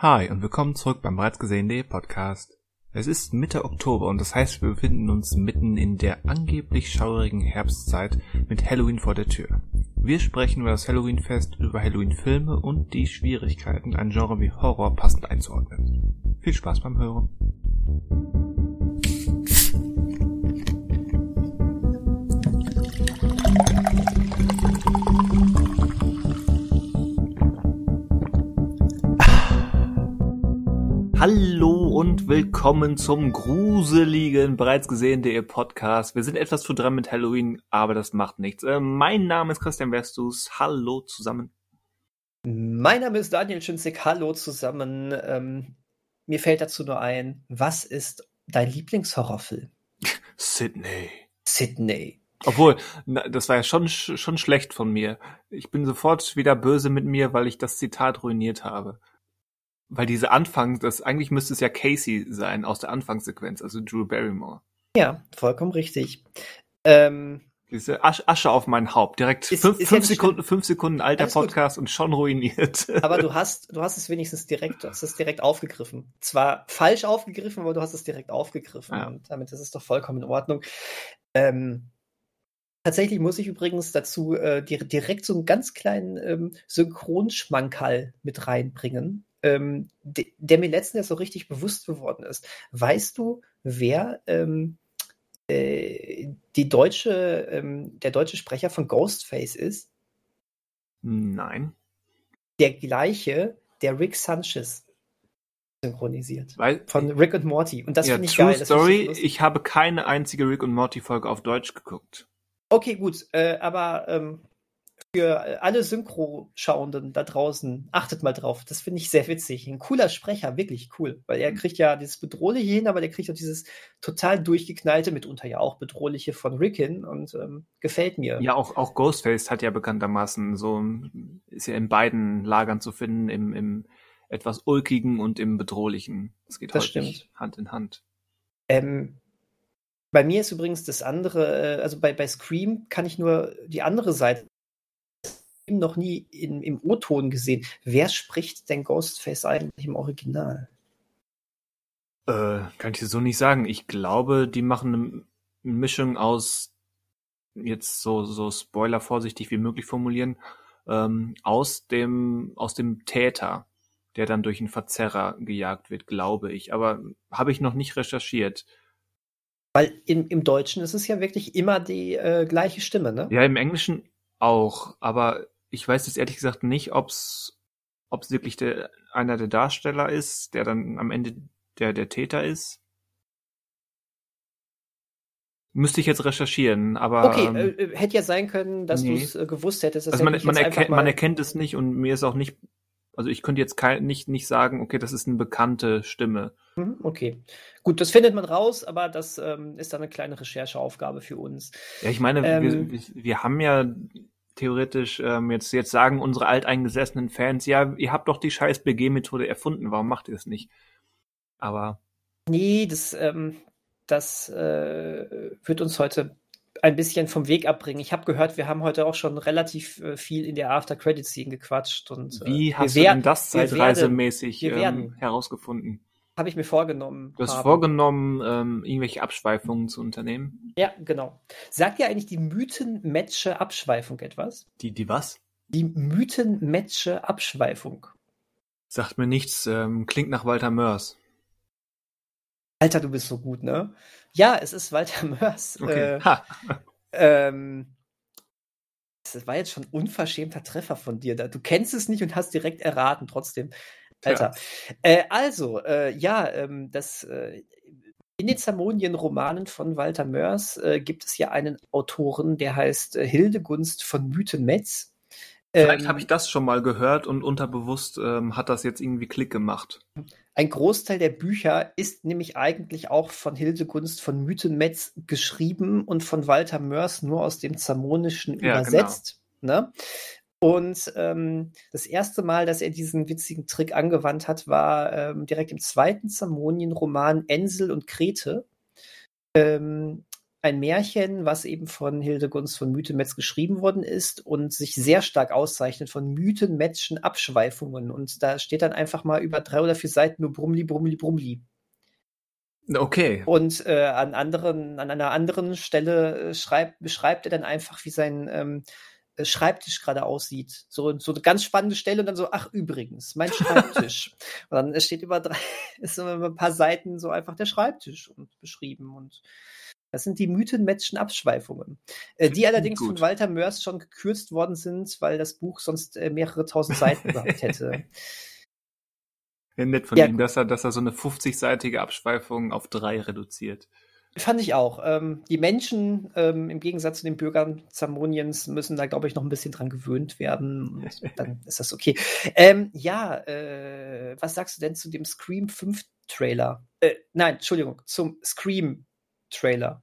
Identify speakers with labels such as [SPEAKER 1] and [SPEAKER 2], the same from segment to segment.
[SPEAKER 1] Hi und willkommen zurück beim bereits gesehenen Podcast. Es ist Mitte Oktober und das heißt, wir befinden uns mitten in der angeblich schaurigen Herbstzeit mit Halloween vor der Tür. Wir sprechen über das Halloween-Fest, über Halloween-Filme und die Schwierigkeiten, ein Genre wie Horror passend einzuordnen. Viel Spaß beim Hören. Hallo und willkommen zum gruseligen, bereits gesehenen.de Podcast. Wir sind etwas zu dran mit Halloween, aber das macht nichts. Äh, mein Name ist Christian Westus. Hallo zusammen.
[SPEAKER 2] Mein Name ist Daniel Schünzig. Hallo zusammen. Ähm, mir fällt dazu nur ein, was ist dein Lieblingshorrorfilm?
[SPEAKER 1] Sydney.
[SPEAKER 2] Sydney.
[SPEAKER 1] Obwohl, na, das war ja schon, schon schlecht von mir. Ich bin sofort wieder böse mit mir, weil ich das Zitat ruiniert habe weil diese Anfang, das eigentlich müsste es ja Casey sein aus der Anfangssequenz, also Drew Barrymore.
[SPEAKER 2] Ja, vollkommen richtig. Ähm,
[SPEAKER 1] diese Asche, Asche auf mein Haupt, direkt ist, fünf, ist fünf Sekunden, fünf Sekunden alter Podcast gut. und schon ruiniert.
[SPEAKER 2] Aber du hast, du hast es wenigstens direkt, du hast es direkt aufgegriffen. Zwar falsch aufgegriffen, aber du hast es direkt aufgegriffen. Ja. Und damit ist es doch vollkommen in Ordnung. Ähm, Tatsächlich muss ich übrigens dazu äh, direkt so einen ganz kleinen ähm, Synchronschmankerl mit reinbringen ähm, de, der mir letztens so richtig bewusst geworden ist. Weißt du, wer ähm, äh, die deutsche, ähm, der deutsche Sprecher von Ghostface ist?
[SPEAKER 1] Nein.
[SPEAKER 2] Der gleiche, der Rick Sanchez synchronisiert. Weil, von Rick und Morty. Und das ja, finde ich
[SPEAKER 1] True
[SPEAKER 2] geil.
[SPEAKER 1] Story, ich, ich habe keine einzige Rick und Morty Folge auf Deutsch geguckt.
[SPEAKER 2] Okay, gut, äh, aber ähm, für alle Synchro-Schauenden da draußen, achtet mal drauf. Das finde ich sehr witzig. Ein cooler Sprecher, wirklich cool. Weil er mhm. kriegt ja dieses Bedrohliche hin, aber der kriegt auch dieses total durchgeknallte, mitunter ja auch Bedrohliche von Rick hin und ähm, gefällt mir.
[SPEAKER 1] Ja, auch, auch Ghostface hat ja bekanntermaßen so, ist ja in beiden Lagern zu finden, im, im etwas Ulkigen und im Bedrohlichen. Das geht das stimmt. Hand in Hand.
[SPEAKER 2] Ähm, bei mir ist übrigens das andere, äh, also bei, bei Scream kann ich nur die andere Seite noch nie in, im O-Ton gesehen. Wer spricht denn Ghostface eigentlich im Original?
[SPEAKER 1] Äh, kann ich so nicht sagen. Ich glaube, die machen eine Mischung aus, jetzt so, so Spoiler vorsichtig wie möglich formulieren, ähm, aus dem, aus dem Täter, der dann durch einen Verzerrer gejagt wird, glaube ich. Aber habe ich noch nicht recherchiert.
[SPEAKER 2] Weil im, im Deutschen ist es ja wirklich immer die äh, gleiche Stimme, ne?
[SPEAKER 1] Ja, im Englischen auch, aber ich weiß jetzt ehrlich gesagt nicht, ob es wirklich der, einer der Darsteller ist, der dann am Ende der, der Täter ist. Müsste ich jetzt recherchieren, aber.
[SPEAKER 2] Okay, ähm, äh, hätte ja sein können, dass nee. du es äh, gewusst hättest.
[SPEAKER 1] Also man, man, erkennt, man erkennt es nicht und mir ist auch nicht, also ich könnte jetzt kein, nicht, nicht sagen, okay, das ist eine bekannte Stimme.
[SPEAKER 2] Mhm, okay. Gut, das findet man raus, aber das ähm, ist dann eine kleine Rechercheaufgabe für uns.
[SPEAKER 1] Ja, ich meine, ähm, wir, wir haben ja theoretisch ähm, jetzt, jetzt sagen unsere alteingesessenen Fans, ja, ihr habt doch die scheiß BG-Methode erfunden, warum macht ihr es nicht? Aber.
[SPEAKER 2] Nee, das, ähm, das äh, wird uns heute ein bisschen vom Weg abbringen. Ich habe gehört, wir haben heute auch schon relativ äh, viel in der After-Credit-Scene gequatscht. Und,
[SPEAKER 1] äh, Wie hast du denn das zeitreisemäßig ähm, herausgefunden?
[SPEAKER 2] Habe ich mir vorgenommen.
[SPEAKER 1] Du hast haben. vorgenommen, ähm, irgendwelche Abschweifungen zu unternehmen?
[SPEAKER 2] Ja, genau. Sagt dir eigentlich die Mythenmetsche Abschweifung etwas?
[SPEAKER 1] Die, die was?
[SPEAKER 2] Die Mythenmetsche Abschweifung.
[SPEAKER 1] Sagt mir nichts, ähm, klingt nach Walter Mörs.
[SPEAKER 2] Alter, du bist so gut, ne? Ja, es ist Walter Mörs. Okay. Äh, ha. ähm, das war jetzt schon ein unverschämter Treffer von dir. Du kennst es nicht und hast direkt erraten, trotzdem. Alter. Äh, also, äh, ja, ähm, das äh, in den Zamonien-Romanen von Walter Mörs äh, gibt es ja einen Autoren, der heißt äh, Hildegunst von Mythenmetz.
[SPEAKER 1] Vielleicht ähm, habe ich das schon mal gehört und unterbewusst ähm, hat das jetzt irgendwie Klick gemacht.
[SPEAKER 2] Ein Großteil der Bücher ist nämlich eigentlich auch von Hildegunst von Mythenmetz geschrieben und von Walter Mörs nur aus dem Zamonischen ja, genau. übersetzt. Genau. Ne? Und ähm, das erste Mal, dass er diesen witzigen Trick angewandt hat, war ähm, direkt im zweiten Zamonien-Roman Ensel und Krete. Ähm, ein Märchen, was eben von Hildegunst von Mythenmetz geschrieben worden ist und sich sehr stark auszeichnet von Mythenmetzschen Abschweifungen. Und da steht dann einfach mal über drei oder vier Seiten nur Brummli, Brummli, Brummli.
[SPEAKER 1] Okay.
[SPEAKER 2] Und äh, an anderen, an einer anderen Stelle äh, schreibt, beschreibt er dann einfach, wie sein ähm, äh, Schreibtisch gerade aussieht. So, so eine ganz spannende Stelle und dann so, ach übrigens, mein Schreibtisch. und dann steht über drei, ist so ein paar Seiten so einfach der Schreibtisch und beschrieben und das sind die Mythenmetzschen Abschweifungen, äh, die allerdings Gut. von Walter Mörs schon gekürzt worden sind, weil das Buch sonst äh, mehrere tausend Seiten gehabt hätte.
[SPEAKER 1] Ja, nett von ja, ihm, dass er, dass er so eine 50-seitige Abschweifung auf drei reduziert.
[SPEAKER 2] Fand ich auch. Ähm, die Menschen, ähm, im Gegensatz zu den Bürgern Zamoniens, müssen da, glaube ich, noch ein bisschen dran gewöhnt werden. Dann ist das okay. Ähm, ja, äh, was sagst du denn zu dem Scream 5 Trailer? Äh, nein, Entschuldigung, zum Scream Trailer.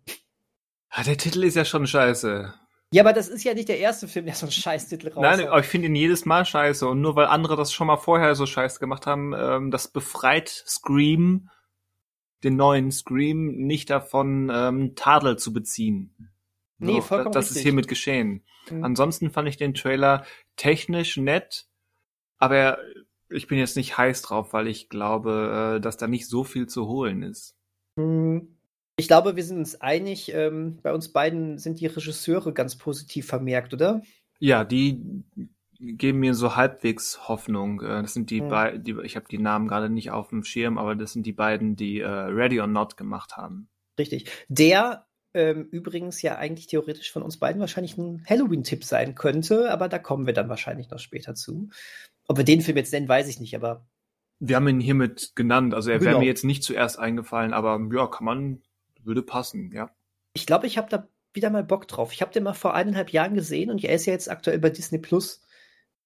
[SPEAKER 1] Ah, der Titel ist ja schon scheiße.
[SPEAKER 2] Ja, aber das ist ja nicht der erste Film, der so einen Scheißtitel raus
[SPEAKER 1] Nein, aber ich finde ihn jedes Mal scheiße. Und nur weil andere das schon mal vorher so scheiße gemacht haben, ähm, das befreit Scream, den neuen Scream, nicht davon, ähm, Tadel zu beziehen.
[SPEAKER 2] Nee, so, vollkommen
[SPEAKER 1] Das richtig. ist hiermit geschehen. Mhm. Ansonsten fand ich den Trailer technisch nett, aber ich bin jetzt nicht heiß drauf, weil ich glaube, äh, dass da nicht so viel zu holen ist.
[SPEAKER 2] Mhm. Ich glaube, wir sind uns einig, ähm, bei uns beiden sind die Regisseure ganz positiv vermerkt, oder?
[SPEAKER 1] Ja, die geben mir so halbwegs Hoffnung. Äh, das sind die hm. beiden, ich habe die Namen gerade nicht auf dem Schirm, aber das sind die beiden, die äh, Ready or Not gemacht haben.
[SPEAKER 2] Richtig. Der ähm, übrigens ja eigentlich theoretisch von uns beiden wahrscheinlich ein Halloween-Tipp sein könnte, aber da kommen wir dann wahrscheinlich noch später zu. Ob wir den Film jetzt nennen, weiß ich nicht, aber.
[SPEAKER 1] Wir haben ihn hiermit genannt. Also er genau. wäre mir jetzt nicht zuerst eingefallen, aber ja, kann man würde passen, ja.
[SPEAKER 2] Ich glaube, ich habe da wieder mal Bock drauf. Ich habe den mal vor eineinhalb Jahren gesehen und er ist ja jetzt aktuell bei Disney Plus.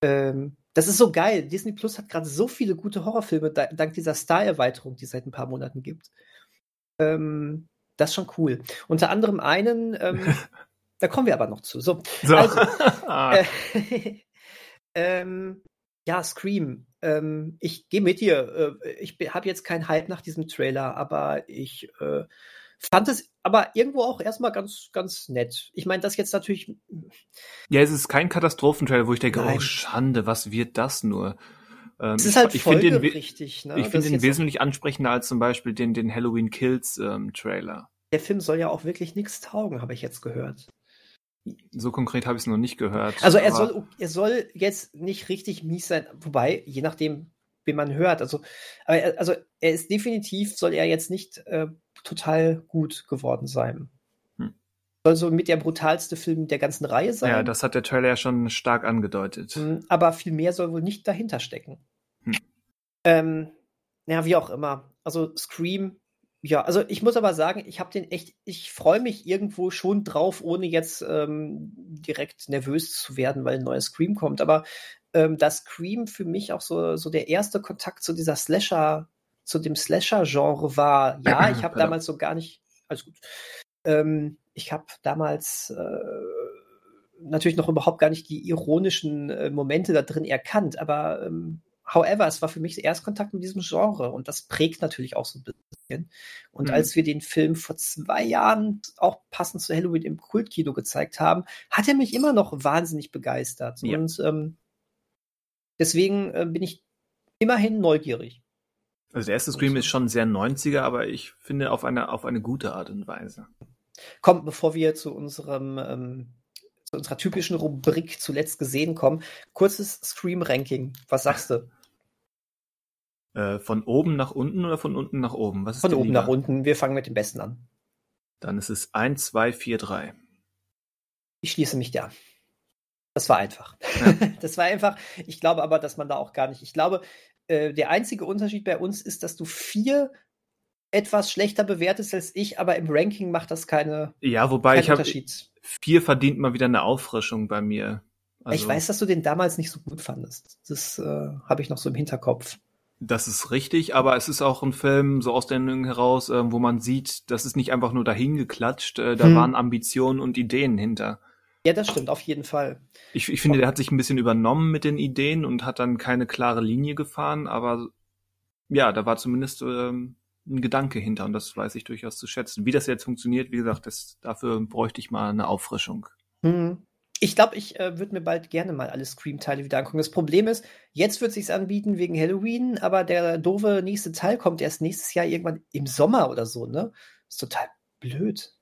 [SPEAKER 2] Ähm, das ist so geil. Disney Plus hat gerade so viele gute Horrorfilme dank dieser Star-Erweiterung, die es seit ein paar Monaten gibt. Ähm, das ist schon cool. Unter anderem einen, ähm, da kommen wir aber noch zu. So, so. also, äh, ähm, ja, Scream. Ähm, ich gehe mit dir. Äh, ich habe jetzt keinen Hype nach diesem Trailer, aber ich äh, Fand es aber irgendwo auch erstmal ganz, ganz nett. Ich meine, das jetzt natürlich.
[SPEAKER 1] Ja, es ist kein Katastrophentrailer, wo ich denke, oh, Nein. oh Schande, was wird das nur?
[SPEAKER 2] Ähm, es ist halt
[SPEAKER 1] ich finde den,
[SPEAKER 2] richtig,
[SPEAKER 1] ne? Ich finde den wesentlich ansprechender als zum Beispiel den, den Halloween Kills ähm, Trailer.
[SPEAKER 2] Der Film soll ja auch wirklich nichts taugen, habe ich jetzt gehört.
[SPEAKER 1] So konkret habe ich es noch nicht gehört.
[SPEAKER 2] Also er soll, er soll jetzt nicht richtig mies sein, wobei, je nachdem, wie man hört. Also, also er ist definitiv, soll er jetzt nicht äh, total gut geworden sein. Hm. Soll so mit der brutalste Film der ganzen Reihe sein.
[SPEAKER 1] Ja, das hat der Trailer ja schon stark angedeutet.
[SPEAKER 2] Hm, aber viel mehr soll wohl nicht dahinter stecken. Hm. Ähm, ja, wie auch immer. Also Scream, ja, also ich muss aber sagen, ich habe den echt, ich freue mich irgendwo schon drauf, ohne jetzt ähm, direkt nervös zu werden, weil ein neues Scream kommt. Aber ähm, dass Scream für mich auch so, so der erste Kontakt zu dieser Slasher zu dem Slasher-Genre war, ja, ich habe damals so gar nicht, alles gut. Ähm, ich habe damals äh, natürlich noch überhaupt gar nicht die ironischen äh, Momente da drin erkannt, aber ähm, however, es war für mich Erstkontakt mit diesem Genre und das prägt natürlich auch so ein bisschen. Und mhm. als wir den Film vor zwei Jahren auch passend zu Halloween im Kultkino gezeigt haben, hat er mich immer noch wahnsinnig begeistert. Ja. Und ähm, deswegen äh, bin ich immerhin neugierig.
[SPEAKER 1] Also der erste Scream ist schon sehr 90er, aber ich finde auf eine, auf eine gute Art und Weise.
[SPEAKER 2] Komm, bevor wir zu unserem ähm, zu unserer typischen Rubrik zuletzt gesehen kommen, kurzes Scream-Ranking. Was sagst du?
[SPEAKER 1] Äh, von oben nach unten oder von unten nach oben?
[SPEAKER 2] Was ist von oben lieber? nach unten. Wir fangen mit dem Besten an.
[SPEAKER 1] Dann ist es 1, 2, 4, 3.
[SPEAKER 2] Ich schließe mich da. Das war einfach. Ja. das war einfach. Ich glaube aber, dass man da auch gar nicht. Ich glaube, äh, der einzige Unterschied bei uns ist, dass du vier etwas schlechter bewertest als ich, aber im Ranking macht das keine.
[SPEAKER 1] Ja, wobei ich habe vier verdient mal wieder eine Auffrischung bei mir.
[SPEAKER 2] Also, ich weiß, dass du den damals nicht so gut fandest. Das äh, habe ich noch so im Hinterkopf.
[SPEAKER 1] Das ist richtig, aber es ist auch ein Film so aus der Erinnerung heraus, äh, wo man sieht, das ist nicht einfach nur dahin geklatscht, äh, da hm. waren Ambitionen und Ideen hinter.
[SPEAKER 2] Ja, das stimmt, auf jeden Fall.
[SPEAKER 1] Ich, ich finde, der hat sich ein bisschen übernommen mit den Ideen und hat dann keine klare Linie gefahren, aber ja, da war zumindest ähm, ein Gedanke hinter und das weiß ich durchaus zu schätzen. Wie das jetzt funktioniert, wie gesagt, das, dafür bräuchte ich mal eine Auffrischung.
[SPEAKER 2] Hm. Ich glaube, ich äh, würde mir bald gerne mal alle Scream-Teile wieder angucken. Das Problem ist, jetzt wird es sich anbieten wegen Halloween, aber der doofe nächste Teil kommt erst nächstes Jahr irgendwann im Sommer oder so, ne? Ist total blöd.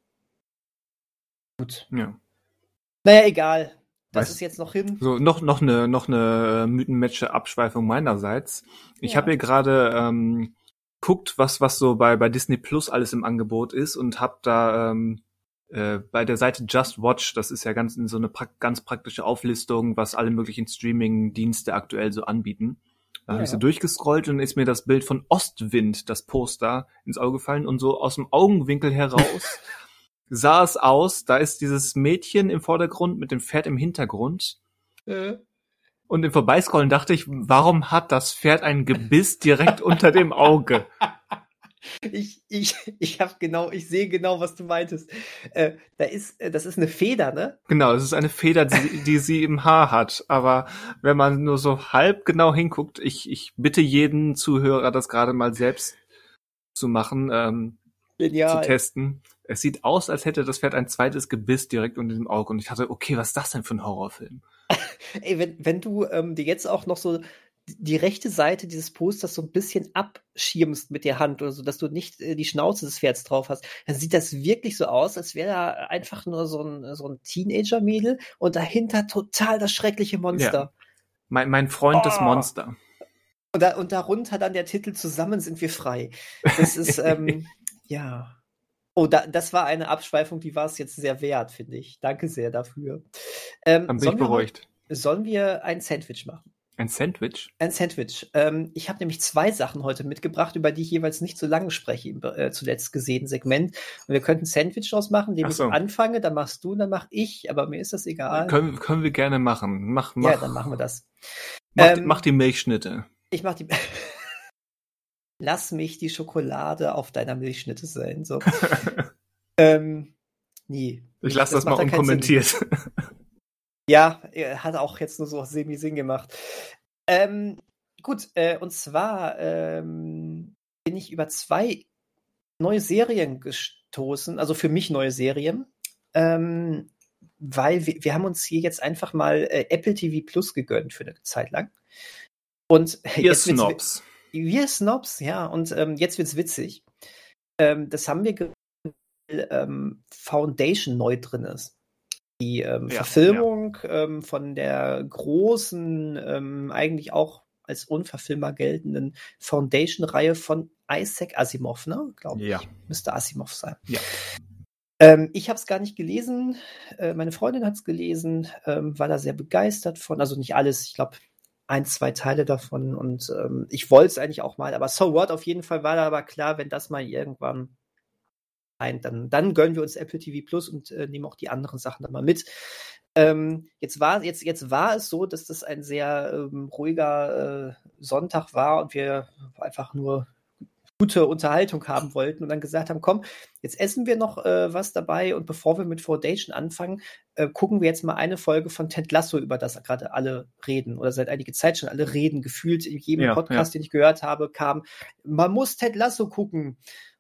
[SPEAKER 2] Gut.
[SPEAKER 1] Ja.
[SPEAKER 2] Naja, egal. Das
[SPEAKER 1] Weißt-
[SPEAKER 2] ist jetzt noch hin.
[SPEAKER 1] So, noch, noch eine, noch eine äh, mythenmatche Abschweifung meinerseits. Ich
[SPEAKER 2] Ja.
[SPEAKER 1] habe hier gerade ähm, guckt, was, was so bei, bei Disney Plus alles im Angebot ist und habe da ähm, äh, bei der Seite Just Watch, das ist ja ganz so eine pra ganz praktische Auflistung, was alle möglichen Streaming-Dienste aktuell so anbieten. Da habe ich
[SPEAKER 2] Ja.
[SPEAKER 1] so durchgescrollt und ist mir das Bild von Ostwind, das Poster, ins Auge gefallen und so aus dem Augenwinkel heraus sah es aus, da ist dieses Mädchen im Vordergrund mit dem Pferd im Hintergrund
[SPEAKER 2] Äh,
[SPEAKER 1] und im Vorbeiscrollen dachte ich, warum hat das Pferd ein Gebiss direkt unter dem Auge?
[SPEAKER 2] ich ich, ich habe genau, ich sehe genau, was du meintest. Äh, da ist, äh, das ist eine Feder, ne?
[SPEAKER 1] Genau, es ist eine Feder, die, die sie im Haar hat. Aber wenn man nur so halb genau hinguckt, ich, ich bitte jeden Zuhörer, das gerade mal selbst zu machen, ähm,
[SPEAKER 2] Genial.
[SPEAKER 1] zu testen. Es sieht aus, als hätte das Pferd ein zweites Gebiss direkt unter dem Auge. Und ich dachte, okay, was ist das denn für ein Horrorfilm?
[SPEAKER 2] Ey, wenn, wenn du ähm, dir jetzt auch noch so die rechte Seite dieses Posters so ein bisschen abschirmst mit der Hand oder so, dass du nicht äh, die Schnauze des Pferds drauf hast, dann sieht das wirklich so aus, als wäre da einfach nur so ein, so ein Teenager-Mädel und dahinter total das schreckliche Monster.
[SPEAKER 1] Mein, mein Freund das
[SPEAKER 2] Oh.
[SPEAKER 1] Monster.
[SPEAKER 2] Und, da, und darunter dann der Titel Zusammen sind wir frei. Das ist, ähm, ja. Oh, da, das war eine Abschweifung, die war es jetzt sehr wert, finde ich. Danke sehr dafür. Ähm,
[SPEAKER 1] Dann bin ich
[SPEAKER 2] sollen, wir,
[SPEAKER 1] beruhigt.
[SPEAKER 2] heu- sollen wir ein Sandwich machen?
[SPEAKER 1] Ein Sandwich?
[SPEAKER 2] Ein Sandwich. Ähm, ich habe nämlich zwei Sachen heute mitgebracht, über die ich jeweils nicht so lange spreche im äh, zuletzt gesehenen Segment. Und wir könnten ein Sandwich draus machen, indem
[SPEAKER 1] Ach
[SPEAKER 2] ich
[SPEAKER 1] so.
[SPEAKER 2] anfange, dann machst du, dann mach ich, aber mir ist das egal.
[SPEAKER 1] Können, können wir gerne machen. Mach, mach,
[SPEAKER 2] ja, dann machen wir das.
[SPEAKER 1] mach,
[SPEAKER 2] Ähm,
[SPEAKER 1] mach die Milchschnitte.
[SPEAKER 2] Ich mach die. Lass mich die Schokolade auf deiner Milchschnitte sein. So. ähm, nie.
[SPEAKER 1] Ich lasse das,
[SPEAKER 2] macht
[SPEAKER 1] mal unkommentiert.
[SPEAKER 2] Ja, er hat auch jetzt nur so semi-Sinn gemacht. Ähm, gut, äh, und zwar ähm, bin ich über zwei neue Serien gestoßen, also für mich neue Serien, ähm, weil wir, wir haben uns hier jetzt einfach mal äh, Apple TV Plus gegönnt für eine Zeit lang. Und
[SPEAKER 1] Ihr
[SPEAKER 2] jetzt wird's
[SPEAKER 1] Snobs.
[SPEAKER 2] Wir Snobs, ja, und ähm, jetzt wird's witzig. Ähm, das haben wir, weil ähm, Foundation neu drin ist. Die ähm,
[SPEAKER 1] Ja,
[SPEAKER 2] Verfilmung Ähm, von der großen, ähm, eigentlich auch als unverfilmbar geltenden Foundation-Reihe von Isaac Asimov, ne? Glaube ich.
[SPEAKER 1] Ja.
[SPEAKER 2] Müsste Asimov sein.
[SPEAKER 1] Ja.
[SPEAKER 2] Ähm, ich habe es gar nicht gelesen. Äh, meine Freundin hat es gelesen, ähm, war da sehr begeistert von. Also nicht alles, ich glaube ein, zwei Teile davon. Und ähm, ich wollte es eigentlich auch mal, aber so what, auf jeden Fall war da aber klar, wenn das mal irgendwann ein, dann, dann gönnen wir uns Apple TV Plus und äh, nehmen auch die anderen Sachen dann mal mit. Ähm, jetzt, war, jetzt, jetzt war es so, dass das ein sehr ähm, ruhiger äh, Sonntag war und wir einfach nur gute Unterhaltung haben wollten und dann gesagt haben, komm, jetzt essen wir noch äh, was dabei und bevor wir mit Foundation anfangen, äh, gucken wir jetzt mal eine Folge von Ted Lasso, über das gerade alle reden oder seit einiger Zeit schon alle reden. Gefühlt in jedem
[SPEAKER 1] Ja,
[SPEAKER 2] Podcast, den ich gehört habe, kam, man muss Ted Lasso gucken.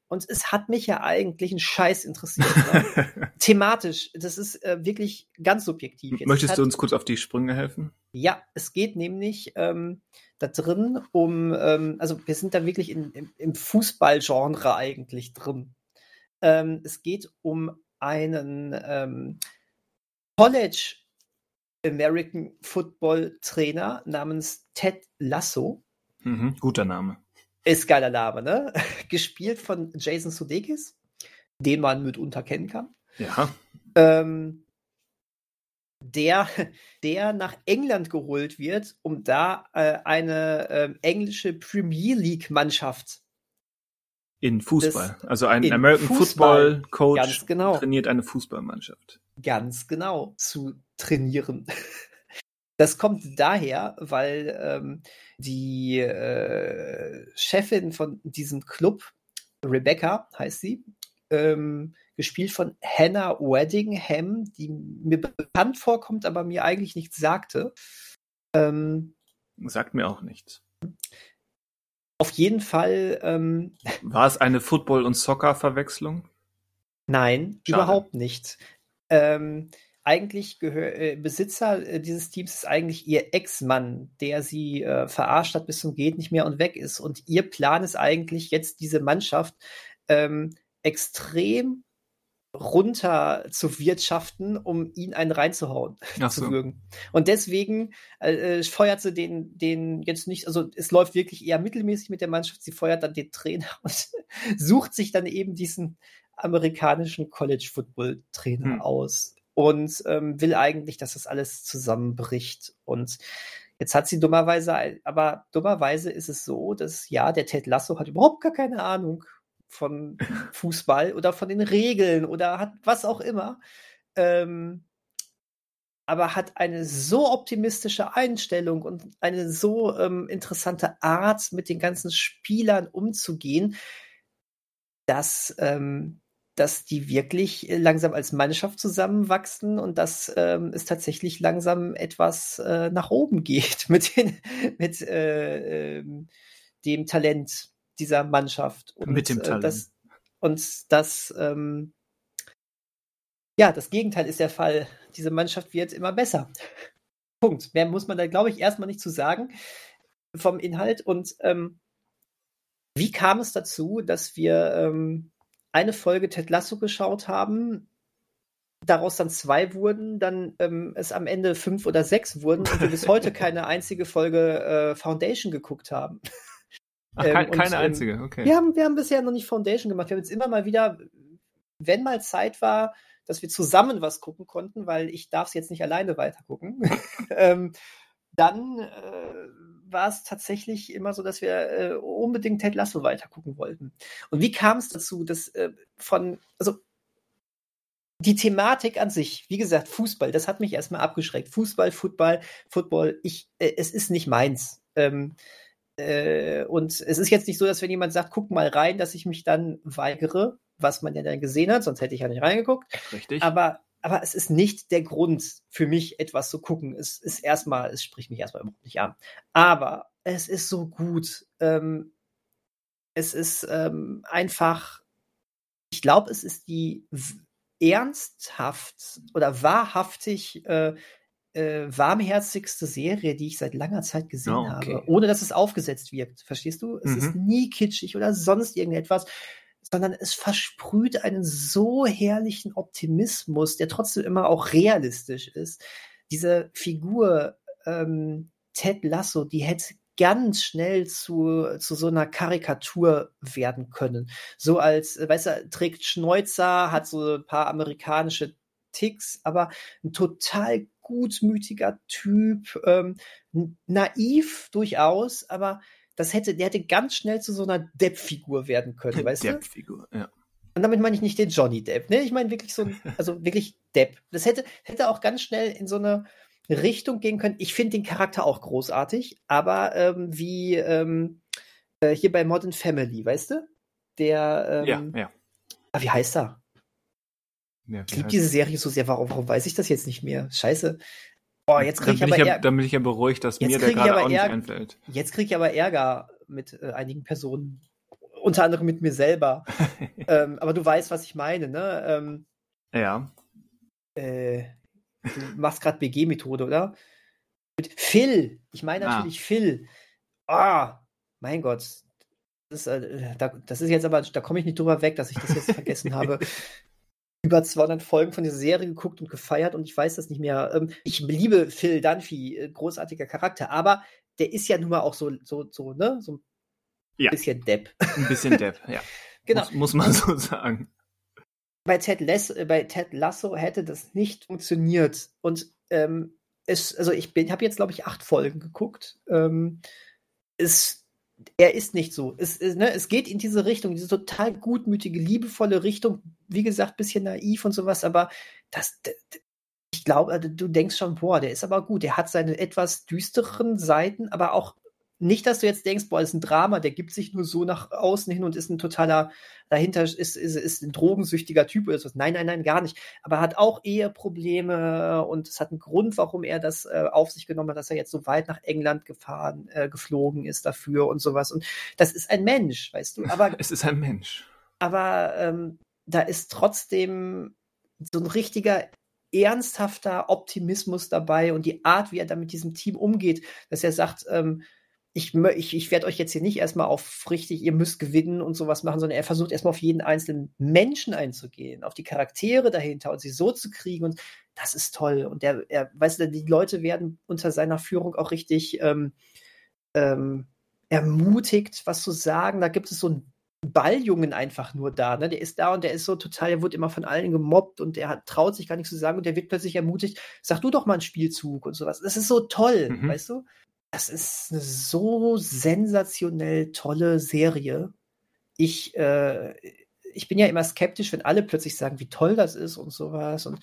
[SPEAKER 2] Und es hat mich ja eigentlich ein Scheiß interessiert. Ne? Thematisch, das ist äh, wirklich ganz subjektiv. Jetzt
[SPEAKER 1] Möchtest
[SPEAKER 2] hat,
[SPEAKER 1] du uns kurz auf die Sprünge helfen?
[SPEAKER 2] ja, es geht nämlich ähm, da drin um, ähm, also wir sind da wirklich in, im, im Fußballgenre eigentlich drin. Ähm, es geht um einen ähm, College American Football Trainer namens Ted Lasso.
[SPEAKER 1] Mhm, guter Name.
[SPEAKER 2] Ist geiler Name, ne? Gespielt von Jason Sudeikis, den man mitunter kennen kann.
[SPEAKER 1] Ja.
[SPEAKER 2] ähm, der, der nach England geholt wird, um da äh, eine ähm, englische Premier League Mannschaft
[SPEAKER 1] In Fußball. also ein
[SPEAKER 2] in
[SPEAKER 1] American
[SPEAKER 2] Fußball,
[SPEAKER 1] Football Coach
[SPEAKER 2] ganz genau.
[SPEAKER 1] trainiert eine Fußballmannschaft.
[SPEAKER 2] ganz genau zu trainieren. Das kommt daher, weil ähm, die äh, Chefin von diesem Club, Rebecca heißt sie, ähm, gespielt von Hannah Weddingham, die mir bekannt vorkommt, aber mir eigentlich nichts sagte. Ähm,
[SPEAKER 1] Sagt mir auch nichts.
[SPEAKER 2] auf jeden Fall. Ähm,
[SPEAKER 1] War es eine Football- und Soccer-Verwechslung?
[SPEAKER 2] Nein, Schade. überhaupt nicht. Ähm, eigentlich äh, Besitzer äh, dieses Teams ist eigentlich ihr Ex-Mann, der sie äh, verarscht hat bis zum geht nicht mehr und weg ist. Und ihr Plan ist eigentlich jetzt diese Mannschaft ähm, extrem runter zu wirtschaften, um ihn einen reinzuhauen, Ach zu würgen. Und deswegen äh, äh, feuert sie den, den jetzt nicht, also es läuft wirklich eher mittelmäßig mit der Mannschaft. Sie feuert dann den Trainer und sucht sich dann eben diesen amerikanischen College Football Trainer hm. aus und ähm, will eigentlich, dass das alles zusammenbricht. Und jetzt hat sie dummerweise, aber dummerweise ist es so, dass ja, der Ted Lasso hat überhaupt gar keine Ahnung von Fußball oder von den Regeln oder hat was auch immer. Ähm, aber hat eine so optimistische Einstellung und eine so ähm, interessante Art, mit den ganzen Spielern umzugehen, dass, ähm, dass die wirklich langsam als Mannschaft zusammenwachsen und dass ähm, es tatsächlich langsam etwas äh, nach oben geht mit, den, mit äh, äh, dem Talent dieser Mannschaft.
[SPEAKER 1] Und, Mit dem Talent.
[SPEAKER 2] Äh, das, und das, ähm, ja, das Gegenteil ist der Fall. Diese Mannschaft wird immer besser. Punkt. Mehr muss man da, glaube ich, erstmal nicht zu sagen vom Inhalt. Und ähm, wie kam es dazu, dass wir ähm, eine Folge Ted Lasso geschaut haben, daraus dann zwei wurden, dann ähm, es am Ende fünf oder sechs wurden und wir bis heute keine einzige Folge äh, Foundation geguckt haben?
[SPEAKER 1] Ach, ähm, keine, und, ähm, einzige, okay.
[SPEAKER 2] Wir haben, wir haben bisher noch nicht Foundation gemacht. Wir haben jetzt immer mal wieder, wenn mal Zeit war, dass wir zusammen was gucken konnten, weil ich darf es jetzt nicht alleine weitergucken. ähm, dann äh, war es tatsächlich immer so, dass wir äh, unbedingt Ted Lasso weitergucken wollten. Und wie kam es dazu, dass äh, von, also die Thematik an sich, wie gesagt, Fußball, das hat mich erstmal abgeschreckt. Fußball, Football, Football, ich, äh, es ist nicht meins. Ähm, äh, und es ist jetzt nicht so, dass wenn jemand sagt, guck mal rein, dass ich mich dann weigere, was man ja dann gesehen hat, sonst hätte ich ja nicht reingeguckt.
[SPEAKER 1] Richtig.
[SPEAKER 2] Aber, aber es ist nicht der Grund für mich, etwas zu gucken. Es ist erstmal, es spricht mich erstmal überhaupt nicht an. Aber es ist so gut. Ähm, es ist ähm, einfach, ich glaube, es ist die ernsthaft oder wahrhaftig äh, äh, warmherzigste Serie, die ich seit langer Zeit gesehen oh, okay. habe, ohne dass es aufgesetzt wirkt. Verstehst du? Es mhm. ist nie kitschig oder sonst irgendetwas, sondern es versprüht einen so herrlichen Optimismus, der trotzdem immer auch realistisch ist. Diese Figur ähm, Ted Lasso, die hätte ganz schnell zu, zu so einer Karikatur werden können. So als, weißt du, trägt Schnäuzer, hat so ein paar amerikanische Ticks, aber ein total gutmütiger Typ, ähm, naiv durchaus, aber das hätte, der hätte ganz schnell zu so einer Depp-Figur werden können, weißt
[SPEAKER 1] Depp du? Depp-Figur, ja.
[SPEAKER 2] Und damit meine ich nicht den Johnny Depp, ne? Ich meine wirklich so ein, also wirklich Depp. Das hätte, hätte auch ganz schnell in so eine Richtung gehen können. Ich finde den Charakter auch großartig, aber ähm, wie ähm, äh, hier bei Modern Family, weißt du? Der,
[SPEAKER 1] ähm, ja, ja.
[SPEAKER 2] Ah, wie heißt er? Ja, ich liebe diese Serie so sehr. Warum, warum weiß ich das jetzt nicht mehr? Scheiße.
[SPEAKER 1] Oh, jetzt kriege ich aber ja, Dann bin ich ja beruhigt, dass mir der gerade auch nicht einfällt.
[SPEAKER 2] Jetzt kriege ich aber Ärger mit äh, einigen Personen. Unter anderem mit mir selber. ähm, aber du weißt, was ich meine, ne? Ähm,
[SPEAKER 1] ja.
[SPEAKER 2] Äh, du machst gerade BG-Methode, oder? Mit Phil. Ich meine ah. natürlich ah. Phil. Ah, mein Gott. Das ist, äh, da, das ist jetzt aber, da komme ich nicht drüber weg, dass ich das jetzt vergessen habe. über 200 Folgen von dieser Serie geguckt und gefeiert und ich weiß das nicht mehr. Ähm, ich liebe Phil Dunphy, äh, großartiger Charakter, aber der ist ja nun mal auch so, so, so, ne, so ein ja. bisschen Depp.
[SPEAKER 1] Ein bisschen Depp, ja.
[SPEAKER 2] genau.
[SPEAKER 1] Muss, muss, man so sagen.
[SPEAKER 2] Bei Ted, Les äh, bei Ted Lasso hätte das nicht funktioniert und ähm, es, also ich bin, habe jetzt glaube ich acht Folgen geguckt. Ähm, es er ist nicht so. Es, ne, es geht in diese Richtung, diese total gutmütige, liebevolle Richtung. Wie gesagt, bisschen naiv und sowas, aber das, ich glaube, also, du denkst schon, boah, der ist aber gut. Der hat seine etwas düsteren Seiten, aber auch nicht, dass du jetzt denkst, boah, das ist ein Drama, der gibt sich nur so nach außen hin und ist ein totaler, dahinter ist, ist, ist ein drogensüchtiger Typ oder so. Nein, nein, nein, gar nicht. Aber er hat auch Eheprobleme und es hat einen Grund, warum er das äh, auf sich genommen hat, dass er jetzt so weit nach England gefahren, äh, geflogen ist dafür und sowas. Und das ist ein Mensch, weißt du. Aber
[SPEAKER 1] es ist ein Mensch.
[SPEAKER 2] Aber ähm, da ist trotzdem so ein richtiger ernsthafter Optimismus dabei und die Art, wie er da mit diesem Team umgeht, dass er sagt, ähm, ich, ich, ich werde euch jetzt hier nicht erstmal auf richtig, ihr müsst gewinnen und sowas machen, sondern er versucht erstmal auf jeden einzelnen Menschen einzugehen, auf die Charaktere dahinter und sie so zu kriegen und das ist toll. Und der, er, weißt du, die Leute werden unter seiner Führung auch richtig ähm, ähm, ermutigt, was zu sagen. Da gibt es so einen Balljungen einfach nur da. Ne? Der ist da und der ist so total, der wird immer von allen gemobbt und der hat, traut sich gar nichts zu sagen und der wird plötzlich ermutigt, sag du doch mal einen Spielzug und sowas. Das ist so toll, mhm. weißt du? Das ist eine so sensationell tolle Serie. Ich, äh, ich bin ja immer skeptisch, wenn alle plötzlich sagen, wie toll das ist und sowas. Und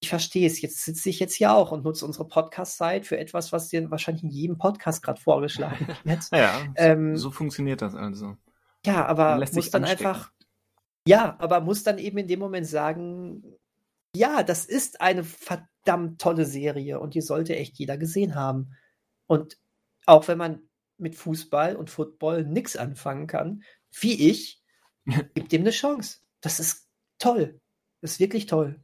[SPEAKER 2] ich verstehe es. Jetzt sitze ich jetzt hier auch und nutze unsere Podcast-Zeit für etwas, was dir wahrscheinlich in jedem Podcast gerade vorgeschlagen wird.
[SPEAKER 1] ja, ähm, so funktioniert das also.
[SPEAKER 2] Ja, aber muss dann anstecken. einfach. Ja, aber muss dann eben in dem Moment sagen, ja, das ist eine verdammt tolle Serie und die sollte echt jeder gesehen haben. Und auch wenn man mit Fußball und Football nichts anfangen kann, wie ich, gibt dem eine Chance. Das ist toll. Das ist wirklich toll.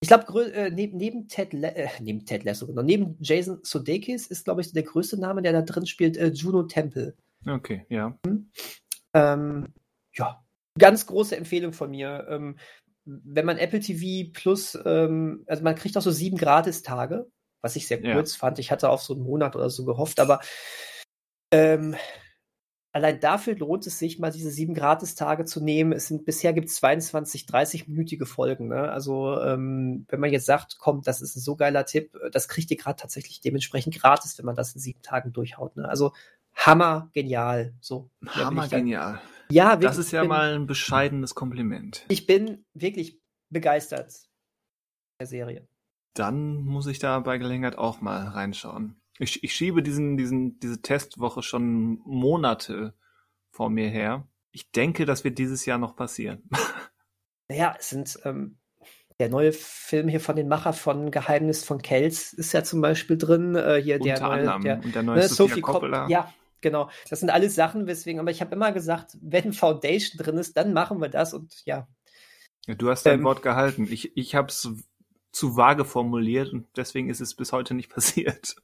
[SPEAKER 2] Ich glaube, äh, neben, neben, Ted äh, neben Ted Lasso, genau, neben Jason Sudeikis ist, glaube ich, der größte Name, der da drin spielt, äh, Juno Temple.
[SPEAKER 1] Okay, ja.
[SPEAKER 2] Hm? Ähm, ja, ganz große Empfehlung von mir. Ähm, wenn man Apple TV Plus, ähm, also man kriegt auch so sieben Gratis-Tage was ich sehr kurz ja. fand. Ich hatte auf so einen Monat oder so gehofft, aber ähm, allein dafür lohnt es sich, mal diese sieben Gratis-Tage zu nehmen. Es sind bisher gibt es 22, 30-minütige Folgen. Ne? Also ähm, wenn man jetzt sagt, komm, das ist ein so geiler Tipp, das kriegt ihr gerade tatsächlich dementsprechend gratis, wenn man das in sieben Tagen durchhaut. Ne? Also hammer genial. So.
[SPEAKER 1] Hammer genial.
[SPEAKER 2] Ja,
[SPEAKER 1] wirklich, das ist ja bin, mal ein bescheidenes Kompliment.
[SPEAKER 2] Ich bin wirklich begeistert der Serie
[SPEAKER 1] dann muss ich da bei Gelegenheit auch mal reinschauen. Ich, ich schiebe diesen, diesen, diese Testwoche schon Monate vor mir her. Ich denke, das wird dieses Jahr noch passieren.
[SPEAKER 2] Naja, es sind ähm, der neue Film hier von den Macher von Geheimnis von Kells ist ja zum Beispiel drin. Äh, hier
[SPEAKER 1] Unter
[SPEAKER 2] der
[SPEAKER 1] neue, anderem. der, und der neue ne, Sophie Coppola.
[SPEAKER 2] ja, genau. Das sind alles Sachen, weswegen. Aber ich habe immer gesagt, wenn Foundation drin ist, dann machen wir das und ja.
[SPEAKER 1] du hast dein ähm, Wort gehalten. Ich, ich habe es zu vage formuliert und deswegen ist es bis heute nicht passiert.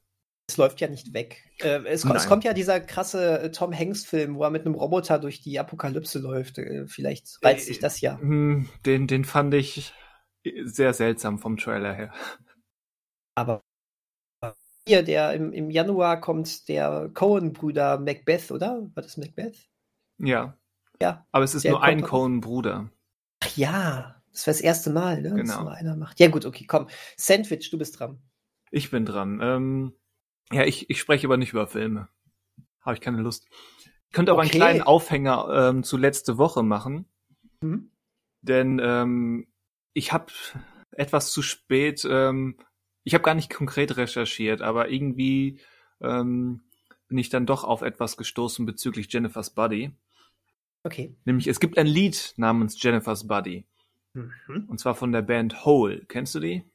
[SPEAKER 2] Es läuft ja nicht weg. Äh, es, es, kommt ja dieser krasse äh, Tom Hanks-Film, wo er mit einem Roboter durch die Apokalypse läuft. Äh, vielleicht reizt sich das ja.
[SPEAKER 1] Hm, den, den fand ich sehr seltsam vom Trailer her.
[SPEAKER 2] Aber hier, der im, im Januar kommt der Cohen-Brüder Macbeth, oder? War das Macbeth?
[SPEAKER 1] Ja.
[SPEAKER 2] Ja.
[SPEAKER 1] Aber es ist nur ein Cohen-Bruder.
[SPEAKER 2] Ach ja, das war das erste Mal, ne?
[SPEAKER 1] Genau.
[SPEAKER 2] Dass nur einer macht. Ja, gut, okay, komm. Sandwich, du bist dran.
[SPEAKER 1] Ich bin dran. Ähm, ja, ich, ich spreche aber nicht über Filme. Habe ich keine Lust. Ich könnte aber okay. einen kleinen Aufhänger ähm, zu letzte Woche machen. Mhm. Denn ähm, ich habe etwas zu spät, ähm, ich habe gar nicht konkret recherchiert, aber irgendwie ähm, bin ich dann doch auf etwas gestoßen bezüglich Jennifer's Buddy.
[SPEAKER 2] Okay.
[SPEAKER 1] Nämlich, es gibt ein Lied namens Jennifer's Buddy. Mhm. Und zwar von der Band Hole. Kennst du die?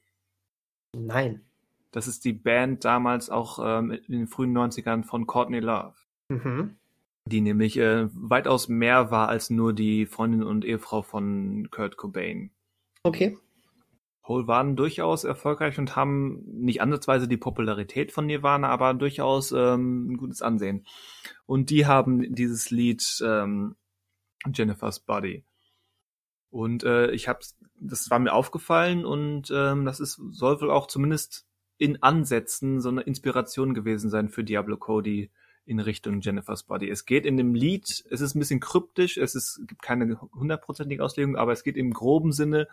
[SPEAKER 2] Nein.
[SPEAKER 1] Das ist die Band damals auch ähm, in den frühen 90ern von Courtney Love. Mhm. Die nämlich äh, weitaus mehr war als nur die Freundin und Ehefrau von Kurt Cobain.
[SPEAKER 2] Okay.
[SPEAKER 1] Hole waren durchaus erfolgreich und haben nicht ansatzweise die Popularität von Nirvana, aber durchaus ähm, ein gutes Ansehen. Und die haben dieses Lied ähm, Jennifer's Body. Und äh, ich habe, das war mir aufgefallen und ähm, das ist soll wohl auch zumindest in Ansätzen so eine Inspiration gewesen sein für Diablo Cody in Richtung Jennifer's Body. Es geht in dem Lied, es ist ein bisschen kryptisch, es ist, gibt keine hundertprozentige Auslegung, aber es geht im groben Sinne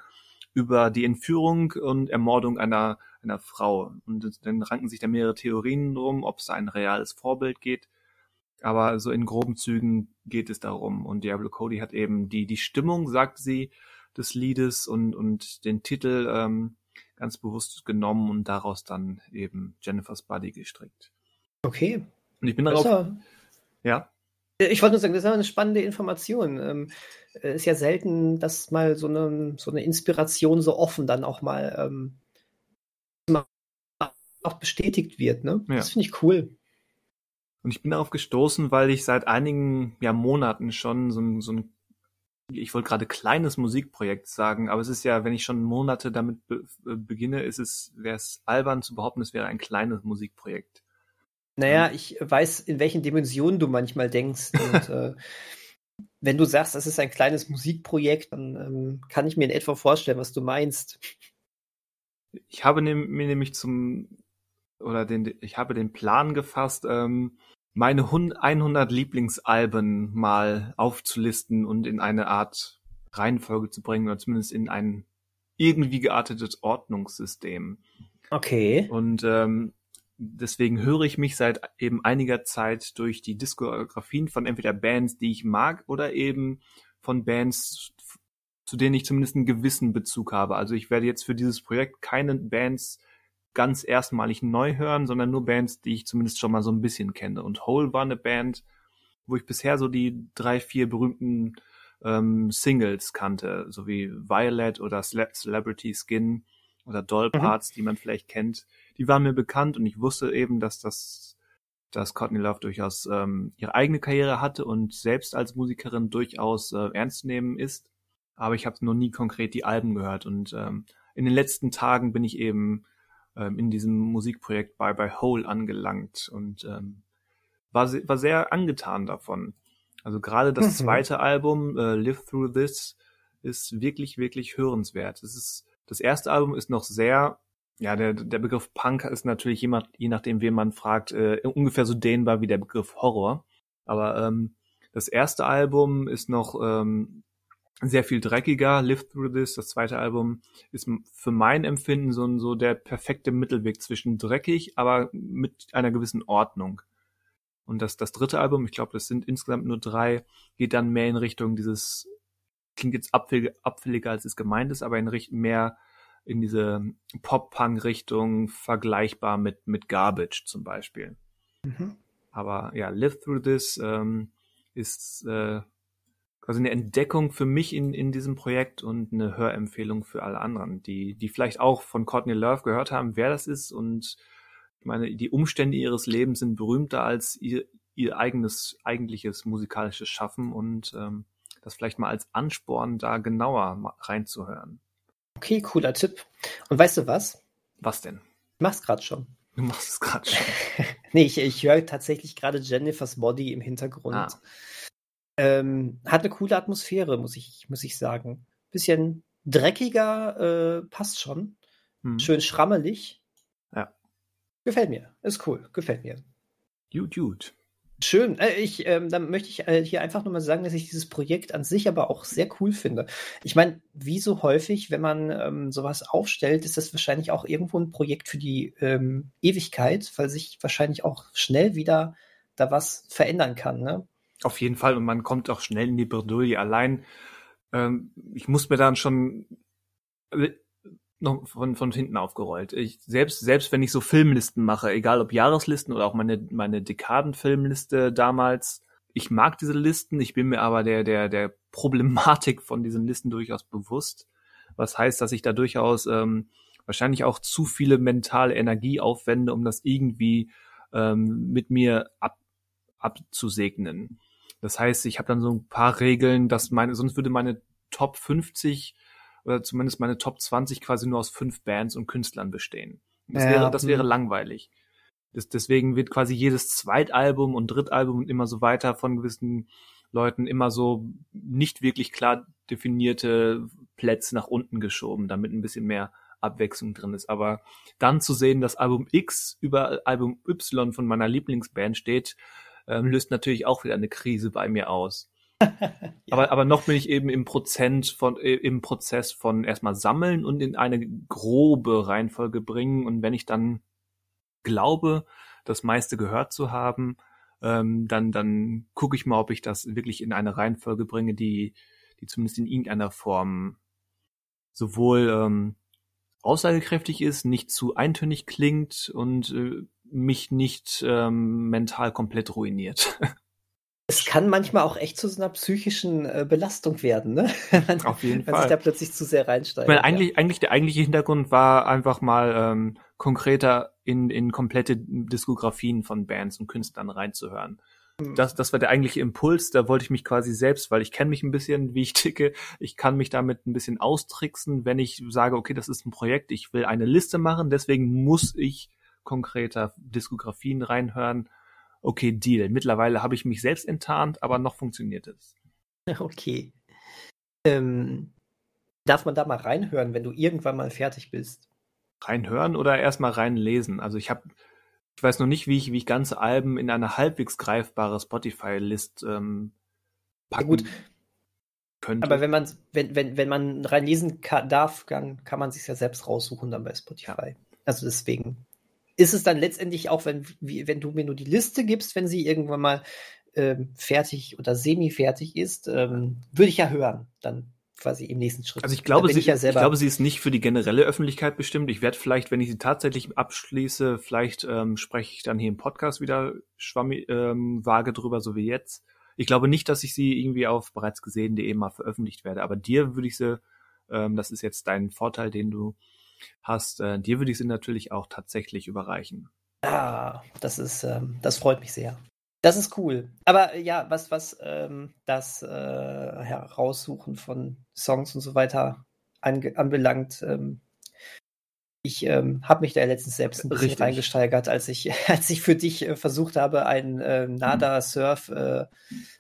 [SPEAKER 1] über die Entführung und Ermordung einer, einer Frau. Und dann ranken sich da mehrere Theorien drum, ob es ein reales Vorbild geht. Aber so in groben Zügen geht es darum. Und Diablo Cody hat eben die, die Stimmung, sagt sie, des Liedes und, und den Titel ähm, ganz bewusst genommen und daraus dann eben Jennifer's Buddy gestrickt.
[SPEAKER 2] Okay.
[SPEAKER 1] Und ich bin darauf.
[SPEAKER 2] Ja. Ich wollte nur sagen, das ist eine spannende Information. Ähm, ist ja selten, dass mal so eine, so eine Inspiration so offen dann auch mal ähm, auch bestätigt wird. Ne? Ja. Das finde ich cool.
[SPEAKER 1] Und ich bin darauf gestoßen, weil ich seit einigen ja, Monaten schon so ein, so ein ich wollte gerade kleines Musikprojekt sagen, aber es ist ja, wenn ich schon Monate damit be äh, beginne, ist es, wäre es albern zu behaupten, es wäre ein kleines Musikprojekt.
[SPEAKER 2] Naja, ähm. ich weiß, in welchen Dimensionen du manchmal denkst. Und äh, wenn du sagst, es ist ein kleines Musikprojekt, dann ähm, kann ich mir in etwa vorstellen, was du meinst.
[SPEAKER 1] Ich habe mir nämlich zum, oder den, ich habe den Plan gefasst, ähm, meine 100 Lieblingsalben mal aufzulisten und in eine Art Reihenfolge zu bringen oder zumindest in ein irgendwie geartetes Ordnungssystem.
[SPEAKER 2] Okay.
[SPEAKER 1] Und ähm, deswegen höre ich mich seit eben einiger Zeit durch die Diskografien von entweder Bands, die ich mag, oder eben von Bands, zu denen ich zumindest einen gewissen Bezug habe. Also ich werde jetzt für dieses Projekt keine Bands ganz erstmalig neu hören, sondern nur Bands, die ich zumindest schon mal so ein bisschen kenne. Und Hole war eine Band, wo ich bisher so die drei, vier berühmten ähm, Singles kannte, so wie Violet oder Celebrity Skin oder Doll mhm. Parts, mhm. die man vielleicht kennt. Die waren mir bekannt und ich wusste eben, dass das dass Courtney Love durchaus ähm, ihre eigene Karriere hatte und selbst als Musikerin durchaus äh, ernst zu nehmen ist. Aber ich habe noch nie konkret die Alben gehört und ähm, in den letzten Tagen bin ich eben ähm, in diesem Musikprojekt Bye Bye Hole angelangt und ähm, war, war sehr angetan davon. Also gerade das mhm. zweite Album, äh, Live Through This, ist wirklich, wirklich hörenswert. Es ist, das erste Album ist noch sehr, ja, der, der Begriff Punk ist natürlich je, je nachdem, wen man fragt, äh, ungefähr so dehnbar wie der Begriff Horror. Aber ähm, das erste Album ist noch ähm, sehr viel dreckiger. Live Through This, das zweite Album, ist für mein Empfinden so, so der perfekte Mittelweg zwischen dreckig, aber mit einer gewissen Ordnung. Und das, das dritte Album, ich glaube, das sind insgesamt nur drei, geht dann mehr in Richtung dieses, klingt jetzt abfälliger, abfälliger als es gemeint ist, aber in Richtung mehr in diese Pop-Punk-Richtung, vergleichbar mit, mit Garbage zum Beispiel. Mhm. Aber ja, Live Through This ähm, ist äh, quasi eine Entdeckung für mich in, in diesem Projekt und eine Hörempfehlung für alle anderen, die, die vielleicht auch von Courtney Love gehört haben, wer das ist und ich meine, die Umstände ihres Lebens sind berühmter als ihr, ihr eigenes, eigentliches musikalisches Schaffen und ähm, das vielleicht mal als Ansporn, da genauer reinzuhören.
[SPEAKER 2] Okay, cooler Tipp. Und weißt du was?
[SPEAKER 1] Was denn?
[SPEAKER 2] Ich mach's gerade schon.
[SPEAKER 1] Du machst es gerade schon.
[SPEAKER 2] nee, ich, ich höre tatsächlich gerade Jennifer's Body im Hintergrund. Ah. Ähm, hat eine coole Atmosphäre, muss ich, muss ich sagen. Bisschen dreckiger, äh, passt schon. Hm. Schön schrammelig.
[SPEAKER 1] Ja.
[SPEAKER 2] Gefällt mir. Ist cool. Gefällt mir.
[SPEAKER 1] Gut, gut.
[SPEAKER 2] Schön. Äh, ich, ähm, dann möchte ich äh, hier einfach nur mal sagen, dass ich dieses Projekt an sich aber auch sehr cool finde. Ich meine, wie so häufig, wenn man ähm, sowas aufstellt, ist das wahrscheinlich auch irgendwo ein Projekt für die ähm, Ewigkeit, weil sich wahrscheinlich auch schnell wieder da was verändern kann. Ne?
[SPEAKER 1] Auf jeden Fall und man kommt auch schnell in die Bredouille. Allein, ähm, ich muss mir dann schon noch von, von hinten aufgerollt. Ich, selbst, selbst wenn ich so Filmlisten mache, egal ob Jahreslisten oder auch meine, meine Dekadenfilmliste damals, ich mag diese Listen, ich bin mir aber der, der, der Problematik von diesen Listen durchaus bewusst. Was heißt, dass ich da durchaus ähm, wahrscheinlich auch zu viele mentale Energie aufwende, um das irgendwie ähm, mit mir ab, abzusegnen. Das heißt, ich habe dann so ein paar Regeln, dass meine, sonst würde meine Top 50 oder zumindest meine Top 20 quasi nur aus fünf Bands und Künstlern bestehen. Das ja, wäre, das wäre langweilig. Das, deswegen wird quasi jedes Zweitalbum und Drittalbum und immer so weiter von gewissen Leuten immer so nicht wirklich klar definierte Plätze nach unten geschoben, damit ein bisschen mehr Abwechslung drin ist. Aber dann zu sehen, dass Album X über Album Y von meiner Lieblingsband steht, ähm, löst natürlich auch wieder eine Krise bei mir aus. aber, aber noch bin ich eben im Prozent von, äh, im Prozess von erstmal sammeln und in eine grobe Reihenfolge bringen. Und wenn ich dann glaube, das meiste gehört zu haben, ähm, dann, dann gucke ich mal, ob ich das wirklich in eine Reihenfolge bringe, die, die zumindest in irgendeiner Form sowohl ähm, aussagekräftig ist, nicht zu eintönig klingt und äh, mich nicht ähm, mental komplett ruiniert.
[SPEAKER 2] Es kann manchmal auch echt zu so einer psychischen äh, Belastung werden, ne?
[SPEAKER 1] man, Auf jeden
[SPEAKER 2] wenn
[SPEAKER 1] Fall.
[SPEAKER 2] sich da plötzlich zu sehr reinsteigt.
[SPEAKER 1] Ich meine, eigentlich, ja. eigentlich der eigentliche Hintergrund war einfach mal ähm, konkreter in, in komplette Diskografien von Bands und Künstlern reinzuhören. Hm. Das, das war der eigentliche Impuls. Da wollte ich mich quasi selbst, weil ich kenne mich ein bisschen, wie ich ticke. Ich kann mich damit ein bisschen austricksen, wenn ich sage, okay, das ist ein Projekt, ich will eine Liste machen, deswegen muss ich konkreter Diskografien reinhören okay, Deal. Mittlerweile habe ich mich selbst enttarnt, aber noch funktioniert es.
[SPEAKER 2] Okay. Ähm, darf man da mal reinhören, wenn du irgendwann mal fertig bist?
[SPEAKER 1] Reinhören oder erstmal reinlesen? Also ich habe, ich weiß noch nicht, wie ich, wie ich ganze Alben in eine halbwegs greifbare Spotify-List ähm, packen ja, gut. könnte.
[SPEAKER 2] Aber wenn man, wenn, wenn, wenn man reinlesen kann, darf, dann kann man sich ja selbst raussuchen dann bei Spotify. Ja. Also deswegen ist es dann letztendlich auch, wenn, wie, wenn du mir nur die Liste gibst, wenn sie irgendwann mal ähm, fertig oder semi-fertig ist, ähm, würde ich ja hören, dann quasi im nächsten Schritt.
[SPEAKER 1] Also ich glaube, sie, ich, ja ich, glaube, sie ist nicht für die generelle Öffentlichkeit bestimmt. Ich werde vielleicht, wenn ich sie tatsächlich abschließe, vielleicht ähm, spreche ich dann hier im Podcast wieder schwammig, ähm, vage drüber, so wie jetzt. Ich glaube nicht, dass ich sie irgendwie auf bereits gesehen.de mal veröffentlicht werde, aber dir würde ich sie, ähm, das ist jetzt dein Vorteil, den du hast, äh, dir würde ich sie natürlich auch tatsächlich überreichen.
[SPEAKER 2] Ah, das ist, ähm, das freut mich sehr. Das ist cool. Aber äh, ja, was, was ähm, das äh, Heraussuchen von Songs und so weiter anbelangt, ähm, ich ähm, habe mich da letztens selbst ein bisschen Richtig. reingesteigert, als ich, als ich für dich äh, versucht habe, ein äh, Nada Surf, äh,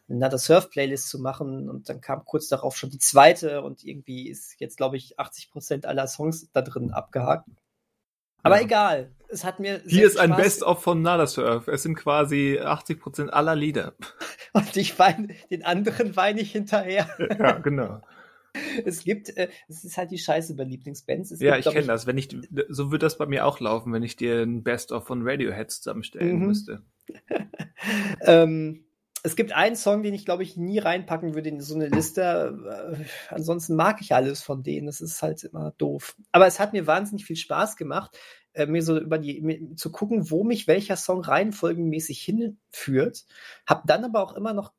[SPEAKER 2] Nada Surf Playlist zu machen und dann kam kurz darauf schon die zweite und irgendwie ist jetzt, glaube ich, 80 Prozent aller Songs da drin abgehakt. Aber ja. egal, es hat mir.
[SPEAKER 1] Hier ist ein Best-of von Nada Surf. Es sind quasi 80 Prozent aller Lieder.
[SPEAKER 2] Und ich weine, den anderen weine ich hinterher.
[SPEAKER 1] Ja, genau
[SPEAKER 2] es gibt, äh, es ist halt die Scheiße bei Lieblingsbands. Es
[SPEAKER 1] ja,
[SPEAKER 2] gibt,
[SPEAKER 1] ich kenne das. Wenn ich, so würde das bei mir auch laufen, wenn ich dir ein Best-of von Radiohead zusammenstellen mhm. müsste.
[SPEAKER 2] ähm, es gibt einen Song, den ich glaube ich nie reinpacken würde in so eine Liste. Äh, ansonsten mag ich alles von denen. Das ist halt immer doof. Aber es hat mir wahnsinnig viel Spaß gemacht, äh, mir so über die mir, zu gucken, wo mich welcher Song reihenfolgenmäßig hinführt. Hab dann aber auch immer noch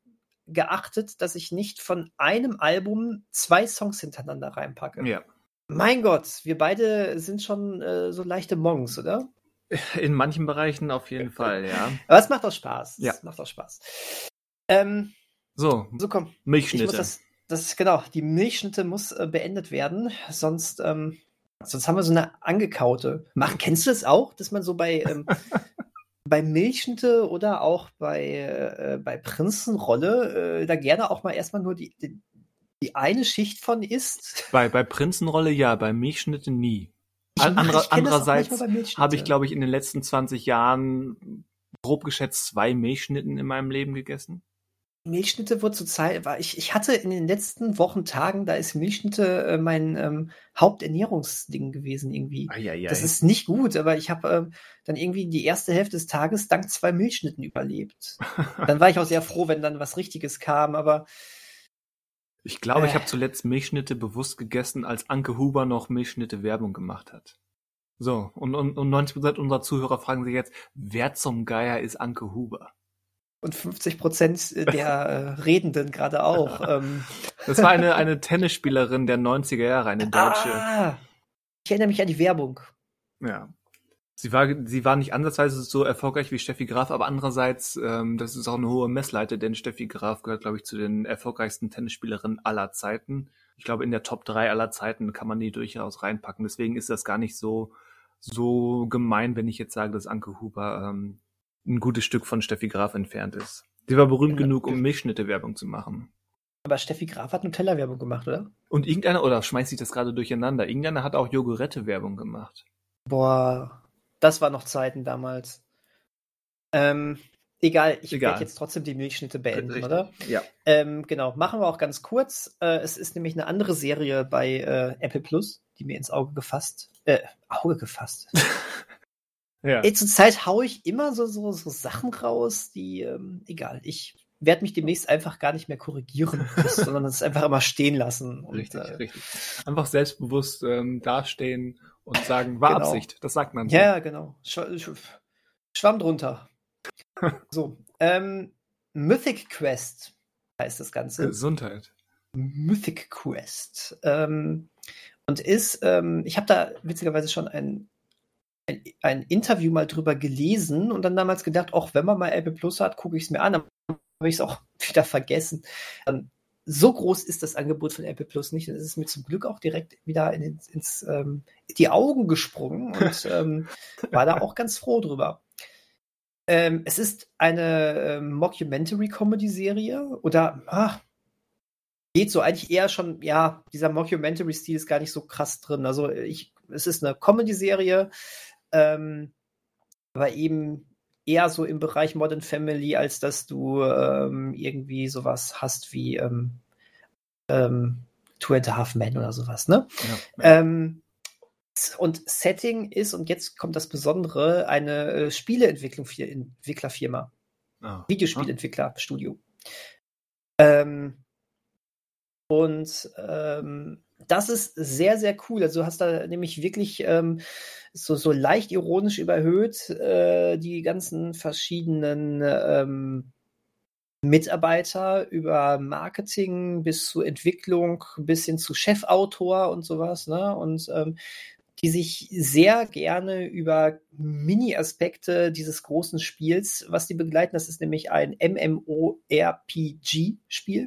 [SPEAKER 2] geachtet, dass ich nicht von einem Album zwei Songs hintereinander reinpacke.
[SPEAKER 1] Ja.
[SPEAKER 2] Mein Gott, wir beide sind schon äh, so leichte Monks, oder?
[SPEAKER 1] In manchen Bereichen auf jeden Fall, ja.
[SPEAKER 2] Aber es macht auch Spaß.
[SPEAKER 1] Ja.
[SPEAKER 2] Es macht auch Spaß. Ähm,
[SPEAKER 1] so,
[SPEAKER 2] so komm.
[SPEAKER 1] Milchschnitte.
[SPEAKER 2] Das, das, genau, die Milchschnitte muss äh, beendet werden, sonst, ähm, sonst haben wir so eine angekaute. Mach, kennst du das auch, dass man so bei, ähm, bei Milchschnitte oder auch bei, äh, bei Prinzenrolle äh, da gerne auch mal erstmal nur die, die, die, eine Schicht von isst.
[SPEAKER 1] Bei, bei Prinzenrolle ja, bei Milchschnitte nie. Ich Andere, andererseits habe ich, glaube ich, in den letzten 20 Jahren grob geschätzt zwei Milchschnitten in meinem Leben gegessen.
[SPEAKER 2] Milchschnitte wurde zur Zeit, war ich, ich hatte in den letzten Wochen, Tagen, da ist Milchschnitte äh, mein ähm, Haupternährungsding gewesen irgendwie.
[SPEAKER 1] Eieiei.
[SPEAKER 2] Das ist nicht gut, aber ich habe ähm, dann irgendwie die erste Hälfte des Tages dank zwei Milchschnitten überlebt. dann war ich auch sehr froh, wenn dann was Richtiges kam, aber
[SPEAKER 1] ich glaube, äh, ich habe zuletzt Milchschnitte bewusst gegessen, als Anke Huber noch Milchschnitte Werbung gemacht hat. So, und, und, und 90% unserer Zuhörer fragen sich jetzt, wer zum Geier ist Anke Huber?
[SPEAKER 2] Und 50 Prozent der äh, Redenden gerade auch. Ähm.
[SPEAKER 1] Das war eine, eine Tennisspielerin der 90er Jahre, eine deutsche.
[SPEAKER 2] Ah, ich erinnere mich an die Werbung.
[SPEAKER 1] Ja. Sie war, sie war nicht ansatzweise so erfolgreich wie Steffi Graf, aber andererseits, ähm, das ist auch eine hohe Messleite, denn Steffi Graf gehört, glaube ich, zu den erfolgreichsten Tennisspielerinnen aller Zeiten. Ich glaube, in der Top 3 aller Zeiten kann man die durchaus reinpacken. Deswegen ist das gar nicht so, so gemein, wenn ich jetzt sage, dass Anke Huber ähm, ein gutes Stück von Steffi Graf entfernt ist. Sie war berühmt ja, genug, um Milchschnitte-Werbung zu machen.
[SPEAKER 2] Aber Steffi Graf hat Nutella-Werbung gemacht, oder?
[SPEAKER 1] Und irgendeiner, oder schmeißt sich das gerade durcheinander, irgendeiner hat auch Jogurette-Werbung gemacht.
[SPEAKER 2] Boah, das war noch Zeiten damals. Ähm, egal, ich werde jetzt trotzdem die Milchschnitte beenden, Richtig. oder?
[SPEAKER 1] Ja.
[SPEAKER 2] Ähm, genau, machen wir auch ganz kurz. Äh, es ist nämlich eine andere Serie bei äh, Apple Plus, die mir ins Auge gefasst, äh, Auge gefasst. Ja. Ey, Zeit haue ich immer so, so, so Sachen raus, die, ähm, egal, ich werde mich demnächst einfach gar nicht mehr korrigieren, sondern es einfach immer stehen lassen.
[SPEAKER 1] Und, richtig, äh, richtig. Einfach selbstbewusst ähm, dastehen und sagen, war genau. Absicht. Das sagt man.
[SPEAKER 2] So. Ja, genau. Schwamm drunter. so, ähm, Mythic Quest heißt das Ganze.
[SPEAKER 1] Gesundheit.
[SPEAKER 2] Mythic Quest. Ähm, und ist, ähm, ich habe da witzigerweise schon ein, ein, ein, Interview mal drüber gelesen und dann damals gedacht, auch wenn man mal Apple Plus hat, gucke ich es mir an, aber habe ich es auch wieder vergessen. Ähm, so groß ist das Angebot von Apple Plus nicht. Es ist mir zum Glück auch direkt wieder in, ins, ins ähm, die Augen gesprungen und ähm, war da auch ganz froh drüber. Ähm, es ist eine ähm, Mockumentary-Comedy-Serie oder ach, geht so eigentlich eher schon, ja, dieser Mockumentary-Stil ist gar nicht so krass drin. Also ich, es ist eine Comedy-Serie, ähm, aber eben eher so im Bereich Modern Family, als dass du ähm, irgendwie sowas hast wie ähm, ähm, Two and a Half Men oder sowas, ne? Ja. Ähm, und Setting ist, und jetzt kommt das Besondere, eine äh, Spieleentwicklung für Entwicklerfirma. Ah. Videospielentwicklerstudio. Ähm, und ähm, das ist sehr, sehr cool. Also du hast da nämlich wirklich ähm, so, so leicht ironisch überhöht äh, die ganzen verschiedenen ähm, Mitarbeiter über Marketing bis zu Entwicklung bis hin zu Chefautor und sowas. Ne? Und ähm, die sich sehr gerne über Mini-Aspekte dieses großen Spiels, was die begleiten, das ist nämlich ein MMORPG-Spiel,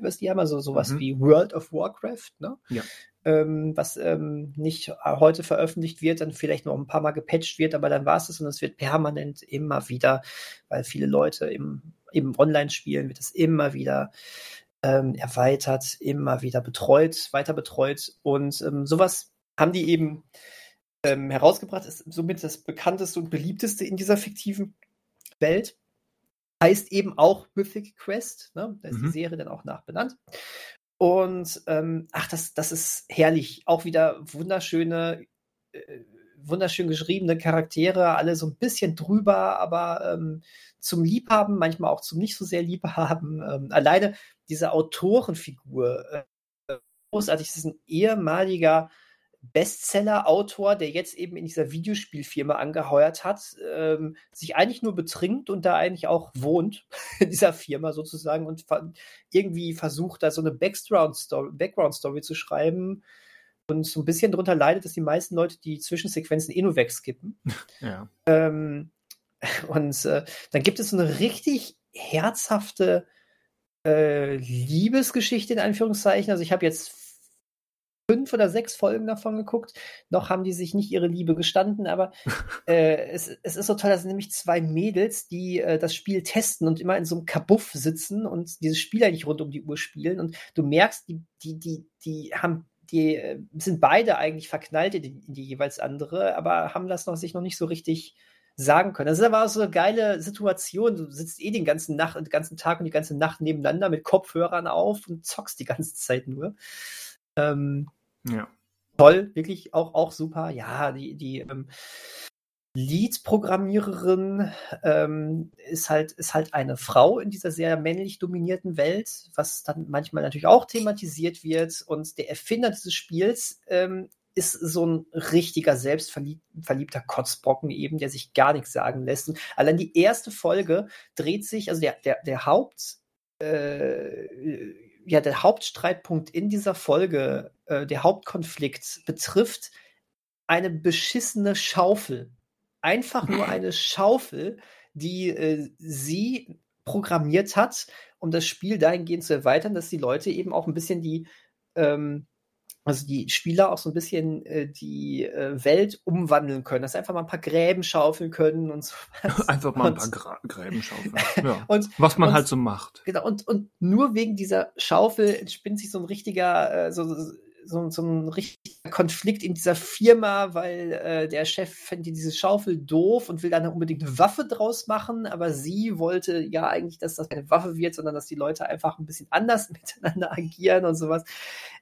[SPEAKER 2] was die haben, also sowas mhm. wie World of Warcraft, ne? Ja. Ähm, was ähm, nicht heute veröffentlicht wird, dann vielleicht noch ein paar Mal gepatcht wird, aber dann war es das und es wird permanent immer wieder, weil viele Leute im, im Online-Spielen wird es immer wieder ähm, erweitert, immer wieder betreut, weiter betreut und ähm, sowas haben die eben ähm, herausgebracht, ist somit das bekannteste und beliebteste in dieser fiktiven Welt. Heißt eben auch Mythic Quest, ne? da ist mhm. die Serie dann auch nachbenannt. Und ähm, ach, das, das ist herrlich. Auch wieder wunderschöne, äh, wunderschön geschriebene Charaktere, alle so ein bisschen drüber, aber ähm, zum Liebhaben, manchmal auch zum nicht so sehr Liebhaben. Ähm, alleine diese Autorenfigur, äh, großartig, das ist ein ehemaliger Bestseller-Autor, der jetzt eben in dieser Videospielfirma angeheuert hat, ähm, sich eigentlich nur betrinkt und da eigentlich auch wohnt, in dieser Firma sozusagen, und irgendwie versucht, da so eine Background-Story Background -Story zu schreiben und so ein bisschen darunter leidet, dass die meisten Leute die Zwischensequenzen eh nur wegskippen. Ja. Ähm, und äh, dann gibt es so eine richtig herzhafte äh, Liebesgeschichte in Anführungszeichen. Also ich habe jetzt fünf oder sechs Folgen davon geguckt. Noch haben die sich nicht ihre Liebe gestanden, aber äh, es, es ist so toll, das sind nämlich zwei Mädels, die äh, das Spiel testen und immer in so einem Kabuff sitzen und dieses Spiel eigentlich rund um die Uhr spielen. Und du merkst, die, die, die, die haben die äh, sind beide eigentlich verknallt in die, in die, jeweils andere, aber haben das noch sich noch nicht so richtig sagen können. Das ist aber auch so eine geile Situation. Du sitzt eh den ganzen, Nacht, den ganzen Tag und die ganze Nacht nebeneinander mit Kopfhörern auf und zockst die ganze Zeit nur. Ähm, ja. Toll, wirklich auch, auch super. Ja, die, die ähm, Lead-Programmiererin ähm, ist halt, ist halt eine Frau in dieser sehr männlich dominierten Welt, was dann manchmal natürlich auch thematisiert wird. Und der Erfinder dieses Spiels ähm, ist so ein richtiger selbstverliebter Kotzbrocken eben, der sich gar nichts sagen lässt. Und allein die erste Folge dreht sich, also der, der, der Haupt, äh, ja, der Hauptstreitpunkt in dieser Folge, äh, der Hauptkonflikt betrifft eine beschissene Schaufel. Einfach nur eine Schaufel, die äh, sie programmiert hat, um das Spiel dahingehend zu erweitern, dass die Leute eben auch ein bisschen die ähm, also die Spieler auch so ein bisschen äh, die äh, Welt umwandeln können, dass sie einfach mal ein paar Gräben schaufeln können und so.
[SPEAKER 1] Einfach mal ein paar Gra Gräben schaufeln. Ja. und, Was man und, halt so macht.
[SPEAKER 2] Genau, und, und nur wegen dieser Schaufel entspinnt sich so ein richtiger, äh, so, so, so ein richtiger Konflikt in dieser Firma, weil äh, der Chef fände diese Schaufel doof und will dann unbedingt eine Waffe draus machen, aber sie wollte ja eigentlich, dass das keine Waffe wird, sondern dass die Leute einfach ein bisschen anders miteinander agieren und sowas.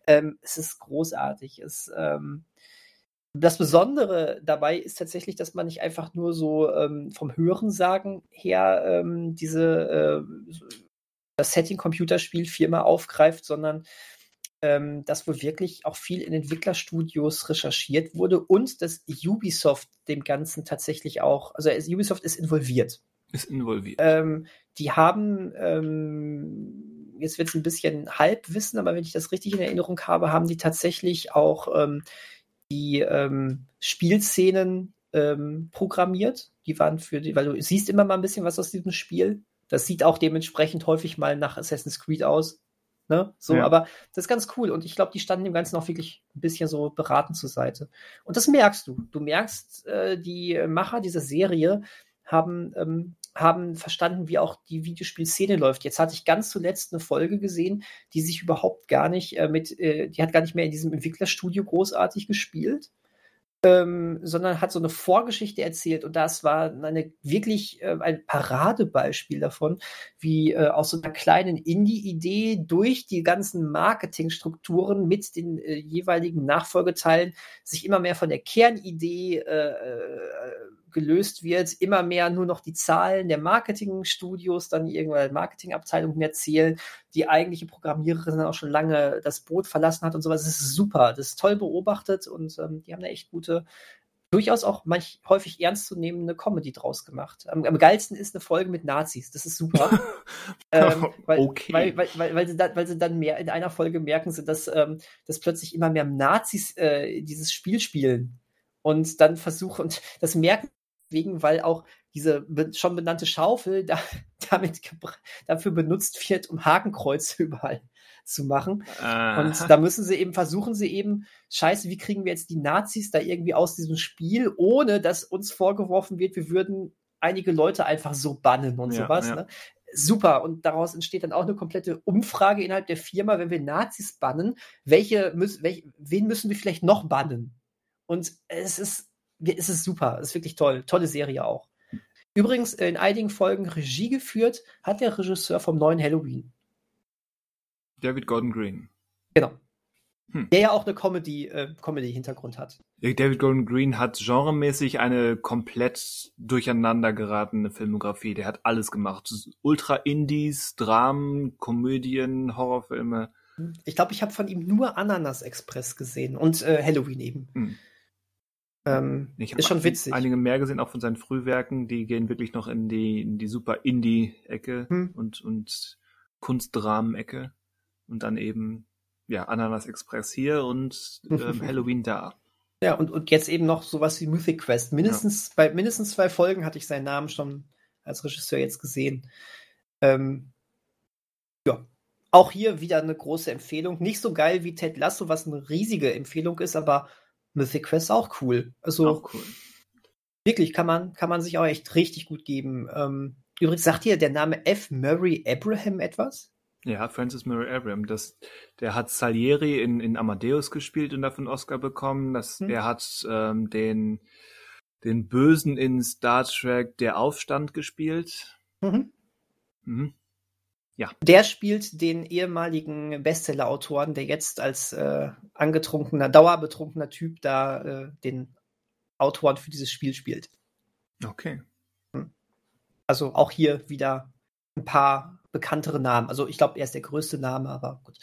[SPEAKER 2] Ähm, es ist großartig. Es, ähm, das Besondere dabei ist tatsächlich, dass man nicht einfach nur so ähm, vom Hörensagen her ähm, diese äh, das Setting Computerspielfirma aufgreift, sondern ähm, dass wohl wirklich auch viel in Entwicklerstudios recherchiert wurde und dass Ubisoft dem Ganzen tatsächlich auch, also Ubisoft ist involviert.
[SPEAKER 1] Ist involviert.
[SPEAKER 2] Ähm, die haben, ähm, jetzt wird es ein bisschen Halbwissen, aber wenn ich das richtig in Erinnerung habe, haben die tatsächlich auch ähm, die ähm, Spielszenen ähm, programmiert. Die waren für die, weil du siehst immer mal ein bisschen was aus diesem Spiel. Das sieht auch dementsprechend häufig mal nach Assassin's Creed aus. Ne? So, ja. aber das ist ganz cool. Und ich glaube, die standen dem Ganzen auch wirklich ein bisschen so beratend zur Seite. Und das merkst du. Du merkst, äh, die Macher dieser Serie haben, ähm, haben verstanden, wie auch die Videospielszene läuft. Jetzt hatte ich ganz zuletzt eine Folge gesehen, die sich überhaupt gar nicht äh, mit, äh, die hat gar nicht mehr in diesem Entwicklerstudio großartig gespielt, ähm, sondern hat so eine Vorgeschichte erzählt und das war eine wirklich äh, ein Paradebeispiel davon, wie äh, aus so einer kleinen Indie-Idee durch die ganzen Marketingstrukturen mit den äh, jeweiligen Nachfolgeteilen sich immer mehr von der Kernidee äh, äh, gelöst wird, immer mehr nur noch die Zahlen der Marketingstudios, dann irgendwann Marketingabteilungen erzählen, die eigentliche Programmiererin auch schon lange das Boot verlassen hat und sowas. Das ist super, das ist toll beobachtet und ähm, die haben da echt gute, durchaus auch manch häufig ernstzunehmende Comedy draus gemacht. Am, am, geilsten ist eine Folge mit Nazis, das ist super. ähm, weil, okay. Weil, weil, weil, weil, sie dann, weil sie dann mehr in einer Folge merken, dass, ähm, dass plötzlich immer mehr Nazis äh, dieses Spiel spielen und dann versuchen, und das merken wegen, weil auch diese schon benannte Schaufel da, damit dafür benutzt wird, um Hakenkreuze überall zu machen. Aha. Und da müssen sie eben, versuchen sie eben, scheiße, wie kriegen wir jetzt die Nazis da irgendwie aus diesem Spiel, ohne dass uns vorgeworfen wird, wir würden einige Leute einfach so bannen und ja, sowas. Ja. Ne? Super. Und daraus entsteht dann auch eine komplette Umfrage innerhalb der Firma, wenn wir Nazis bannen, welche, welch, wen müssen wir vielleicht noch bannen? Und es ist es ist super. Es ist wirklich toll. Tolle Serie auch. Übrigens, in einigen Folgen Regie geführt hat der Regisseur vom neuen Halloween.
[SPEAKER 1] David Gordon Green.
[SPEAKER 2] Genau. Hm. Der ja auch eine Comedy, äh, Comedy-Hintergrund hat.
[SPEAKER 1] David Gordon Green hat genremäßig eine komplett durcheinander geratene Filmografie. Der hat alles gemacht. Ultra-Indies, Dramen, Komödien, Horrorfilme.
[SPEAKER 2] Ich glaube, ich habe von ihm nur Ananas Express gesehen und äh, Halloween eben. Hm.
[SPEAKER 1] Ähm, ich ist schon witzig. Einige mehr gesehen, auch von seinen Frühwerken, die gehen wirklich noch in die, in die super Indie-Ecke hm. und, und Kunstdramen-Ecke. Und dann eben, ja, Ananas Express hier und ähm, Halloween da.
[SPEAKER 2] Ja, und, und jetzt eben noch sowas wie Mythic Quest. Mindestens, ja. bei mindestens zwei Folgen hatte ich seinen Namen schon als Regisseur jetzt gesehen. Ähm, ja, auch hier wieder eine große Empfehlung. Nicht so geil wie Ted Lasso, was eine riesige Empfehlung ist, aber Mythic Quest auch cool. Also auch cool. Wirklich kann man, kann man sich auch echt richtig gut geben. Ähm, übrigens sagt dir der Name F. Murray Abraham etwas?
[SPEAKER 1] Ja, Francis Murray Abraham. Das, der hat Salieri in, in Amadeus gespielt und dafür einen Oscar bekommen. Das, hm. Er hat ähm, den, den Bösen in Star Trek Der Aufstand gespielt. Mhm.
[SPEAKER 2] Mhm. Ja. Der spielt den ehemaligen Bestseller-Autoren, der jetzt als äh, angetrunkener, dauerbetrunkener Typ da äh, den Autoren für dieses Spiel spielt.
[SPEAKER 1] Okay. Hm.
[SPEAKER 2] Also auch hier wieder ein paar bekanntere Namen. Also ich glaube, er ist der größte Name, aber gut.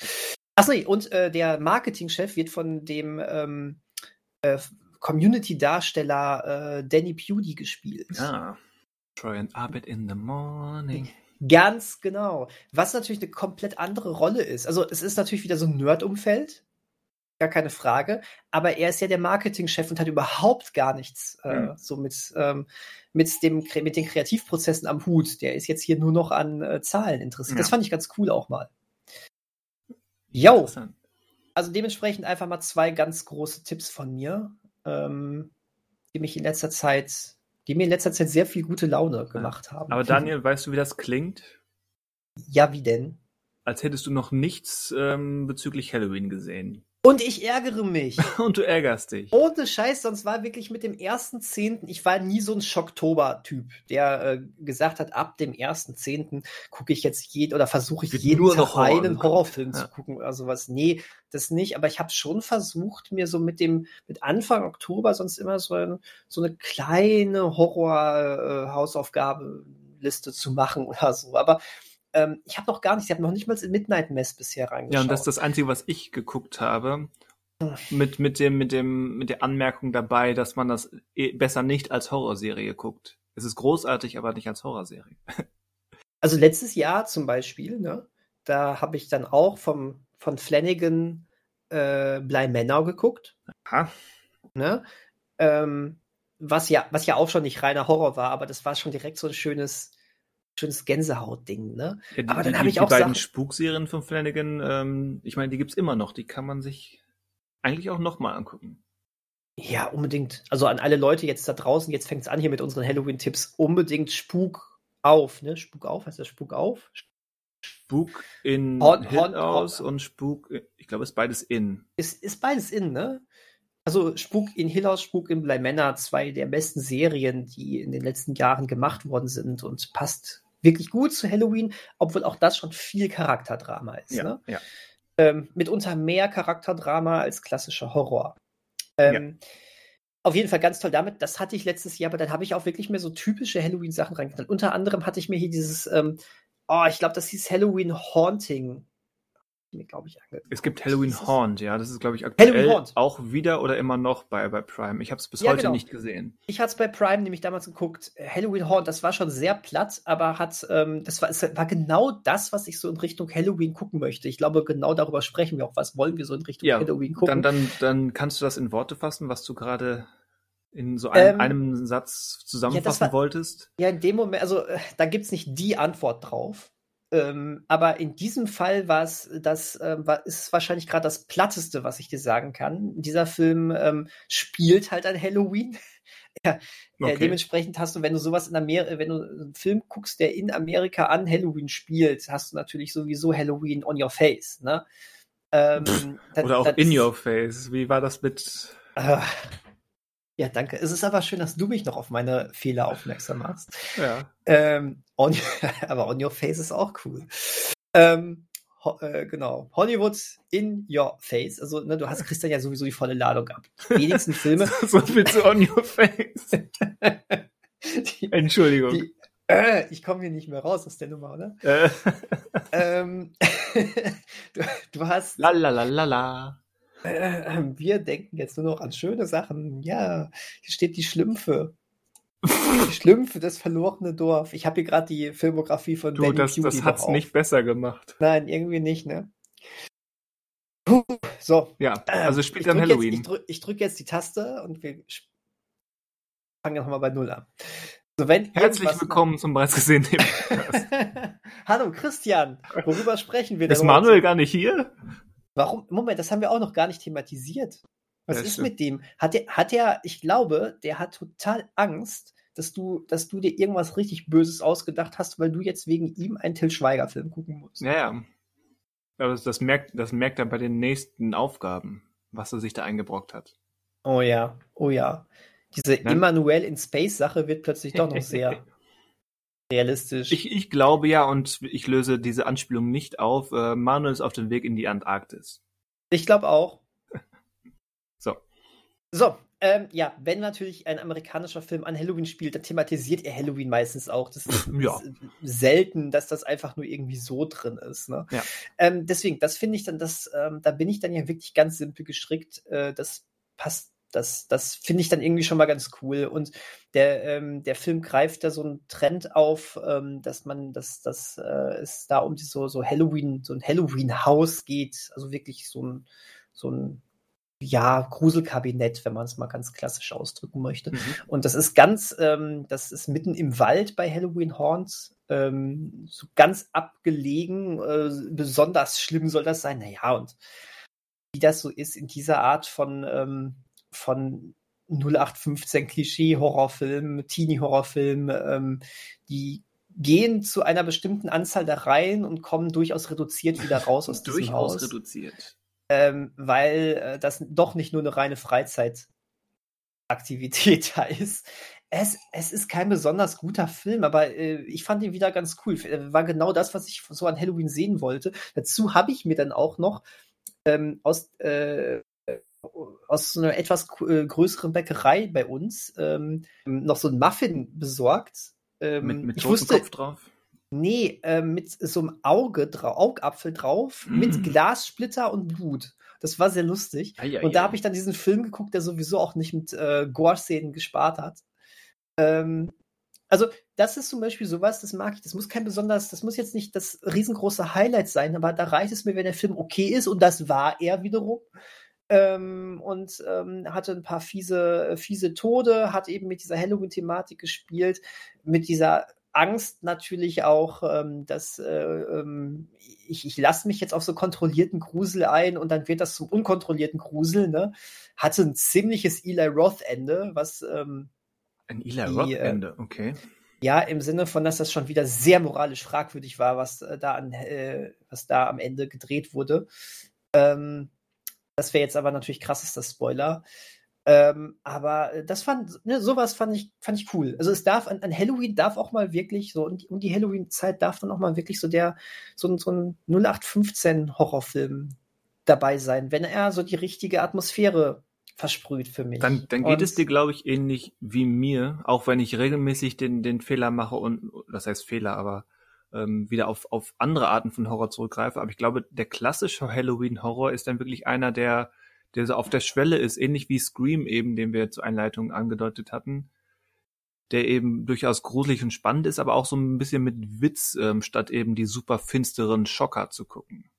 [SPEAKER 2] Achso, und äh, der Marketingchef wird von dem ähm, äh, Community-Darsteller äh, Danny Pewdy gespielt.
[SPEAKER 1] Ah. Try and Arbeit in the morning.
[SPEAKER 2] Ganz genau. Was natürlich eine komplett andere Rolle ist. Also es ist natürlich wieder so ein Nerd-Umfeld, gar keine Frage. Aber er ist ja der Marketingchef und hat überhaupt gar nichts äh, mhm. so mit, ähm, mit, dem, mit den Kreativprozessen am Hut. Der ist jetzt hier nur noch an äh, Zahlen interessiert. Ja. Das fand ich ganz cool auch mal. Jo. Also dementsprechend einfach mal zwei ganz große Tipps von mir, ähm, die mich in letzter Zeit die mir in letzter Zeit sehr viel gute Laune gemacht haben.
[SPEAKER 1] Aber Daniel, weißt du, wie das klingt?
[SPEAKER 2] Ja, wie denn?
[SPEAKER 1] Als hättest du noch nichts ähm, bezüglich Halloween gesehen.
[SPEAKER 2] Und ich ärgere mich.
[SPEAKER 1] Und du ärgerst dich.
[SPEAKER 2] Ohne Scheiß, sonst war wirklich mit dem ersten Zehnten, ich war nie so ein Schocktober-Typ, der äh, gesagt hat, ab dem ersten Zehnten gucke ich jetzt jeden oder versuche ich jeden nur noch Horror einen Horrorfilm ja. zu gucken oder sowas. Nee, das nicht, aber ich habe schon versucht, mir so mit dem, mit Anfang Oktober sonst immer so, ein, so eine kleine Horror-Hausaufgabe-Liste äh, zu machen oder so. Aber Ähm, ich habe noch gar nicht, ich habe noch nicht mal in Midnight Mess bisher reingeschaut.
[SPEAKER 1] Ja, und das ist das Einzige, was ich geguckt habe. Mit, mit, dem, mit, dem, mit der Anmerkung dabei, dass man das eh besser nicht als Horrorserie guckt. Es ist großartig, aber nicht als Horrorserie.
[SPEAKER 2] Also letztes Jahr zum Beispiel, ne, da habe ich dann auch vom, von Flanagan äh, Bly Manor geguckt.
[SPEAKER 1] Aha.
[SPEAKER 2] Ne? Ähm, was ja, was ja auch schon nicht reiner Horror war, aber das war schon direkt so ein schönes, schönes Gänsehaut-Ding, ne?
[SPEAKER 1] Ja, die,
[SPEAKER 2] aber dann
[SPEAKER 1] die,
[SPEAKER 2] habe ich
[SPEAKER 1] die
[SPEAKER 2] auch
[SPEAKER 1] beiden
[SPEAKER 2] Sachen,
[SPEAKER 1] Spukserien von Flanagan, ähm, ich meine, die gibt's immer noch. Die kann man sich eigentlich auch nochmal angucken.
[SPEAKER 2] ja, unbedingt. Also an alle Leute jetzt da draußen, jetzt fängt's an hier mit unseren Halloween-Tipps. Unbedingt Spuk auf, ne? Spuk auf, heißt das Spuk auf?
[SPEAKER 1] Spuk in
[SPEAKER 2] Horn-
[SPEAKER 1] Hill
[SPEAKER 2] Horn-
[SPEAKER 1] aus und Spuk, ich glaube, ist beides in.
[SPEAKER 2] Ist, ist beides in, ne? Also Spuk in Hill House, Spuk in Bly Manor, zwei der besten Serien, die in den letzten Jahren gemacht worden sind und passt wirklich gut zu Halloween, obwohl auch das schon viel Charakterdrama ist. Ne?
[SPEAKER 1] ja.
[SPEAKER 2] Ähm, mitunter mehr Charakterdrama als klassischer Horror. Ähm, Auf jeden Fall ganz toll damit. Das hatte ich letztes Jahr, aber dann habe ich auch wirklich mehr so typische Halloween-Sachen reingeknallt. Unter anderem hatte ich mir hier dieses, ähm, oh, ich glaube, das hieß Halloween Haunting. Mir, glaube ich, angeguckt.
[SPEAKER 1] Es gibt Halloween Haunt, ja, das ist, glaube ich,
[SPEAKER 2] Halloween
[SPEAKER 1] aktuell auch wieder oder immer noch bei, bei Prime. Ich habe es bis
[SPEAKER 2] Ja,
[SPEAKER 1] heute
[SPEAKER 2] genau.
[SPEAKER 1] nicht gesehen.
[SPEAKER 2] Ich hatte es bei Prime nämlich damals geguckt. Halloween Haunt, das war schon sehr platt, aber hat, ähm, das war, es war genau das, was ich so in Richtung Halloween gucken möchte. Ich glaube, genau darüber sprechen wir auch. Was wollen wir so in Richtung
[SPEAKER 1] Ja,
[SPEAKER 2] Halloween gucken?
[SPEAKER 1] Dann, dann, dann kannst du das in Worte fassen, was du gerade in so einem,
[SPEAKER 2] Ähm,
[SPEAKER 1] einem Satz zusammenfassen
[SPEAKER 2] war-
[SPEAKER 1] wolltest.
[SPEAKER 2] Ja, in dem Moment, also äh, da gibt es nicht die Antwort drauf. Ähm, aber in diesem Fall war es, das äh, war, ist wahrscheinlich gerade das Platteste, was ich dir sagen kann. Dieser Film ähm, spielt halt an Halloween. ja, äh,
[SPEAKER 1] Okay.
[SPEAKER 2] dementsprechend hast du, wenn du sowas in Amerika, wenn du einen Film guckst, der in Amerika an Halloween spielt, hast du natürlich sowieso Halloween on your face. Ne? Ähm, dann-
[SPEAKER 1] Oder auch in
[SPEAKER 2] ist-
[SPEAKER 1] your face. Wie war das mit.
[SPEAKER 2] Ah. Ja, danke. Es ist aber schön, dass du mich noch auf meine Fehler aufmerksam machst.
[SPEAKER 1] Ja.
[SPEAKER 2] Ähm, on, aber On Your Face ist auch cool. Ähm, ho, äh, genau. Hollywood in Your Face. Also, ne, du hast Christian ja sowieso die volle Ladung ab. Die wenigsten Filme.
[SPEAKER 1] so viel zu on your face.
[SPEAKER 2] die,
[SPEAKER 1] Entschuldigung.
[SPEAKER 2] die, äh, ich komme hier nicht mehr raus aus der Nummer, oder?
[SPEAKER 1] äh,
[SPEAKER 2] Ähm, du, du hast.
[SPEAKER 1] la la la la la.
[SPEAKER 2] Äh, wir denken jetzt nur noch an schöne Sachen. Ja, hier steht die Schlümpfe. Die Schlümpfe, das verlorene Dorf. Ich habe hier gerade die Filmografie von
[SPEAKER 1] Du,
[SPEAKER 2] Danny
[SPEAKER 1] das,
[SPEAKER 2] Beauty
[SPEAKER 1] das hat's nicht besser gemacht.
[SPEAKER 2] Nein, irgendwie nicht, ne? Puh, so.
[SPEAKER 1] Ja, also spielt
[SPEAKER 2] ich
[SPEAKER 1] dann Halloween.
[SPEAKER 2] Jetzt, ich drücke drück jetzt die Taste und wir fangen nochmal bei Null an. So, wenn
[SPEAKER 1] Herzlich willkommen zum bereits gesehenen Podcast.
[SPEAKER 2] Hallo Christian, worüber sprechen wir
[SPEAKER 1] Ist
[SPEAKER 2] denn
[SPEAKER 1] Manuel
[SPEAKER 2] heute?
[SPEAKER 1] gar nicht hier?
[SPEAKER 2] Warum? Moment, das haben wir auch noch gar nicht thematisiert. Was
[SPEAKER 1] Ja,
[SPEAKER 2] ist
[SPEAKER 1] stimmt.
[SPEAKER 2] mit dem? Hat der, hat der, ich glaube, der hat total Angst, dass du, dass du dir irgendwas richtig Böses ausgedacht hast, weil du jetzt wegen ihm einen Till Schweiger-Film gucken musst.
[SPEAKER 1] Ja, ja. Aber das, das, merkt, das merkt er bei den nächsten Aufgaben, was er sich da eingebrockt hat.
[SPEAKER 2] Oh ja, oh ja. Diese
[SPEAKER 1] Nein.
[SPEAKER 2] Emmanuel in Space-Sache wird plötzlich doch noch sehr realistisch.
[SPEAKER 1] Ich, ich glaube ja, und ich löse diese Anspielung nicht auf. Äh, Manuel ist auf dem Weg in die Antarktis.
[SPEAKER 2] Ich glaube auch.
[SPEAKER 1] So.
[SPEAKER 2] So, ähm, ja, wenn natürlich ein amerikanischer Film an Halloween spielt, dann thematisiert er Halloween meistens auch. Das ist,
[SPEAKER 1] Ja.
[SPEAKER 2] selten, dass das einfach nur irgendwie so drin ist. Ne?
[SPEAKER 1] Ja.
[SPEAKER 2] Ähm, deswegen, das finde ich dann, das, ähm, da bin ich dann ja wirklich ganz simpel gestrickt. Äh, das passt, das, das finde ich dann irgendwie schon mal ganz cool. Und der, ähm, der Film greift da so einen Trend auf, ähm, dass man, dass, dass äh, es da um die so, so Halloween, so ein Halloween-Haus geht. Also wirklich so ein, so ein ja, Gruselkabinett, wenn man es mal ganz klassisch ausdrücken möchte.
[SPEAKER 1] Mhm.
[SPEAKER 2] Und das ist ganz, ähm, das ist mitten im Wald bei Halloween Horns, ähm, so ganz abgelegen. Äh, besonders schlimm soll das sein. Naja, und wie das so ist in dieser Art von, ähm, von 0815 Klischee-Horrorfilm, Teenie-Horrorfilm, ähm, die gehen zu einer bestimmten Anzahl da rein und kommen durchaus reduziert wieder raus aus diesem
[SPEAKER 1] Durchaus
[SPEAKER 2] Haus
[SPEAKER 1] reduziert.
[SPEAKER 2] ähm, weil äh, das doch nicht nur eine reine Freizeitaktivität da ist. Es, es ist kein besonders guter Film, aber äh, ich fand ihn wieder ganz cool. Äh, War genau das, was ich so an Halloween sehen wollte. Dazu habe ich mir dann auch noch ähm, aus, äh, aus einer etwas äh, größeren Bäckerei bei uns ähm, noch so ein Muffin besorgt. Ähm,
[SPEAKER 1] Mit, mit
[SPEAKER 2] ich
[SPEAKER 1] totem
[SPEAKER 2] wusste,
[SPEAKER 1] Kopf drauf.
[SPEAKER 2] Nee, äh, mit so einem Auge drau Augapfel drauf, mm. mit Glassplitter und Blut. Das war sehr lustig. Ah, ja, und da habe ich dann diesen Film geguckt, der sowieso auch nicht mit äh, Gore-Szenen gespart hat. Ähm, also, das ist zum Beispiel sowas, das mag ich. Das muss kein besonders, das muss jetzt nicht das riesengroße Highlight sein, aber da reicht es mir, wenn der Film okay ist und das war er wiederum. Ähm, und ähm, hatte ein paar fiese, fiese Tode, hat eben mit dieser Halloween-Thematik gespielt, mit dieser Angst natürlich auch, ähm, dass äh, ähm, ich, ich lasse mich jetzt auf so kontrollierten Grusel ein und dann wird das zum unkontrollierten Grusel. Ne? Hatte ein ziemliches Eli Roth-Ende, was ähm,
[SPEAKER 1] ein Eli Roth-Ende, äh, okay.
[SPEAKER 2] Ja, im Sinne von, dass das schon wieder sehr moralisch fragwürdig war, was äh, da an, äh, was da am Ende gedreht wurde. Ähm, das wäre jetzt aber natürlich krassester Spoiler. Ähm, aber äh, das fand, ne, sowas fand ich, fand ich cool. Also es darf, an, an Halloween darf auch mal wirklich, so die, um die Halloween-Zeit darf dann auch mal wirklich so der, so, so ein 0815 Horrorfilm dabei sein, wenn er so die richtige Atmosphäre versprüht für mich.
[SPEAKER 1] Dann, dann geht und, es dir, glaube ich, ähnlich wie mir, auch wenn ich regelmäßig den, den Fehler mache und, das heißt Fehler, aber ähm, wieder auf, auf andere Arten von Horror zurückgreife. Aber ich glaube, der klassische Halloween-Horror ist dann wirklich einer, der, der so auf der Schwelle ist, ähnlich wie Scream eben, den wir zur Einleitung angedeutet hatten, der eben durchaus gruselig und spannend ist, aber auch so ein bisschen mit Witz, ähm, statt eben die super finsteren Schocker zu gucken.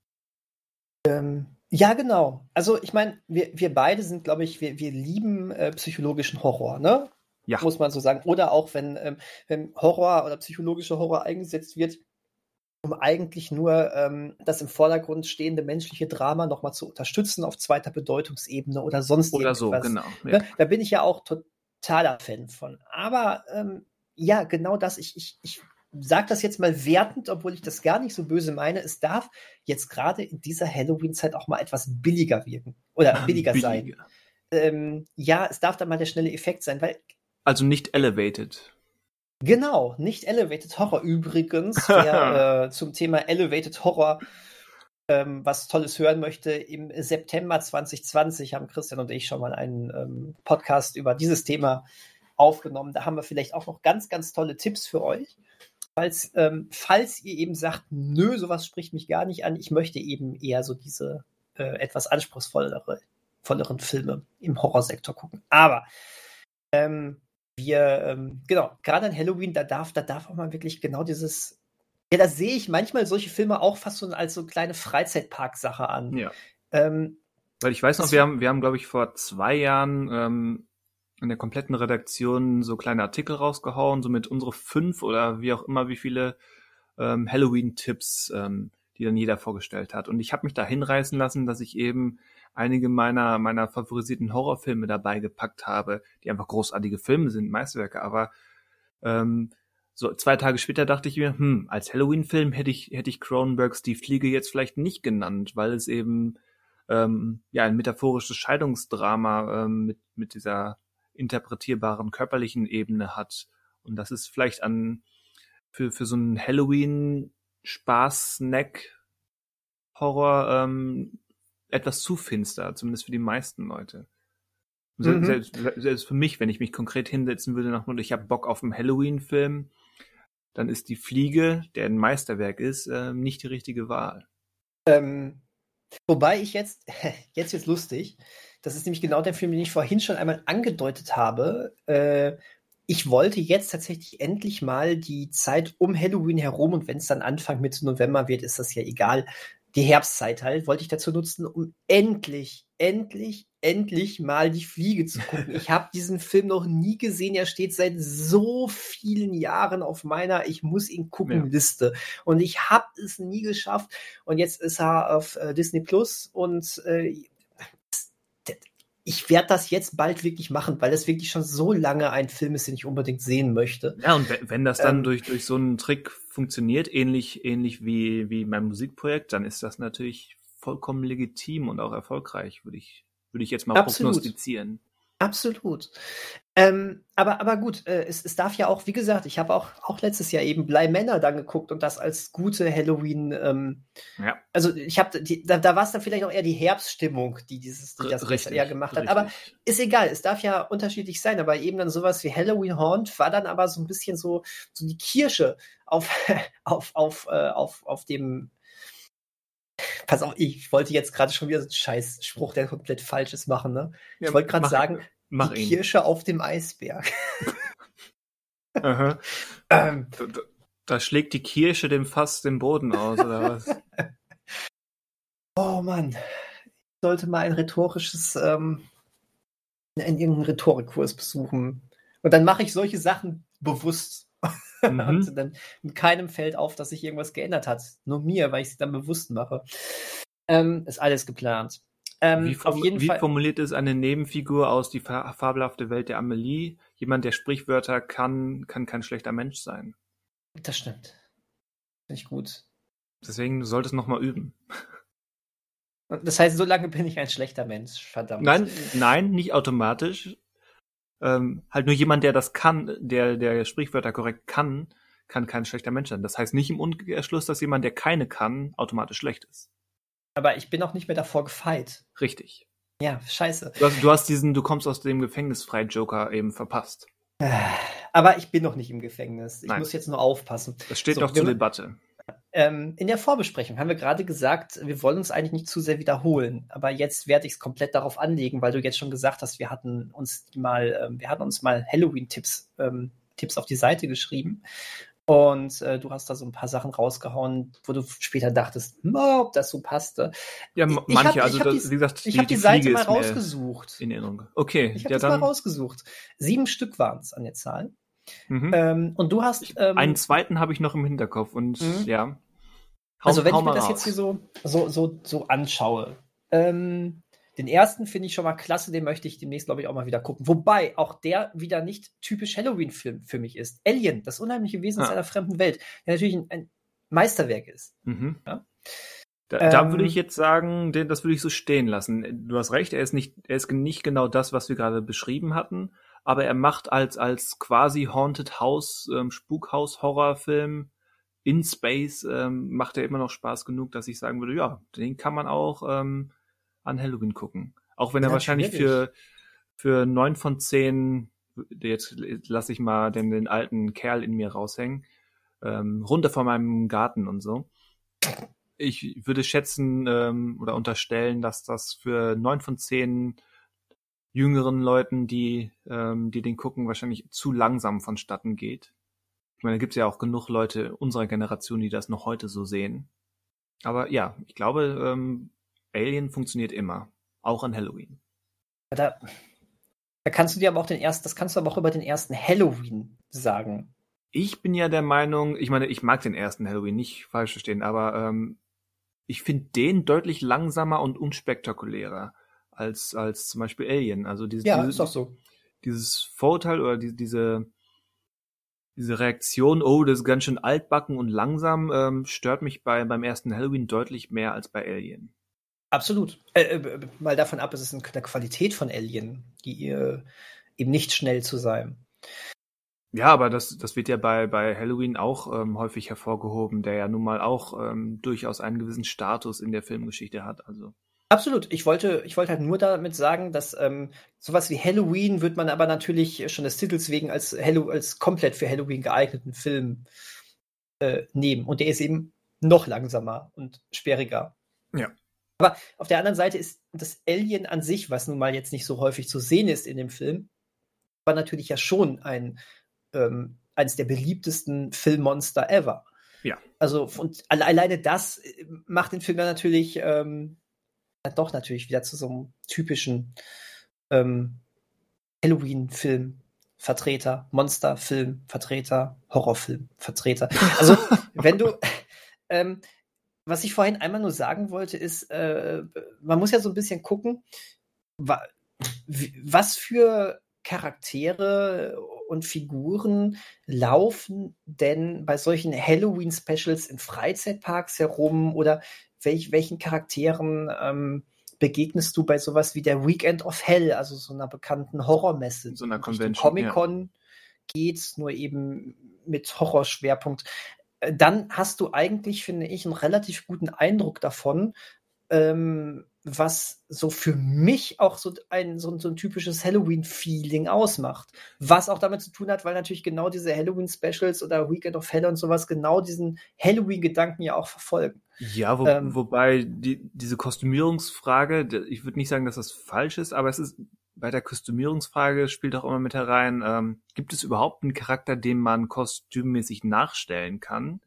[SPEAKER 2] Ähm, ja, genau. Also ich meine, wir, wir beide sind, glaube ich, wir, wir lieben äh, psychologischen Horror, ne? Ja. Muss man so sagen. Oder auch wenn, ähm, wenn Horror oder psychologischer Horror eingesetzt wird, um eigentlich nur ähm, das im Vordergrund stehende menschliche Drama nochmal zu unterstützen auf zweiter Bedeutungsebene oder sonst
[SPEAKER 1] oder irgendwas. Oder so, genau. Ja.
[SPEAKER 2] Ne? Da bin ich ja auch totaler Fan von. Aber ähm, ja, genau das. Ich, ich, ich sage das jetzt mal wertend, obwohl ich das gar nicht so böse meine. Es darf jetzt gerade in dieser Halloween-Zeit auch mal etwas billiger wirken oder billiger, billiger. sein. Ähm, ja, es darf dann mal der schnelle Effekt sein, weil
[SPEAKER 1] also nicht elevated.
[SPEAKER 2] Genau, nicht Elevated Horror übrigens. Wer äh, zum Thema Elevated Horror ähm, was Tolles hören möchte, im September 2020 haben Christian und ich schon mal einen ähm, Podcast über dieses Thema aufgenommen. Da haben wir vielleicht auch noch ganz, ganz tolle Tipps für euch. Falls, ähm, falls ihr eben sagt, nö, sowas spricht mich gar nicht an, ich möchte eben eher so diese äh, etwas anspruchsvollere, volleren Filme im Horrorsektor gucken. Aber ähm, wir, ähm, genau, gerade an Halloween, da darf, da darf auch mal wirklich genau dieses, ja, da sehe ich manchmal solche Filme auch fast so als so kleine Freizeitpark-Sache an.
[SPEAKER 1] Ja. Ähm, Weil ich weiß noch, wir haben, wir haben, glaube ich, vor zwei Jahren ähm, in der kompletten Redaktion so kleine Artikel rausgehauen, so mit unsere fünf oder wie auch immer, wie viele ähm, Halloween-Tipps, ähm, die dann jeder vorgestellt hat. Und ich habe mich da hinreißen lassen, dass ich eben einige meiner, meiner favorisierten Horrorfilme dabei gepackt habe, die einfach großartige Filme sind, Meisterwerke, aber ähm, so zwei Tage später dachte ich mir, hm, als Halloween-Film hätte ich, hätte ich Cronenbergs Die Fliege jetzt vielleicht nicht genannt, weil es eben ähm, ja ein metaphorisches Scheidungsdrama ähm, mit, mit dieser interpretierbaren körperlichen Ebene hat. Und das ist vielleicht an für, für so einen Halloween-Spaß-Snack-Horror ähm, etwas zu finster, zumindest für die meisten Leute. Mhm. Selbst, selbst für mich, wenn ich mich konkret hinsetzen würde nach ich habe Bock auf einen Halloween-Film, dann ist die Fliege, der ein Meisterwerk ist, äh, nicht die richtige Wahl.
[SPEAKER 2] Ähm, wobei ich jetzt, jetzt wird lustig, das ist nämlich genau der Film, den ich vorhin schon einmal angedeutet habe. Äh, ich wollte jetzt tatsächlich endlich mal die Zeit um Halloween herum und wenn es dann Anfang Mitte November wird, ist das ja egal, die Herbstzeit halt, wollte ich dazu nutzen, um endlich, endlich, endlich mal die Fliege zu gucken. Ich habe diesen Film noch nie gesehen. Er steht seit so vielen Jahren auf meiner Ich muss ihn gucken ja. Liste. Und ich habe es nie geschafft. Und jetzt ist er auf äh, Disney Plus und äh, ich werde das jetzt bald wirklich machen, weil das wirklich schon so lange ein Film ist, den ich unbedingt sehen möchte.
[SPEAKER 1] Ja, und wenn das dann ähm, durch, durch so einen Trick funktioniert, ähnlich, ähnlich wie, wie mein Musikprojekt, dann ist das natürlich vollkommen legitim und auch erfolgreich, würde ich, würde ich jetzt mal absolut. prognostizieren.
[SPEAKER 2] Absolut. Ähm, aber, aber gut, äh, es, es darf ja auch, wie gesagt, ich habe auch, auch letztes Jahr eben Blei Männer dann geguckt und das als gute Halloween. Ähm, ja. Also ich habe, da, da war es dann vielleicht auch eher die Herbststimmung, die dieses, die das richtig, eher gemacht hat. Richtig. Aber ist egal, es darf ja unterschiedlich sein. Aber eben dann sowas wie Halloween Haunt war dann aber so ein bisschen so, so die Kirsche auf, auf, auf, äh, auf, auf dem Pass auf, ich wollte jetzt gerade schon wieder so einen Scheißspruch, der komplett falsch ist, machen. Ne? Ja, ich wollte gerade sagen, mach die ihn. Kirsche auf dem Eisberg.
[SPEAKER 1] ähm, da, da, schlägt die Kirsche dem Fass den Boden aus, oder was?
[SPEAKER 2] oh Mann. Ich sollte mal ein rhetorisches, ähm, in irgendeinen Rhetorikkurs besuchen. Und dann mache ich solche Sachen bewusst. Mhm. und dann in keinem fällt auf, dass sich irgendwas geändert hat. Nur mir, weil ich es dann bewusst mache. Ähm, ist alles geplant.
[SPEAKER 1] Ähm, wie, auf jeden wie Fall. formuliert ist eine Nebenfigur aus die fabelhafte Welt der Amelie? Jemand, der Sprichwörter kann, kann kein schlechter Mensch sein.
[SPEAKER 2] Das stimmt. Finde ich gut.
[SPEAKER 1] Deswegen du solltest noch mal üben.
[SPEAKER 2] Das heißt, so lange bin ich ein schlechter Mensch, verdammt.
[SPEAKER 1] Nein, nein, nicht automatisch. Ähm, halt nur jemand, der das kann, der, der Sprichwörter korrekt kann, kann kein schlechter Mensch sein. Das heißt nicht im Umkehrschluss, dass jemand, der keine kann, automatisch schlecht ist.
[SPEAKER 2] Aber ich bin auch nicht mehr davor gefeit.
[SPEAKER 1] Richtig.
[SPEAKER 2] Ja, scheiße.
[SPEAKER 1] Du hast, du hast diesen, du kommst aus dem Gefängnis frei Joker eben verpasst.
[SPEAKER 2] Aber ich bin noch nicht im Gefängnis. Ich Nein. muss jetzt nur aufpassen.
[SPEAKER 1] Das steht so, doch zur Debatte.
[SPEAKER 2] Ähm, in der Vorbesprechung haben wir gerade gesagt, wir wollen uns eigentlich nicht zu sehr wiederholen. Aber jetzt werde ich es komplett darauf anlegen, weil du jetzt schon gesagt hast, wir hatten uns mal, ähm, wir hatten uns mal Halloween-Tipps ähm, Tipps auf die Seite geschrieben. Und äh, du hast da so ein paar Sachen rausgehauen, wo du später dachtest, ob das so passte.
[SPEAKER 1] Ja, ich manche, hab, also das,
[SPEAKER 2] die, wie gesagt, ich habe die, die Seite mal rausgesucht.
[SPEAKER 1] In Erinnerung. Okay.
[SPEAKER 2] Ich habe ja, das mal rausgesucht. Sieben Stück waren es an der Zahl. Mhm. Ähm, und du hast.
[SPEAKER 1] Ähm, einen zweiten habe ich noch im Hinterkopf und mhm. ja.
[SPEAKER 2] Hau, also wenn ich mir das raus. jetzt hier so, so, so, so anschaue, ähm, den ersten finde ich schon mal klasse, den möchte ich demnächst, glaube ich, auch mal wieder gucken. Wobei auch der wieder nicht typisch Halloween-Film für mich ist. Alien, das unheimliche Wesen aus einer fremden Welt, der natürlich ein, ein Meisterwerk ist. Mhm. Ja?
[SPEAKER 1] Da, ähm, da, würde ich jetzt sagen, das würde ich so stehen lassen. Du hast recht, er ist nicht, er ist nicht genau das, was wir gerade beschrieben hatten, aber er macht als, als quasi Haunted House, ähm, Spukhaus-Horrorfilm in Space, ähm, macht er immer noch Spaß genug, dass ich sagen würde, ja, den kann man auch ähm, an Halloween gucken. Auch wenn er ja, wahrscheinlich für, für neun von zehn, jetzt lasse ich mal den, den alten Kerl in mir raushängen, ähm, runter von meinem Garten und so. Ich würde schätzen ähm, oder unterstellen, dass das für neun von zehn jüngeren Leuten, die, ähm, die den gucken, wahrscheinlich zu langsam vonstatten geht. Ich meine, da gibt es ja auch genug Leute unserer Generation, die das noch heute so sehen. Aber ja, ich glaube, ähm, Alien funktioniert immer. Auch an Halloween.
[SPEAKER 2] Da, da kannst du dir aber auch den ersten, das kannst du aber auch über den ersten Halloween sagen.
[SPEAKER 1] Ich bin ja der Meinung, ich meine, ich mag den ersten Halloween, nicht falsch verstehen, aber ähm, ich finde den deutlich langsamer und unspektakulärer als, als zum Beispiel Alien. Also diese,
[SPEAKER 2] ja,
[SPEAKER 1] diese,
[SPEAKER 2] so.
[SPEAKER 1] Dieses Vorurteil oder die, diese, diese Reaktion, oh, das ist ganz schön altbacken und langsam, ähm, stört mich bei, beim ersten Halloween deutlich mehr als bei Alien.
[SPEAKER 2] Absolut. Äh, äh, mal davon ab, es ist eine Qualität von Alien, die äh, eben nicht schnell zu sein.
[SPEAKER 1] Ja, aber das, das wird ja bei, bei Halloween auch ähm, häufig hervorgehoben, der ja nun mal auch ähm, durchaus einen gewissen Status in der Filmgeschichte hat. Also.
[SPEAKER 2] Absolut. Ich wollte, ich wollte halt nur damit sagen, dass ähm, sowas wie Halloween wird man aber natürlich schon des Titels wegen als, Hallo als komplett für Halloween geeigneten Film äh, nehmen. Und der ist eben noch langsamer und sperriger.
[SPEAKER 1] Ja.
[SPEAKER 2] Aber auf der anderen Seite ist das Alien an sich, was nun mal jetzt nicht so häufig zu sehen ist in dem Film, war natürlich ja schon ein ähm, eines der beliebtesten Filmmonster ever.
[SPEAKER 1] Ja.
[SPEAKER 2] Also und alleine das äh, macht den Film dann natürlich ähm, dann doch natürlich wieder zu so einem typischen ähm, Halloween-Film. Vertreter, Monsterfilm, Vertreter, Horrorfilm, Vertreter. Also, wenn du, ähm, was ich vorhin einmal nur sagen wollte, ist, äh, man muss ja so ein bisschen gucken, wa was für Charaktere und Figuren laufen denn bei solchen Halloween-Specials in Freizeitparks herum oder welch, welchen Charakteren ähm, begegnest du bei sowas wie der Weekend of Hell, also so einer bekannten Horrormesse.
[SPEAKER 1] So einer Convention.
[SPEAKER 2] Comic-Con ja. geht, nur eben mit Horrorschwerpunkt. Äh, dann hast du eigentlich, finde ich, einen relativ guten Eindruck davon, ähm, was so für mich auch so ein, so, so ein typisches Halloween-Feeling ausmacht. Was auch damit zu tun hat, weil natürlich genau diese Halloween-Specials oder Weekend of Hell und sowas genau diesen Halloween-Gedanken ja auch verfolgen.
[SPEAKER 1] Ja, wo, ähm, wobei die, diese Kostümierungsfrage, ich würde nicht sagen, dass das falsch ist, aber es ist bei der Kostümierungsfrage spielt auch immer mit herein, ähm, gibt es überhaupt einen Charakter, den man kostümmäßig nachstellen kann?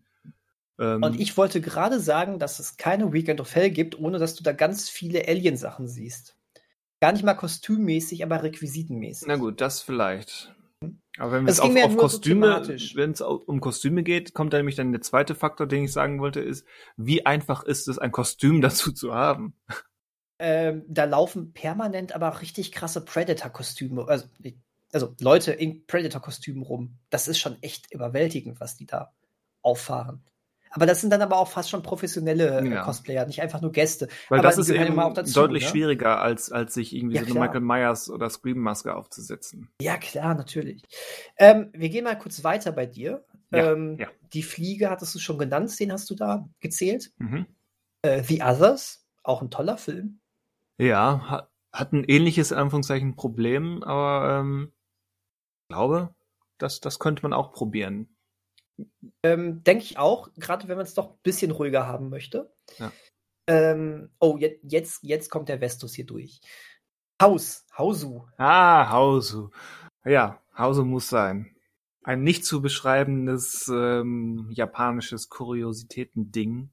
[SPEAKER 2] Ähm, und ich wollte gerade sagen, dass es keine Weekend of Hell gibt, ohne dass du da ganz viele Alien-Sachen siehst. Gar nicht mal kostümmäßig, aber requisitenmäßig.
[SPEAKER 1] Na gut, das vielleicht. Aber wenn es auf, auf Kostüme, so wenn es um Kostüme geht, kommt da nämlich dann der zweite Faktor, den ich sagen wollte, ist, wie einfach ist es, ein Kostüm dazu zu haben?
[SPEAKER 2] Ähm, da laufen permanent aber richtig krasse Predator-Kostüme, also, also Leute in Predator-Kostümen rum. Das ist schon echt überwältigend, was die da auffahren. Aber das sind dann aber auch fast schon professionelle äh, ja. Cosplayer, nicht einfach nur Gäste.
[SPEAKER 1] Weil aber das ist eben dazu, deutlich ne? schwieriger, als, als sich irgendwie ja, so eine Michael Myers oder Scream-Maske aufzusetzen.
[SPEAKER 2] Ja, klar, natürlich. Ähm, wir gehen mal kurz weiter bei dir. Ja, ähm. Die Fliege hattest du schon genannt, den hast du da gezählt. Mhm. Äh, The Others, auch ein toller Film.
[SPEAKER 1] Ja, hat, hat ein ähnliches Anführungszeichen Problem, aber ähm, glaube, das, das könnte man auch probieren.
[SPEAKER 2] Ähm, Denke ich auch, gerade wenn man es doch ein bisschen ruhiger haben möchte. Ja. Ähm, oh, jetzt, jetzt, jetzt kommt der Vestus hier durch. Haus, Hausu.
[SPEAKER 1] Ah, Hausu. Ja, Hausu muss sein. Ein nicht zu beschreibendes ähm, japanisches Kuriositäten-Ding.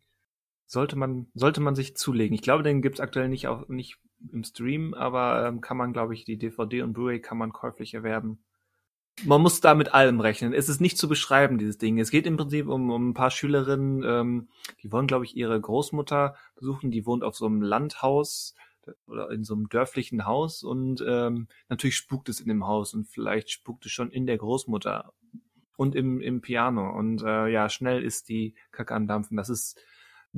[SPEAKER 1] Sollte man, sollte man sich zulegen. Ich glaube, den gibt's aktuell nicht, auch, nicht im Stream, aber ähm, kann man, glaube ich, die DVD und Blu-ray kann man käuflich erwerben man muss da mit allem rechnen. Es ist nicht zu beschreiben, dieses Ding. Es geht im Prinzip um, um ein paar Schülerinnen, ähm, die wollen, glaube ich, ihre Großmutter besuchen. Die wohnt auf so einem Landhaus oder in so einem dörflichen Haus und ähm, natürlich spukt es in dem Haus und vielleicht spukt es schon in der Großmutter und im, im Piano. Und äh, ja, schnell ist die Kacke am Dampfen. Das ist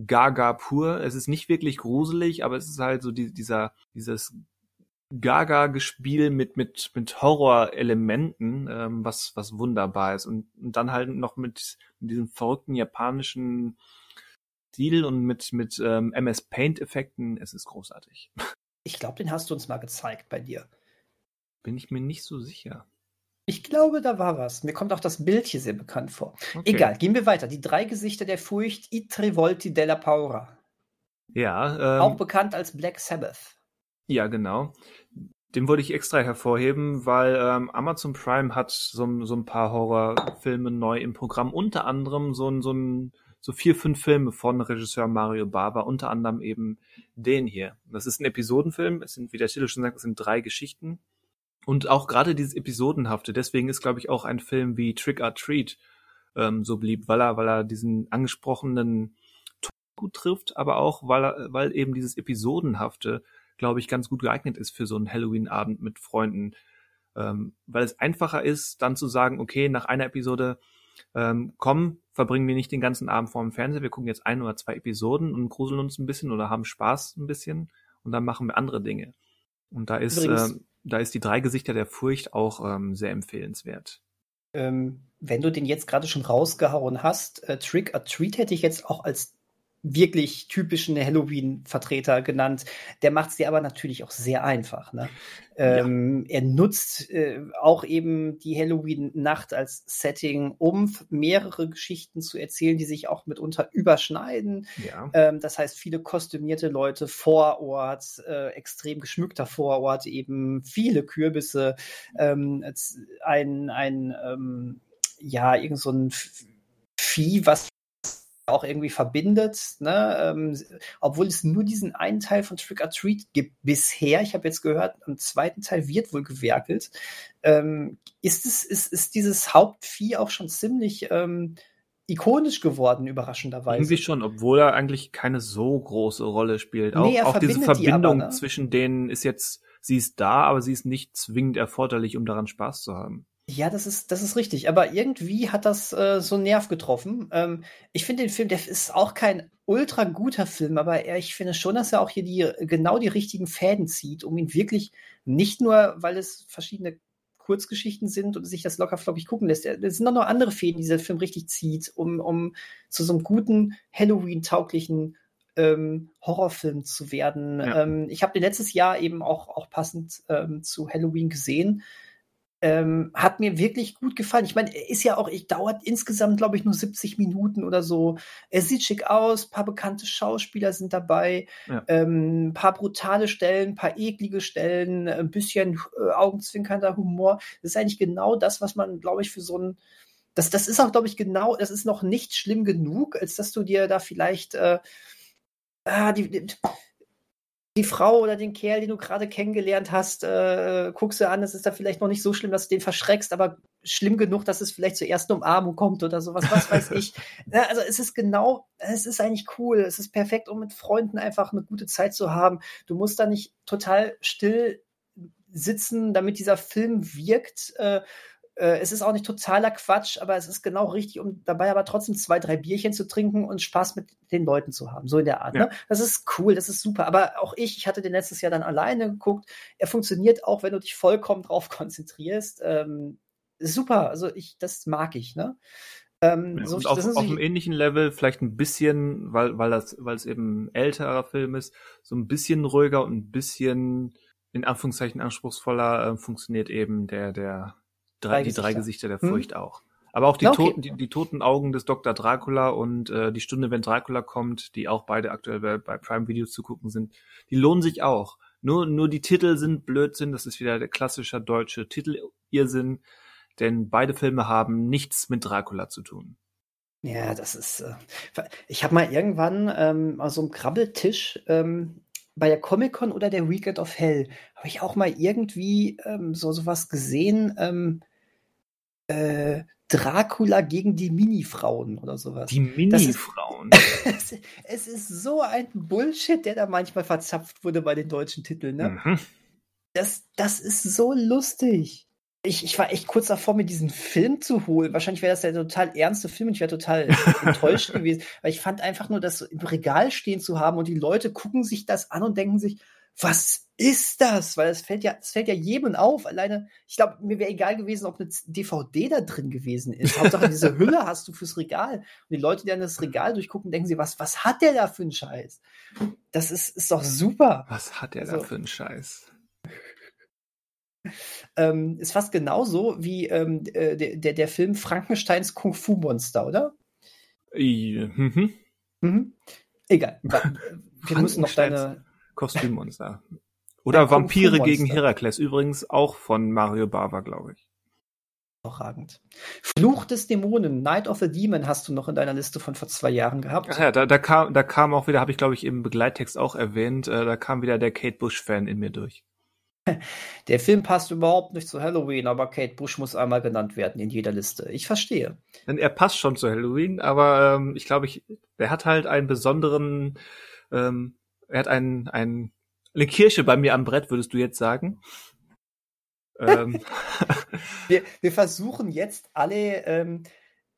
[SPEAKER 1] Gaga pur. Es ist nicht wirklich gruselig, aber es ist halt so die, dieser, dieses Gaga-Gespiel mit, mit, mit Horrorelementen, ähm, was, was wunderbar ist. Und, und dann halt noch mit, mit diesem verrückten japanischen Stil und mit, mit ähm, MS Paint-Effekten. Es ist großartig.
[SPEAKER 2] Ich glaube, den hast du uns mal gezeigt bei dir.
[SPEAKER 1] Bin ich mir nicht so sicher.
[SPEAKER 2] Ich glaube, da war was. Mir kommt auch das Bild hier sehr bekannt vor. Okay. Egal, gehen wir weiter. Die drei Gesichter der Furcht, I Trivolti della Paura.
[SPEAKER 1] Ja.
[SPEAKER 2] Ähm, auch bekannt als Black Sabbath.
[SPEAKER 1] Ja, genau. Den wollte ich extra hervorheben, weil ähm, Amazon Prime hat so, so ein paar Horrorfilme neu im Programm. Unter anderem so so ein so vier, fünf Filme von Regisseur Mario Bava, unter anderem eben den hier. Das ist ein Episodenfilm. Es sind, wie der Titel schon sagt, es sind drei Geschichten. Und auch gerade dieses Episodenhafte, deswegen ist, glaube ich, auch ein Film wie Trick or Treat ähm, so beliebt, weil er, weil er diesen angesprochenen Ton gut trifft, aber auch, weil er, weil eben dieses Episodenhafte glaube ich, ganz gut geeignet ist für so einen Halloween-Abend mit Freunden. Ähm, weil es einfacher ist, dann zu sagen, okay, nach einer Episode, ähm, komm, verbringen wir nicht den ganzen Abend vor dem Fernseher, wir gucken jetzt ein oder zwei Episoden und gruseln uns ein bisschen oder haben Spaß ein bisschen und dann machen wir andere Dinge. Und da ist, äh, da ist die drei Gesichter der Furcht auch ähm, sehr empfehlenswert.
[SPEAKER 2] Ähm, wenn du den jetzt gerade schon rausgehauen hast, äh, Trick or Treat hätte ich jetzt auch als wirklich typischen Halloween-Vertreter genannt. Der macht es dir aber natürlich auch sehr einfach. Ne? Ähm, ja. Er nutzt äh, auch eben die Halloween-Nacht als Setting, um mehrere Geschichten zu erzählen, die sich auch mitunter überschneiden. Ja. Ähm, das heißt, viele kostümierte Leute vor Ort, äh, extrem geschmückter Vorort, eben viele Kürbisse, ähm, ein, ein ähm, ja, irgend so ein Vieh, was auch irgendwie verbindet, ne? Ähm, obwohl es nur diesen einen Teil von Trick or Treat gibt bisher. Ich habe jetzt gehört, am zweiten Teil wird wohl gewerkelt. Ähm, ist, es, ist, ist dieses Hauptvieh auch schon ziemlich ähm, ikonisch geworden, überraschenderweise?
[SPEAKER 1] Irgendwie schon, obwohl er eigentlich keine so große Rolle spielt. Nee, auch, auch diese Verbindung die aber, ne? zwischen denen ist jetzt, sie ist da, aber sie ist nicht zwingend erforderlich, um daran Spaß zu haben
[SPEAKER 2] Ja, das ist, das ist richtig. Aber irgendwie hat das äh, so einen Nerv getroffen. Ähm, ich finde den Film, der ist auch kein ultra guter Film, aber er, ich finde schon, dass er auch hier die, genau die richtigen Fäden zieht, um ihn wirklich nicht nur, weil es verschiedene Kurzgeschichten sind und sich das locker flockig gucken lässt. Es sind auch noch andere Fäden, die dieser Film richtig zieht, um, um zu so einem guten, Halloween-tauglichen ähm, Horrorfilm zu werden. Ja. Ähm, ich habe den letztes Jahr eben auch, auch passend ähm, zu Halloween gesehen ähm, hat mir wirklich gut gefallen. Ich meine, er ist ja auch, ich dauert insgesamt, glaube ich, nur 70 Minuten oder so. Er sieht schick aus, paar bekannte Schauspieler sind dabei, ja. ähm, paar brutale Stellen, paar eklige Stellen, ein bisschen äh, augenzwinkernder Humor. Das ist eigentlich genau das, was man, glaube ich, für so ein das, das ist auch, glaube ich, genau, das ist noch nicht schlimm genug, als dass du dir da vielleicht äh, ah, die, die die Frau oder den Kerl, den du gerade kennengelernt hast, äh, guckst du an, es ist da vielleicht noch nicht so schlimm, dass du den verschreckst, aber schlimm genug, dass es vielleicht zur ersten Umarmung kommt oder sowas, was weiß ich. Ja, also es ist genau, es ist eigentlich cool, es ist perfekt, um mit Freunden einfach eine gute Zeit zu haben. Du musst da nicht total still sitzen, damit dieser Film wirkt. Äh, äh, es ist auch nicht totaler Quatsch, aber es ist genau richtig, um dabei aber trotzdem zwei, drei Bierchen zu trinken und Spaß mit den Leuten zu haben. So in der Art. Ja. Ne? Das ist cool, das ist super. Aber auch ich, ich hatte den letztes Jahr dann alleine geguckt. Er funktioniert auch, wenn du dich vollkommen drauf konzentrierst. Ähm, super, also ich, das mag ich, ne?
[SPEAKER 1] Ähm, ja, so, und auf, auf einem ähnlichen Level, vielleicht ein bisschen, weil, weil das, weil es eben ein älterer Film ist, so ein bisschen ruhiger und ein bisschen in Anführungszeichen anspruchsvoller äh, funktioniert eben der, der drei, die drei Gesichter der hm? Furcht hm. auch. Aber auch die, okay. toten, die, die, toten Augen des Dr. Dracula und äh, die Stunde, wenn Dracula kommt, die auch beide aktuell bei, bei Prime Videos zu gucken sind, die lohnen sich auch. Nur, nur die Titel sind Blödsinn, das ist wieder der klassische deutsche Titel-Irrsinn, denn beide Filme haben nichts mit Dracula zu tun.
[SPEAKER 2] Ja, das ist. Äh, ich habe mal irgendwann ähm, so einem Krabbeltisch ähm, bei der Comic-Con oder der Weekend of Hell habe ich auch mal irgendwie ähm, so sowas gesehen. Äh, Dracula gegen die Mini-Frauen oder sowas.
[SPEAKER 1] Die Mini-Frauen.
[SPEAKER 2] Es, es, ist so ein Bullshit, der da manchmal verzapft wurde bei den deutschen Titeln. Ne? Mhm. Das, das ist so lustig. Ich, ich war echt kurz davor, mir diesen Film zu holen. Wahrscheinlich wäre das der total ernste Film und ich wäre total enttäuscht gewesen. Weil ich fand einfach nur, das im Regal stehen zu haben und die Leute gucken sich das an und denken sich, was ist das? Weil es fällt ja, es fällt ja jedem auf. Alleine, ich glaube, mir wäre egal gewesen, ob eine DVD da drin gewesen ist. Hauptsache, diese Hülle hast du fürs Regal. Und die Leute, die dann das Regal durchgucken, denken sie, was, was hat der da für einen Scheiß? Das ist, ist doch super.
[SPEAKER 1] Was hat der also, da für einen Scheiß?
[SPEAKER 2] Ähm, ist fast genauso wie ähm, äh, der, der, der Film Frankensteins Kung Fu Monster, oder?
[SPEAKER 1] Ja, mhm.
[SPEAKER 2] Mhm. Egal. Wir müssen noch deine
[SPEAKER 1] Kostümmonster. Oder Vampire gegen Herakles, übrigens auch von Mario Bava, glaube ich.
[SPEAKER 2] Hervorragend. Fluch des Dämonen, Night of the Demon hast du noch in deiner Liste von vor zwei Jahren gehabt.
[SPEAKER 1] Ach ja, da, da, kam, da kam auch wieder, habe ich glaube ich im Begleittext auch erwähnt, äh, da kam wieder der Kate Bush-Fan in mir durch.
[SPEAKER 2] Der Film passt überhaupt nicht zu Halloween, aber Kate Bush muss einmal genannt werden in jeder Liste. Ich verstehe.
[SPEAKER 1] Denn er passt schon zu Halloween, aber ähm, ich glaube, ich, der hat halt einen besonderen ähm, er hat ein, ein, eine Kirche bei mir am Brett, würdest du jetzt sagen?
[SPEAKER 2] ähm. wir, wir versuchen jetzt alle ähm,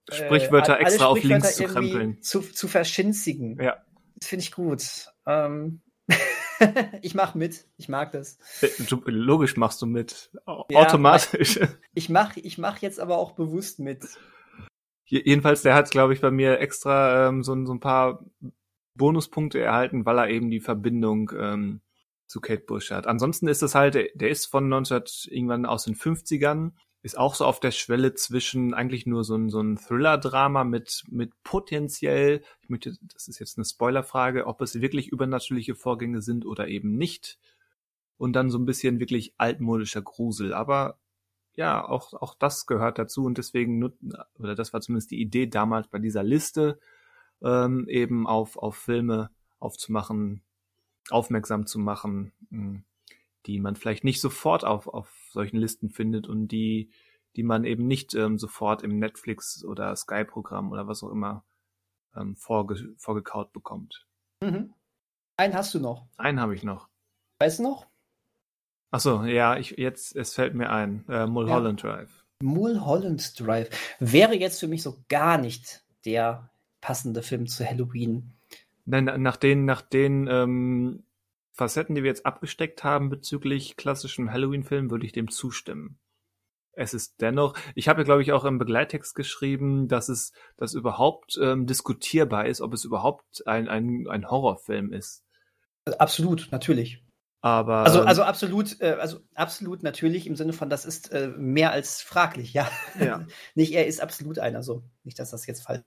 [SPEAKER 1] äh, Sprichwörter äh, extra auf links zu krempeln.
[SPEAKER 2] Zu, zu verschinzigen.
[SPEAKER 1] Ja.
[SPEAKER 2] Das finde ich gut. Ähm, ich mach mit. Ich mag das.
[SPEAKER 1] Äh, logisch machst du mit. Automatisch.
[SPEAKER 2] Ja, ich mach, ich mach jetzt aber auch bewusst mit.
[SPEAKER 1] Jedenfalls, der hat, glaube ich, bei mir extra ähm, so, so ein paar Bonuspunkte erhalten, weil er eben die Verbindung ähm, zu Kate Bush hat. Ansonsten ist es halt, der ist von 19 irgendwann aus den 50ern, ist auch so auf der Schwelle zwischen eigentlich nur so ein, so ein Thriller-Drama mit, mit potenziell, ich möchte, das ist jetzt eine Spoilerfrage, ob es wirklich übernatürliche Vorgänge sind oder eben nicht. Und dann so ein bisschen wirklich altmodischer Grusel. Aber ja, auch, auch das gehört dazu und deswegen, oder das war zumindest die Idee damals bei dieser Liste, ähm, eben auf, auf Filme aufzumachen, aufmerksam zu machen, hm, die man vielleicht nicht sofort auf, auf solchen Listen findet und die, die man eben nicht ähm, sofort im Netflix oder Sky-Programm oder was auch immer ähm, vorge vorgekaut bekommt.
[SPEAKER 2] Mhm. Einen hast du noch.
[SPEAKER 1] Einen habe ich noch.
[SPEAKER 2] Weißt du noch?
[SPEAKER 1] Achso, ja, ich, jetzt, es fällt mir ein. Äh, Mulholland ja. Drive.
[SPEAKER 2] Mulholland Drive wäre jetzt für mich so gar nicht der passende Film zu Halloween.
[SPEAKER 1] Nein, nach den, nach den ähm, Facetten, die wir jetzt abgesteckt haben bezüglich klassischem Halloween-Film, würde ich dem zustimmen. Es ist dennoch, ich habe ja glaube ich auch im Begleittext geschrieben, dass es, dass überhaupt ähm, diskutierbar ist, ob es überhaupt ein, ein, ein Horrorfilm ist.
[SPEAKER 2] Absolut, natürlich.
[SPEAKER 1] Aber
[SPEAKER 2] also, also absolut, äh, also absolut natürlich im Sinne von, das ist äh, mehr als fraglich, ja.
[SPEAKER 1] ja.
[SPEAKER 2] Nicht er ist absolut einer, so. Nicht, dass das jetzt falsch.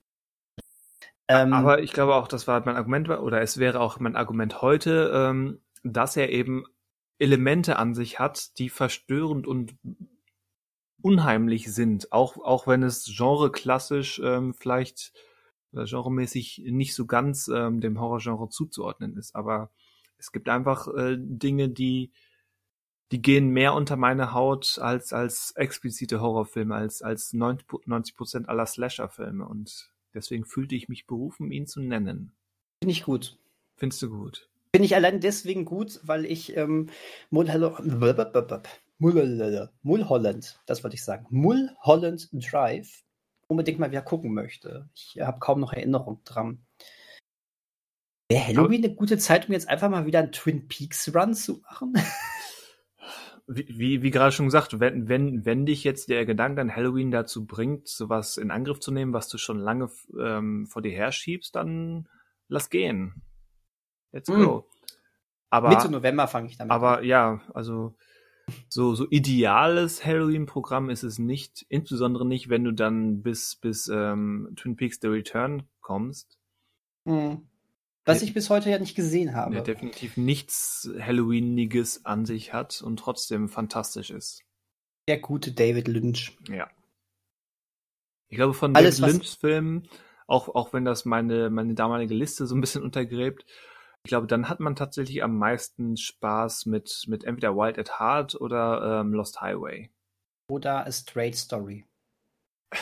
[SPEAKER 1] Ähm, Aber ich glaube auch, das war mein Argument, oder es wäre auch mein Argument heute, ähm, dass er eben Elemente an sich hat, die verstörend und unheimlich sind, auch, auch wenn es genreklassisch ähm, vielleicht oder genremäßig nicht so ganz ähm, dem Horrorgenre zuzuordnen ist. Aber es gibt einfach äh, Dinge, die, die gehen mehr unter meine Haut als, als explizite Horrorfilme, als, als 90 Prozent aller Slasher-Filme. Und deswegen fühlte ich mich berufen, ihn zu nennen.
[SPEAKER 2] Finde ich gut.
[SPEAKER 1] Findest du gut?
[SPEAKER 2] Finde ich allein deswegen gut, weil ich ähm, Mulholland, das wollte ich sagen, Mulholland Drive unbedingt mal wieder gucken möchte. Ich habe kaum noch Erinnerung dran. Wäre Halloween eine gute Zeit, um jetzt einfach mal wieder einen Twin Peaks Run zu machen?
[SPEAKER 1] Wie, wie, gerade schon gesagt, wenn, wenn, wenn dich jetzt der Gedanke an Halloween dazu bringt, sowas in Angriff zu nehmen, was du schon lange ähm, vor dir herschiebst, dann lass gehen. Let's hm. go. Mm. Aber,
[SPEAKER 2] Mitte November fange ich damit
[SPEAKER 1] aber, an. Aber ja, also so, so ideales Halloween-Programm ist es nicht, insbesondere nicht, wenn du dann bis, bis ähm, Twin Peaks The Return kommst.
[SPEAKER 2] Mm. Was ich bis heute ja nicht gesehen habe.
[SPEAKER 1] Der definitiv nichts Halloweeniges an sich hat und trotzdem fantastisch ist.
[SPEAKER 2] Der gute David Lynch.
[SPEAKER 1] Ja. Ich glaube, von Alles, David Lynchs Filmen, auch, auch wenn das meine, meine damalige Liste so ein bisschen untergräbt, ich glaube, dann hat man tatsächlich am meisten Spaß mit, mit entweder Wild at Heart oder ähm, Lost Highway.
[SPEAKER 2] Oder A Straight Story.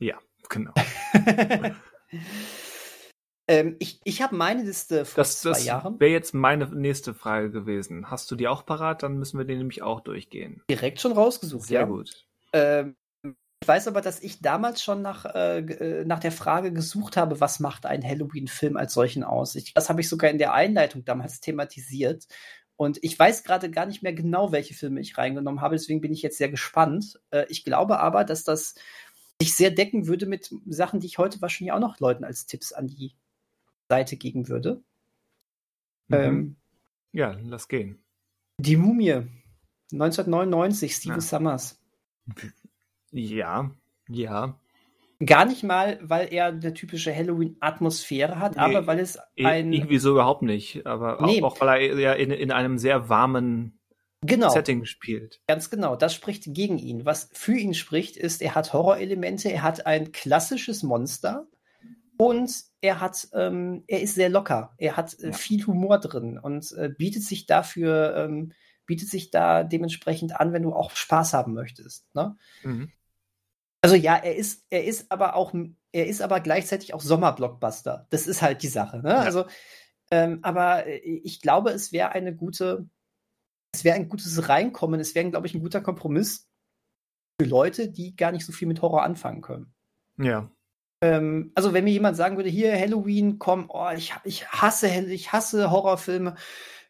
[SPEAKER 1] ja, genau.
[SPEAKER 2] Ähm, ich ich habe meine Liste vor
[SPEAKER 1] das,
[SPEAKER 2] zwei das Jahren.
[SPEAKER 1] Wäre jetzt meine nächste Frage gewesen. Hast du die auch parat? Dann müssen wir den nämlich auch durchgehen.
[SPEAKER 2] Direkt schon rausgesucht,
[SPEAKER 1] Sehr
[SPEAKER 2] ja.
[SPEAKER 1] gut.
[SPEAKER 2] Ähm, ich weiß aber, dass ich damals schon nach, äh, äh, nach der Frage gesucht habe, was macht ein Halloween-Film als solchen aus? Ich, das habe ich sogar in der Einleitung damals thematisiert. Und ich weiß gerade gar nicht mehr genau, welche Filme ich reingenommen habe, deswegen bin ich jetzt sehr gespannt. Äh, ich glaube aber, dass das sich sehr decken würde mit Sachen, die ich heute wahrscheinlich auch noch Leuten als Tipps an die Seite geben würde.
[SPEAKER 1] Mhm. Ähm, ja, lass gehen.
[SPEAKER 2] Die Mumie. 1999, Steve ja. Summers.
[SPEAKER 1] Ja, ja.
[SPEAKER 2] Gar nicht mal, weil er eine typische Halloween-Atmosphäre hat, nee, aber weil es ein.
[SPEAKER 1] Irgendwie so überhaupt nicht. Aber nee. auch, auch, weil er ja in, in einem sehr warmen
[SPEAKER 2] genau.
[SPEAKER 1] Setting spielt.
[SPEAKER 2] Ganz genau. Das spricht gegen ihn. Was für ihn spricht, ist, er hat Horrorelemente, er hat ein klassisches Monster und er hat, ähm, er ist sehr locker. Er hat äh, ja. viel Humor drin und äh, bietet sich dafür, ähm, bietet sich da dementsprechend an, wenn du auch Spaß haben möchtest. Ne? Mhm. Also ja, er ist, er ist aber auch, er ist aber gleichzeitig auch Sommerblockbuster. Das ist halt die Sache. Ne? Ja. Also, ähm, aber äh, ich glaube, es wäre eine gute, es wäre ein gutes Reinkommen. Es wäre, glaube ich, ein guter Kompromiss für Leute, die gar nicht so viel mit Horror anfangen können.
[SPEAKER 1] Ja.
[SPEAKER 2] Ähm, also wenn mir jemand sagen würde, hier Halloween, komm, oh, ich, ich hasse ich hasse Horrorfilme.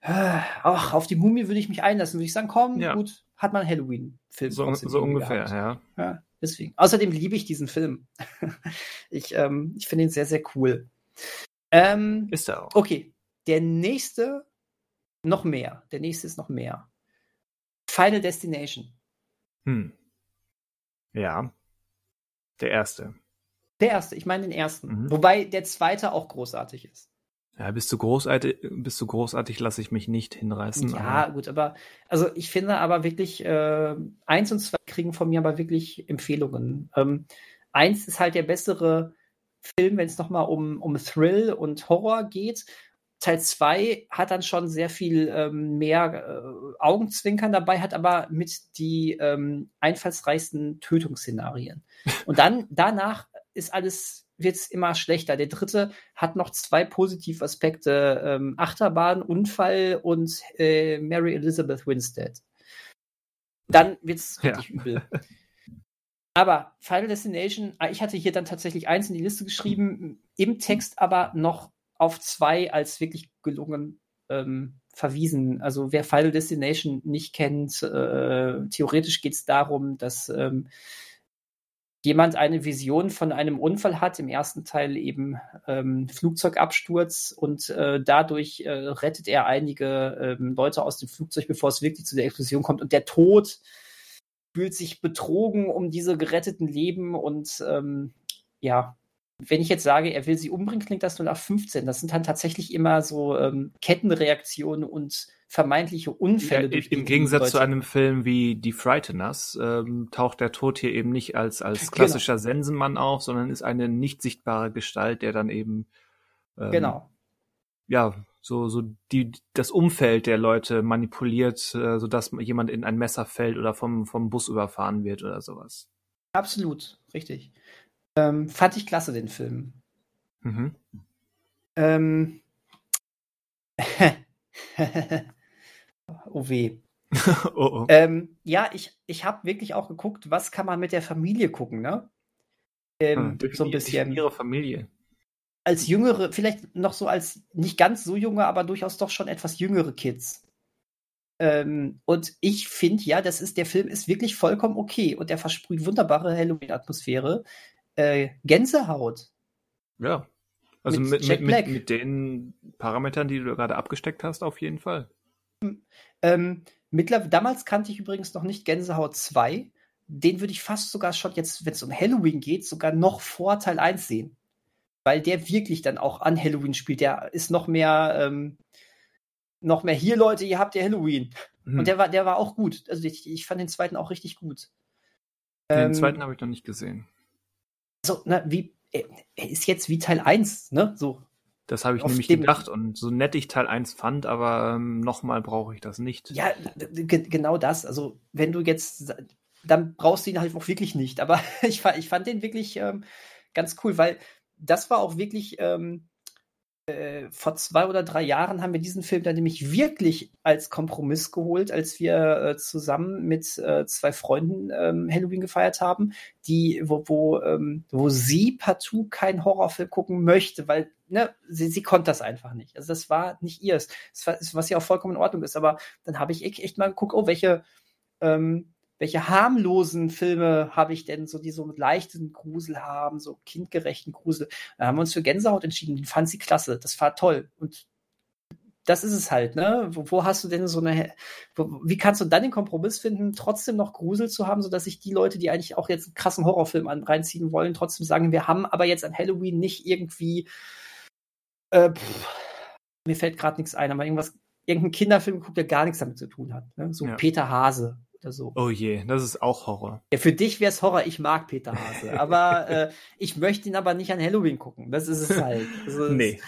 [SPEAKER 2] Ach, auf die Mumie würde ich mich einlassen, würde ich sagen, komm, ja. gut, hat man Halloween-Film.
[SPEAKER 1] So, so ungefähr,
[SPEAKER 2] ja. ja. Deswegen. Außerdem liebe ich diesen Film. ich ähm, ich finde ihn sehr, sehr cool. Ähm,
[SPEAKER 1] ist er auch.
[SPEAKER 2] Okay, der nächste noch mehr. Der nächste ist noch mehr. Final Destination.
[SPEAKER 1] Hm. Ja. Der erste.
[SPEAKER 2] Der erste, ich meine den ersten. Mhm. Wobei der zweite auch großartig ist.
[SPEAKER 1] Ja, bist du großartig, bist du großartig, lasse ich mich nicht hinreißen.
[SPEAKER 2] Ja, aber. gut, aber also ich finde aber wirklich, äh, eins und zwei kriegen von mir aber wirklich Empfehlungen. Ähm, eins ist halt der bessere Film, wenn es nochmal um, um Thrill und Horror geht. Teil 2 hat dann schon sehr viel ähm, mehr äh, Augenzwinkern dabei, hat aber mit die ähm, einfallsreichsten Tötungsszenarien. Und dann danach ist alles wird es immer schlechter. Der dritte hat noch zwei Positivaspekte: ähm, Achterbahn, Unfall und äh, Mary Elizabeth Winstead. Dann wird es richtig ja. übel. Aber Final Destination, ah, ich hatte hier dann tatsächlich eins in die Liste geschrieben, im Text aber noch auf zwei als wirklich gelungen ähm, verwiesen. Also wer Final Destination nicht kennt, äh, theoretisch geht es darum, dass ähm, jemand eine Vision von einem Unfall hat, im ersten Teil eben ähm, Flugzeugabsturz und äh, dadurch äh, rettet er einige ähm, Leute aus dem Flugzeug, bevor es wirklich zu der Explosion kommt. Und der Tod fühlt sich betrogen um diese geretteten Leben und ähm, ja, wenn ich jetzt sage, er will sie umbringen, klingt das nur nach 15. Das sind dann tatsächlich immer so ähm, Kettenreaktionen und vermeintliche Unfälle.
[SPEAKER 1] Ja, Im Gegensatz Leute. zu einem Film wie Die Frighteners ähm, taucht der Tod hier eben nicht als, als genau. klassischer genau. Sensenmann auf, sondern ist eine nicht sichtbare Gestalt, der dann eben
[SPEAKER 2] ähm, genau.
[SPEAKER 1] ja so so die das Umfeld der Leute manipuliert, äh, sodass jemand in ein Messer fällt oder vom vom Bus überfahren wird oder sowas.
[SPEAKER 2] Absolut, richtig. Ähm, fand ich klasse, den Film. Mhm. Ähm, oh weh. oh, oh. Ähm, ja, ich, ich habe wirklich auch geguckt, was kann man mit der Familie gucken, ne? Ähm, hm, so ein bisschen.
[SPEAKER 1] Ihre Familie.
[SPEAKER 2] Als jüngere, vielleicht noch so als nicht ganz so junge, aber durchaus doch schon etwas jüngere Kids. Ähm, und ich finde, ja, das ist, der Film ist wirklich vollkommen okay und der versprüht wunderbare Halloween-Atmosphäre äh, Gänsehaut.
[SPEAKER 1] Ja. Also mit, mit, mit, mit, den Parametern, die du gerade abgesteckt hast, auf jeden Fall.
[SPEAKER 2] Ähm, damals kannte ich übrigens noch nicht Gänsehaut 2. Den würde ich fast sogar schon jetzt, wenn es um Halloween geht, sogar noch vor Teil 1 sehen. Weil der wirklich dann auch an Halloween spielt. Der ist noch mehr, ähm, noch mehr hier, Leute, ihr habt ja Halloween. Mhm. Und der war, der war auch gut. Also ich, ich fand den zweiten auch richtig gut.
[SPEAKER 1] Den ähm, zweiten habe ich noch nicht gesehen
[SPEAKER 2] so, na, wie, er ist jetzt wie Teil 1, ne? So.
[SPEAKER 1] Das habe ich nämlich gedacht und so nett ich Teil 1 fand, aber ähm, nochmal brauche ich das nicht.
[SPEAKER 2] Ja, genau das. Also, wenn du jetzt, dann brauchst du ihn halt auch wirklich nicht. Aber ich, ich fand den wirklich ähm, ganz cool, weil das war auch wirklich ähm, äh, vor zwei oder drei Jahren haben wir diesen Film dann nämlich wirklich als Kompromiss geholt, als wir äh, zusammen mit äh, zwei Freunden ähm, Halloween gefeiert haben, die, wo, wo, ähm, wo sie partout keinen Horrorfilm gucken möchte, weil ne, sie, sie konnte das einfach nicht. Also das war nicht ihrs, das war, was ja auch vollkommen in Ordnung ist. Aber dann habe ich echt mal geguckt, oh, welche ähm, welche harmlosen Filme habe ich denn so, die so mit leichten Grusel haben, so kindgerechten Grusel. Da haben wir uns für Gänsehaut entschieden. Die fand sie klasse. Das war toll. Und das ist es halt, ne? Wo, wo hast du denn so eine, wo, wie kannst du dann den Kompromiss finden, trotzdem noch Grusel zu haben, sodass sich die Leute, die eigentlich auch jetzt einen krassen Horrorfilm an, reinziehen wollen, trotzdem sagen, wir haben aber jetzt an Halloween nicht irgendwie, äh, pff, mir fällt gerade nichts ein, aber irgendwas, irgendein Kinderfilm geguckt, der gar nichts damit zu tun hat. Ne? So ja. Peter Hase oder so.
[SPEAKER 1] Oh je, das ist auch Horror.
[SPEAKER 2] Ja, für dich wäre es Horror. Ich mag Peter Hase, aber äh, ich möchte ihn aber nicht an Halloween gucken. Das ist es halt. Also, nee.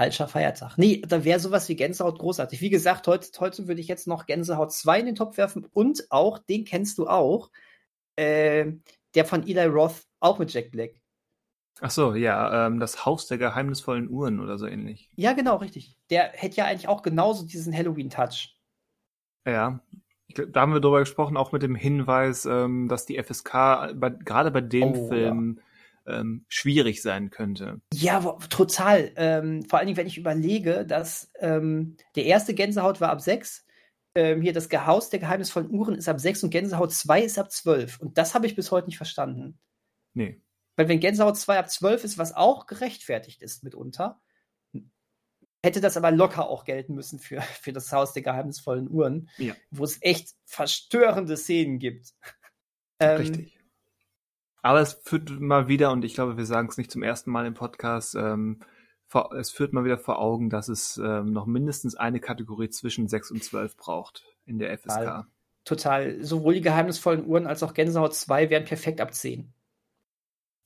[SPEAKER 2] Falscher Feiertag. Nee, da wäre sowas wie Gänsehaut großartig. Wie gesagt, heute, heute würde ich jetzt noch Gänsehaut 2 in den Topf werfen und auch, den kennst du auch, äh, der von Eli Roth, auch mit Jack Black.
[SPEAKER 1] Ach so, ja, ähm, das Haus der geheimnisvollen Uhren oder so ähnlich.
[SPEAKER 2] Ja, genau, richtig. Der hätte ja eigentlich auch genauso diesen Halloween-Touch.
[SPEAKER 1] Ja, da haben wir drüber gesprochen, auch mit dem Hinweis, ähm, dass die FSK bei, gerade bei dem oh, Film ja. ähm, schwierig sein könnte.
[SPEAKER 2] Ja, wo, total. Ähm, vor allen Dingen, wenn ich überlege, dass ähm, der erste Gänsehaut war ab sechs. Ähm, hier das Haus der geheimnisvollen Uhren ist ab sechs und Gänsehaut 2 ist ab zwölf. Und das habe ich bis heute nicht verstanden.
[SPEAKER 1] Nee.
[SPEAKER 2] Weil wenn Gänsehaut 2 ab zwölf ist, was auch gerechtfertigt ist mitunter, hätte das aber locker auch gelten müssen für, für das Haus der geheimnisvollen Uhren, ja. wo es echt verstörende Szenen gibt.
[SPEAKER 1] Ähm, Richtig. Aber es führt mal wieder, und ich glaube, wir sagen es nicht zum ersten Mal im Podcast, ähm, vor, es führt mal wieder vor Augen, dass es ähm, noch mindestens eine Kategorie zwischen 6 und 12 braucht in der FSK.
[SPEAKER 2] Total. Total. Sowohl die geheimnisvollen Uhren als auch Gänsehaut 2 wären perfekt ab 10.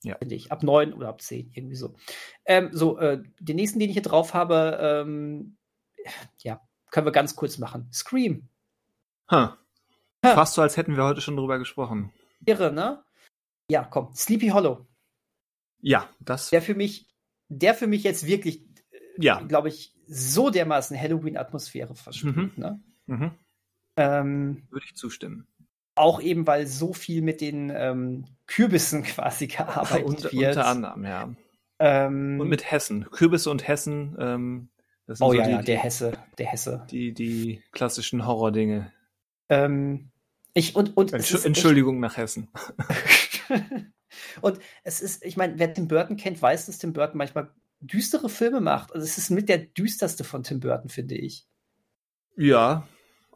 [SPEAKER 2] Ja. Finde ich. Ab 9 oder ab 10, irgendwie so. Ähm, so, äh, den nächsten, den ich hier drauf habe, ähm, ja, können wir ganz kurz machen. Scream.
[SPEAKER 1] Huh. Huh. Fast so, als hätten wir heute schon drüber gesprochen.
[SPEAKER 2] Irre, ne? Ja, komm. Sleepy Hollow.
[SPEAKER 1] Ja, das.
[SPEAKER 2] Der für mich, der für mich jetzt wirklich,
[SPEAKER 1] äh, ja.
[SPEAKER 2] glaube ich, so dermaßen Halloween-Atmosphäre verspricht, mhm. ne? Mhm.
[SPEAKER 1] Ähm, Würde ich zustimmen.
[SPEAKER 2] Auch eben, weil so viel mit den ähm, Kürbissen quasi gearbeitet
[SPEAKER 1] unter,
[SPEAKER 2] wird.
[SPEAKER 1] Unter anderem, ja.
[SPEAKER 2] Ähm,
[SPEAKER 1] und mit Hessen. Kürbisse und Hessen. Ähm,
[SPEAKER 2] oh so ja, die, ja, der Hesse, der Hesse.
[SPEAKER 1] Die, die klassischen Horrordinge.
[SPEAKER 2] Ähm, ich, und, und
[SPEAKER 1] Entsch Entschuldigung echt, nach Hessen.
[SPEAKER 2] und es ist, ich meine, wer Tim Burton kennt, weiß, dass Tim Burton manchmal düstere Filme macht. Also es ist mit der düsterste von Tim Burton, finde ich.
[SPEAKER 1] Ja,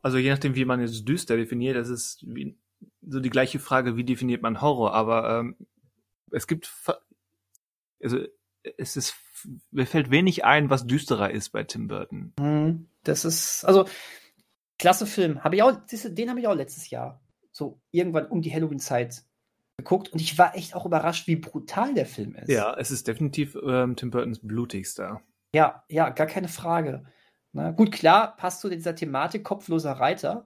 [SPEAKER 1] also je nachdem, wie man jetzt düster definiert, das ist wie, so die gleiche Frage, wie definiert man Horror, aber ähm, es gibt, also es ist, mir fällt wenig ein, was düsterer ist bei Tim Burton.
[SPEAKER 2] Mhm. Das ist, also klasse Film, habe ich auch, den habe ich auch letztes Jahr so irgendwann um die Halloween-Zeit geguckt und ich war echt auch überrascht, wie brutal der Film ist.
[SPEAKER 1] Ja, es ist definitiv ähm, Tim Burtons blutigster.
[SPEAKER 2] Ja, ja, gar keine Frage. Na, gut, klar, passt zu dieser Thematik kopfloser Reiter,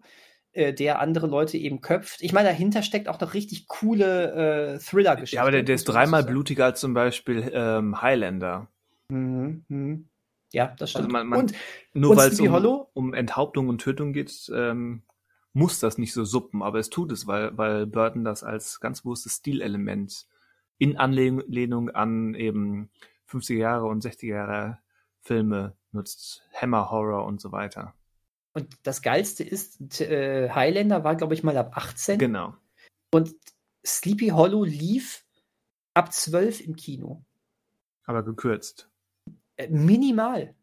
[SPEAKER 2] äh, der andere Leute eben köpft. Ich meine, dahinter steckt auch noch richtig coole äh, Thriller-Geschichte.
[SPEAKER 1] Ja, aber der, der ist dreimal blutiger als zum Beispiel ähm, Highlander.
[SPEAKER 2] Mhm, mh. Ja, das also
[SPEAKER 1] stimmt. Also man, man, und nur weil es um, um, Enthauptung und Tötung geht, ähm, muss das nicht so suppen, aber es tut es, weil, weil Burton das als ganz bewusstes Stilelement in Anlehnung an eben 50er Jahre und 60er Jahre Filme nutzt, Hammer Horror und so weiter.
[SPEAKER 2] Und das Geilste ist, äh, Highlander war, glaube ich, mal ab 18.
[SPEAKER 1] Genau.
[SPEAKER 2] Und Sleepy Hollow lief ab 12 im Kino.
[SPEAKER 1] Aber gekürzt.
[SPEAKER 2] Äh, minimal.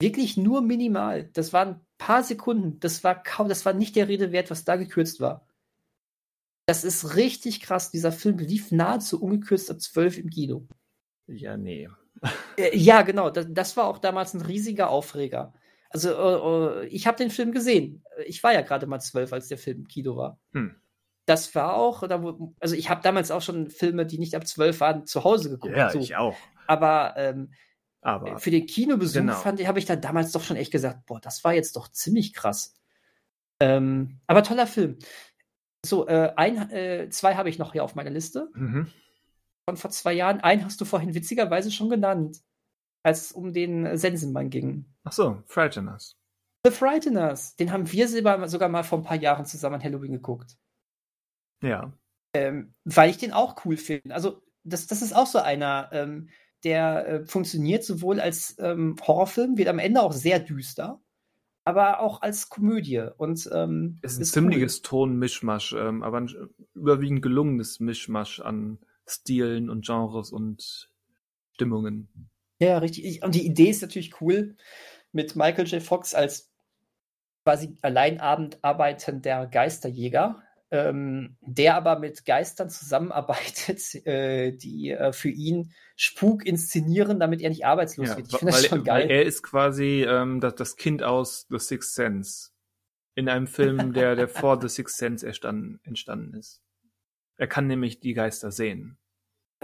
[SPEAKER 2] Wirklich nur minimal. Das waren paar Sekunden. Das war kaum, das war nicht der Rede wert, was da gekürzt war. Das ist richtig krass. Dieser Film lief nahezu ungekürzt ab 12 im Kino.
[SPEAKER 1] Ja, nee.
[SPEAKER 2] Äh, ja, genau. Das, das, war auch damals ein riesiger Aufreger. Also, uh, uh, ich habe den Film gesehen. Ich war ja gerade mal zwölf, als der Film im Kino war. Hm. Das war auch, also ich habe damals auch schon Filme, die nicht ab zwölf waren, zu Hause geguckt.
[SPEAKER 1] Ja,
[SPEAKER 2] so.
[SPEAKER 1] ich auch.
[SPEAKER 2] Aber, ähm,
[SPEAKER 1] Aber
[SPEAKER 2] für den Kinobesuch genau. fand habe ich da damals doch schon echt gesagt, boah, das war jetzt doch ziemlich krass. Ähm, aber toller Film. So, äh, ein, äh, zwei habe ich noch hier auf meiner Liste. Mhm von vor zwei Jahren. Einen hast du vorhin witzigerweise schon genannt, als es um den Sensenmann ging.
[SPEAKER 1] Ach so, Frighteners.
[SPEAKER 2] The Frighteners. Den haben wir sogar mal vor ein paar Jahren zusammen an Halloween geguckt.
[SPEAKER 1] Ja.
[SPEAKER 2] Ähm, weil ich den auch cool finde. Also, das, das ist auch so einer, ähm, der äh, funktioniert sowohl als ähm, Horrorfilm, wird am Ende auch sehr düster, aber auch als Komödie. Und ähm,
[SPEAKER 1] es ist ein ist ziemliches cool. Tonmischmasch, ähm, aber ein überwiegend gelungenes Mischmasch an Stilen und Genres und Stimmungen.
[SPEAKER 2] Ja, richtig. Und die Idee ist natürlich cool mit Michael J. Fox als quasi alleinabend arbeitender Geisterjäger, ähm, der aber mit Geistern zusammenarbeitet, äh, die äh, für ihn Spuk inszenieren, damit er nicht arbeitslos
[SPEAKER 1] ja,
[SPEAKER 2] wird.
[SPEAKER 1] Ich finde das schon geil. Weil er ist quasi ähm, das, das, Kind aus The Sixth Sense. In einem Film, der, der vor The Sixth Sense entstanden, entstanden ist. Er kann nämlich die Geister sehen.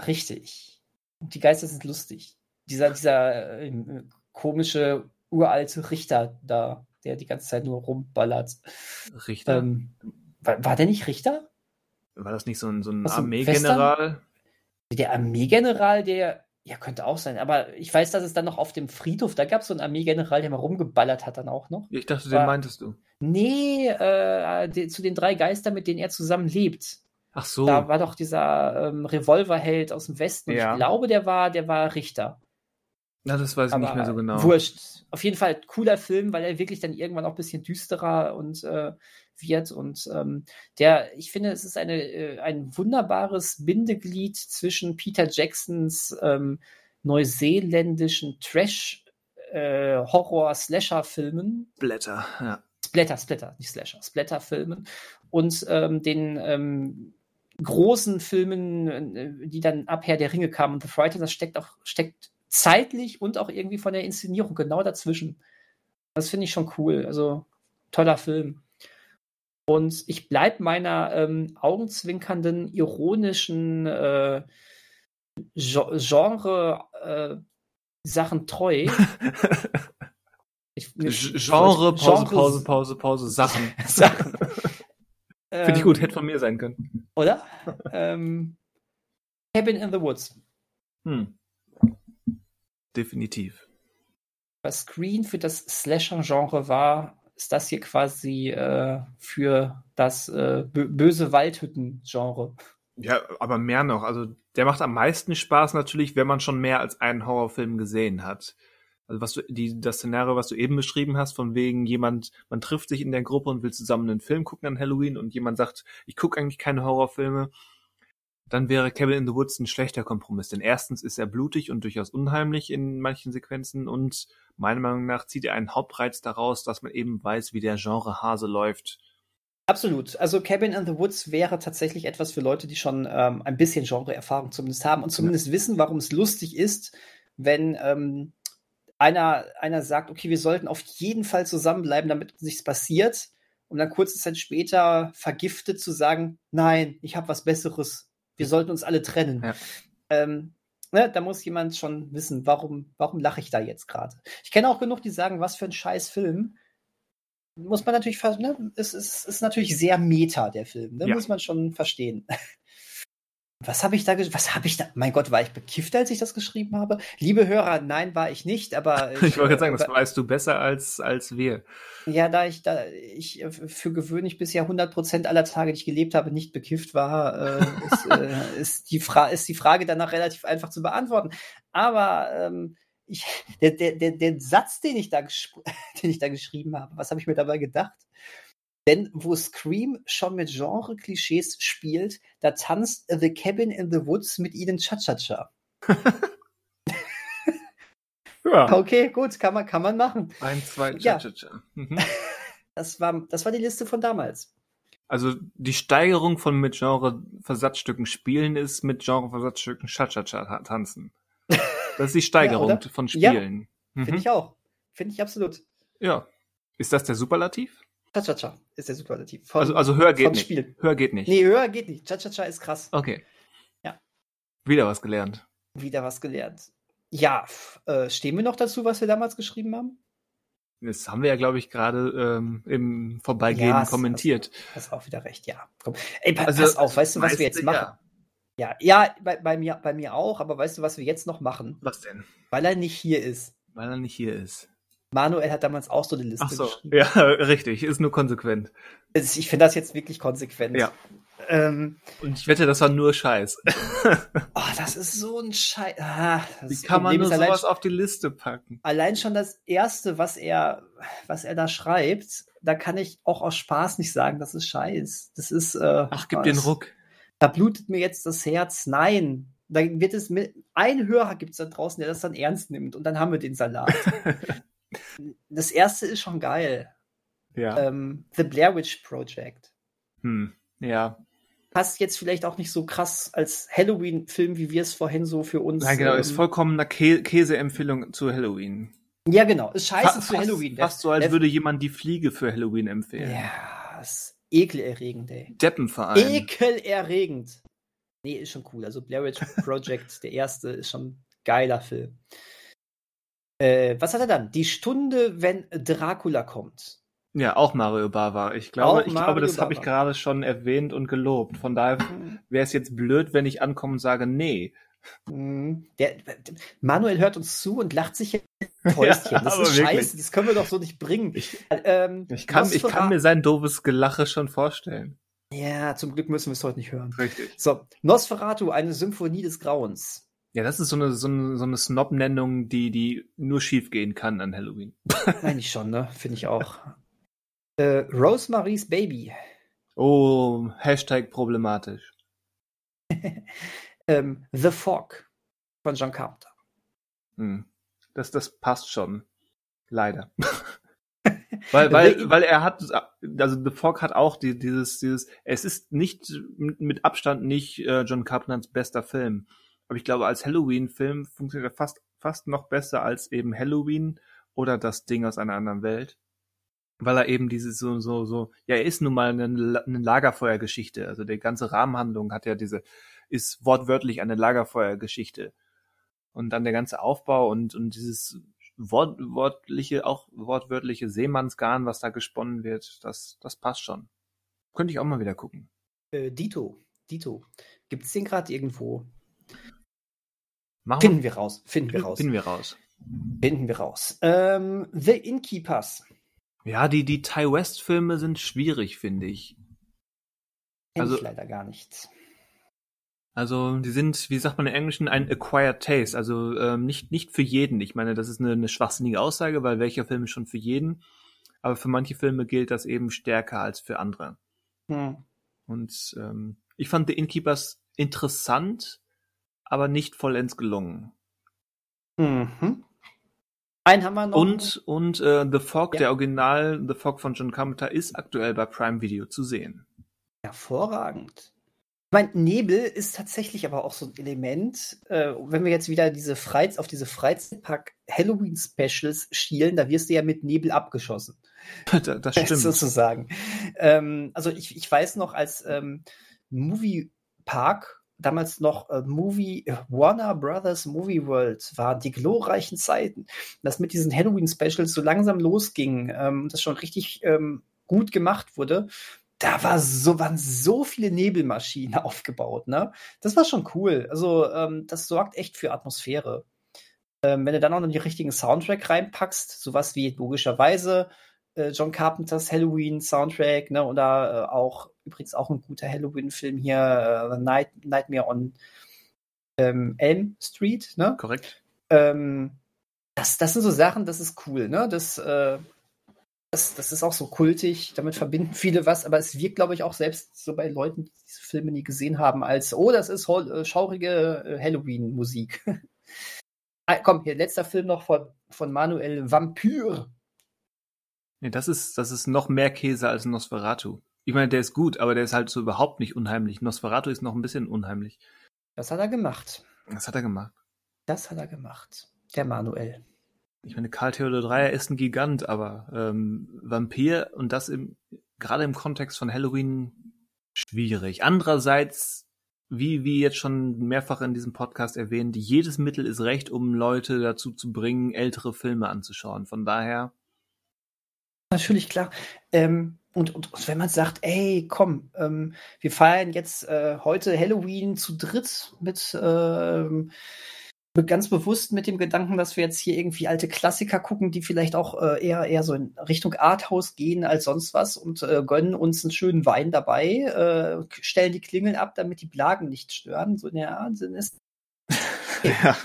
[SPEAKER 2] Richtig. Und die Geister sind lustig. Dieser, dieser äh, komische, uralte Richter da, der die ganze Zeit nur rumballert.
[SPEAKER 1] Richter?
[SPEAKER 2] Ähm, war, war, der nicht Richter?
[SPEAKER 1] War das nicht so ein, so ein Armeegeneral?
[SPEAKER 2] Der Armeegeneral, der, ja, könnte auch sein, aber ich weiß, dass es dann noch auf dem Friedhof, da gab es so einen Armeegeneral, der mal rumgeballert hat dann auch noch.
[SPEAKER 1] Ich dachte, war, den meintest du.
[SPEAKER 2] Nee, äh, die, zu den drei Geistern, mit denen er zusammen lebt.
[SPEAKER 1] Ach so.
[SPEAKER 2] Da war doch dieser ähm, Revolverheld aus dem Westen. Ja. Ich glaube, der war, der war Richter.
[SPEAKER 1] Na, das weiß ich Aber nicht mehr so genau.
[SPEAKER 2] Wurscht. Auf jeden Fall cooler Film, weil er wirklich dann irgendwann auch ein bisschen düsterer und äh, wird. Und ähm, der, ich finde, es ist eine, äh, ein wunderbares Bindeglied zwischen Peter Jacksons ähm, neuseeländischen Trash- äh, Horror-Slasher-Filmen.
[SPEAKER 1] Blätter, ja.
[SPEAKER 2] Splatter, Splatter, nicht Slasher, Splatter-Filmen und ähm, den ähm, großen Filmen, äh, die dann ab Herr der Ringe kamen und The Frighteners, das steckt auch, steckt zeitlich und auch irgendwie von der Inszenierung genau dazwischen. Das finde ich schon cool. Also toller Film. Und ich bleibe meiner ähm, augenzwinkernden, ironischen äh, Genre äh, treu.
[SPEAKER 1] ich, Genre, Pause, Pause, Pause, Pause, Sachen. Sachen. Finde ich gut, hätte von mir sein können.
[SPEAKER 2] Oder? ähm, Cabin in the Woods.
[SPEAKER 1] Hm. Definitiv.
[SPEAKER 2] Was Screen für das Slasher-Genre war, ist das hier quasi äh, für das äh, böse Waldhütten-Genre.
[SPEAKER 1] Ja, aber mehr noch. Also der macht am meisten Spaß natürlich, wenn man schon mehr als einen Horrorfilm gesehen hat. Also was du, die, das Szenario, was du eben beschrieben hast, von wegen jemand, man trifft sich in der Gruppe und will zusammen einen Film gucken an Halloween und jemand sagt, ich gucke eigentlich keine Horrorfilme, dann wäre Cabin in the Woods ein schlechter Kompromiss. Denn erstens ist er blutig und durchaus unheimlich in manchen Sequenzen und meiner Meinung nach zieht er einen Hauptreiz daraus, dass man eben weiß, wie der Genre Hase läuft.
[SPEAKER 2] Absolut. Also Cabin in the Woods wäre tatsächlich etwas für Leute, die schon ähm, ein bisschen Genre-Erfahrung zumindest haben und zumindest ja. wissen, warum es lustig ist, wenn ähm, einer, einer sagt, okay, wir sollten auf jeden Fall zusammenbleiben, damit nichts passiert, um dann kurze Zeit später vergiftet zu sagen, nein, ich habe was Besseres, wir sollten uns alle trennen. Ja. Ähm, ne, da muss jemand schon wissen, warum, warum lache ich da jetzt gerade. Ich kenne auch genug, die sagen, was für ein scheiß Film. Muss man natürlich, ne, es ist, ist natürlich sehr meta, der Film. Ne, ja. muss man schon verstehen. Was habe ich da, was habe ich da, mein Gott, war ich bekifft, als ich das geschrieben habe? Liebe Hörer, nein, war ich nicht, aber.
[SPEAKER 1] Ich, ich wollte gerade sagen, das weißt du besser als, als wir.
[SPEAKER 2] Ja, da ich, da ich äh, für gewöhnlich bisher 100 Prozent aller Tage, die ich gelebt habe, nicht bekifft war, äh, ist, äh, ist, die Fra ist die Frage danach relativ einfach zu beantworten. Aber, ähm, ich, der, der, der, der Satz, den ich da, den ich da geschrieben habe, was habe ich mir dabei gedacht? Denn wo Scream schon mit Genre-Klischees spielt, da tanzt The Cabin in the Woods mit ihnen Cha-Cha-Cha. ja. Okay, gut, kann man, kann man machen.
[SPEAKER 1] Ein, zwei, Cha-Cha-Cha. Ja. Mhm.
[SPEAKER 2] Das, war, das war die Liste von damals.
[SPEAKER 1] Also die Steigerung von mit Genre-Versatzstücken spielen ist mit Genre-Versatzstücken Cha-Cha-Cha tanzen. Das ist die Steigerung ja, von Spielen. Ja,
[SPEAKER 2] mhm. Finde ich auch. Finde ich absolut.
[SPEAKER 1] Ja. Ist das der Superlativ?
[SPEAKER 2] Cha-Cha-Cha ist der Superlativ.
[SPEAKER 1] Von, also, also höher geht nicht. Spiel. Höher geht nicht.
[SPEAKER 2] Nee, höher geht nicht. Cha-Cha-Cha ist krass.
[SPEAKER 1] Okay.
[SPEAKER 2] Ja.
[SPEAKER 1] Wieder was gelernt.
[SPEAKER 2] Wieder was gelernt. Ja, äh, stehen wir noch dazu, was wir damals geschrieben haben?
[SPEAKER 1] Das haben wir ja, glaube ich, gerade ähm, im Vorbeigehen ja, kommentiert.
[SPEAKER 2] Hast, hast auch wieder recht, ja. Komm. Ey, pa also, pass auf, weißt du, was wir jetzt machen? Ja, ja, ja bei, bei, mir, bei mir auch, aber weißt du, was wir jetzt noch machen?
[SPEAKER 1] Was denn?
[SPEAKER 2] Weil er nicht hier ist.
[SPEAKER 1] Weil er nicht hier ist.
[SPEAKER 2] Manuel hat damals auch so eine Liste Ach so,
[SPEAKER 1] geschrieben. Ja, richtig, ist nur konsequent.
[SPEAKER 2] Ich finde das jetzt wirklich konsequent.
[SPEAKER 1] Ja. Ähm, Und ich wette, das war nur Scheiß.
[SPEAKER 2] oh, das ist so ein Scheiß. Ah,
[SPEAKER 1] Wie kann man nur sowas auf die Liste packen?
[SPEAKER 2] Allein schon das erste, was er, was er da schreibt, da kann ich auch aus Spaß nicht sagen, das ist Scheiß. Das ist. Äh,
[SPEAKER 1] Ach, gib den Ruck.
[SPEAKER 2] Da blutet mir jetzt das Herz. Nein. Da wird es mit, ein Hörer gibt es da draußen, der das dann ernst nimmt und dann haben wir den Salat. das erste ist schon geil.
[SPEAKER 1] Ja.
[SPEAKER 2] Ähm, The Blair Witch Project.
[SPEAKER 1] Hm, ja.
[SPEAKER 2] Passt jetzt vielleicht auch nicht so krass als Halloween-Film, wie wir es vorhin so für uns.
[SPEAKER 1] Nein, genau, ähm, ist vollkommener Kä Käseempfehlung zu Halloween.
[SPEAKER 2] Ja, genau, ist scheiße Fa zu Halloween.
[SPEAKER 1] Fast so, als würde jemand die Fliege für Halloween empfehlen.
[SPEAKER 2] Ja, ist ekelerregend, ey.
[SPEAKER 1] Deppenverein.
[SPEAKER 2] Ekelerregend. Nee, ist schon cool. Also Blair Witch Project, der erste, ist schon geiler Film. Äh, was hat er dann? Die Stunde, wenn Dracula kommt.
[SPEAKER 1] Ja, auch Mario Bava. Ich glaube, ich glaube, das habe ich gerade schon erwähnt und gelobt. Von daher mhm. wäre es jetzt blöd, wenn ich ankomme und sage, nee.
[SPEAKER 2] Mhm. Der, Manuel hört uns zu und lacht sich Fäustchen. Ja, das ist scheiße, das können wir doch so nicht bringen.
[SPEAKER 1] Ich, ähm, ich, kann, ich kann mir sein doofes Gelache schon vorstellen.
[SPEAKER 2] Ja, zum Glück müssen wir es heute nicht hören.
[SPEAKER 1] Richtig.
[SPEAKER 2] So, Nosferatu, eine Symphonie des Grauens.
[SPEAKER 1] Ja, das ist so eine, so eine, so eine Snob-Nennung, die, die nur schief gehen kann an Halloween.
[SPEAKER 2] Eigentlich schon, ne? Finde ich auch. Äh, Rosemary's Baby.
[SPEAKER 1] Oh, Hashtag problematisch.
[SPEAKER 2] ähm, The Fog von John Carpenter.
[SPEAKER 1] Hm. Das, das passt schon. Leider. weil, weil, weil er hat, also The Fog hat auch die, dieses, dieses, es ist nicht, mit Abstand nicht äh, John Carpenters bester Film. Aber ich glaube, als Halloween-Film funktioniert er fast, fast noch besser als eben Halloween oder das Ding aus einer anderen Welt. Weil er eben diese so, so, so, ja, er ist nun mal eine, eine Lagerfeuergeschichte. Also die ganze Rahmenhandlung hat ja diese, ist wortwörtlich eine Lagerfeuergeschichte. Und dann der ganze Aufbau und, und dieses Wort, wortliche, auch wortwörtliche Seemannsgarn, was da gesponnen wird, das, das passt schon. Könnte ich auch mal wieder gucken.
[SPEAKER 2] Äh, Dito, Dito. Gibt es den gerade irgendwo?
[SPEAKER 1] Machen
[SPEAKER 2] Finden wir raus. Finden wir raus.
[SPEAKER 1] Finden wir raus.
[SPEAKER 2] Finden wir raus. Ähm, The Innkeepers.
[SPEAKER 1] Ja, die, die Ty West-Filme sind schwierig, finde ich. Also-
[SPEAKER 2] ich leider gar nicht.
[SPEAKER 1] Also, die sind, wie sagt man im Englischen, ein acquired taste. Also ähm, nicht, nicht für jeden. Ich meine, das ist eine, eine schwachsinnige Aussage, weil welcher Film ist schon für jeden. Aber für manche Filme gilt das eben stärker als für andere.
[SPEAKER 2] Hm.
[SPEAKER 1] Und ähm, ich fand The Innkeepers interessant, aber nicht vollends gelungen.
[SPEAKER 2] Mhm. Einen haben wir noch.
[SPEAKER 1] Und, und äh, The Fog,
[SPEAKER 2] Ja.
[SPEAKER 1] der Original The Fog von John Carpenter, ist aktuell bei Prime Video zu sehen.
[SPEAKER 2] Hervorragend. Ich meine, Nebel ist tatsächlich aber auch so ein Element, äh, wenn wir jetzt wieder diese Freiz auf diese Freizeitpark Halloween Specials schielen, da wirst du ja mit Nebel abgeschossen.
[SPEAKER 1] das das stimmt.
[SPEAKER 2] sozusagen. Ähm, also ich, ich weiß noch, als ähm, Movie Park, damals noch äh, Movie, äh, Warner Brothers Movie World, waren die glorreichen Zeiten, dass mit diesen Halloween-Specials so langsam losging, ähm, das schon richtig ähm, gut gemacht wurde. Da war so, waren so viele Nebelmaschinen aufgebaut, ne? Das war schon cool. Also, ähm, das sorgt echt für Atmosphäre. Ähm, wenn du dann auch noch die richtigen Soundtrack reinpackst, sowas wie logischerweise äh, John Carpenters Halloween Soundtrack, ne, oder äh, auch übrigens auch ein guter Halloween-Film hier, äh, Night, Nightmare on ähm, Elm Street, ne?
[SPEAKER 1] Korrekt.
[SPEAKER 2] Ähm, das, das sind so Sachen, das ist cool, ne? Das, äh, das, das ist auch so kultig, damit verbinden viele was, aber es wirkt, glaube ich, auch selbst so bei Leuten, die diese Filme nie gesehen haben, als, oh, das ist äh, schaurige äh, Halloween-Musik. ah, komm, hier, letzter Film noch von, von Manuel Vampyr.
[SPEAKER 1] Nee, das ist, das ist noch mehr Käse als Nosferatu. Ich meine, der ist gut, aber der ist halt so überhaupt nicht unheimlich. Nosferatu ist noch ein bisschen unheimlich.
[SPEAKER 2] Das hat er gemacht.
[SPEAKER 1] Was hat er gemacht?
[SPEAKER 2] Das hat er gemacht. Der Manuel.
[SPEAKER 1] Ich meine, Karl Theodor Dreyer ist ein Gigant, aber ähm, Vampir und das im, gerade im Kontext von Halloween schwierig. Andererseits, wie, wie jetzt schon mehrfach in diesem Podcast erwähnt, jedes Mittel ist recht, um Leute dazu zu bringen, ältere Filme anzuschauen. Von daher,
[SPEAKER 2] Natürlich, klar. Ähm, und, und, und wenn man sagt, ey, komm, ähm, wir feiern jetzt äh, heute Halloween zu dritt mit, ähm, ganz bewusst mit dem Gedanken, dass wir jetzt hier irgendwie alte Klassiker gucken, die vielleicht auch äh, eher, eher so in Richtung Arthouse gehen als sonst was und äh, gönnen uns einen schönen Wein dabei, äh, stellen die Klingeln ab, damit die Blagen nicht stören. So, ja, Sinn ist
[SPEAKER 1] ja.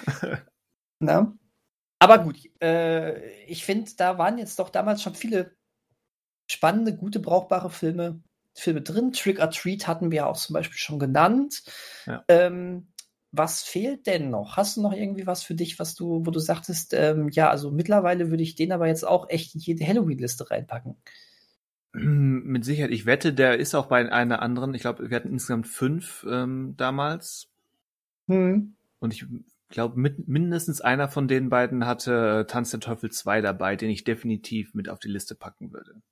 [SPEAKER 2] Ne? Aber gut, äh, ich finde, da waren jetzt doch damals schon viele spannende, gute, brauchbare Filme, Filme drin. Trick or Treat hatten wir ja auch zum Beispiel schon genannt.
[SPEAKER 1] Ja.
[SPEAKER 2] Ähm, was fehlt denn noch? Hast du noch irgendwie was für dich, was du, wo du sagtest, ähm, ja, also mittlerweile würde ich den aber jetzt auch echt in jede Halloween-Liste reinpacken.
[SPEAKER 1] Mit Sicherheit. Ich wette, der ist auch bei einer anderen. Ich glaube, wir hatten insgesamt fünf ähm, damals.
[SPEAKER 2] Hm.
[SPEAKER 1] Und ich glaube, mindestens einer von den beiden hatte Tanz der Teufel 2 dabei, den ich definitiv mit auf die Liste packen würde.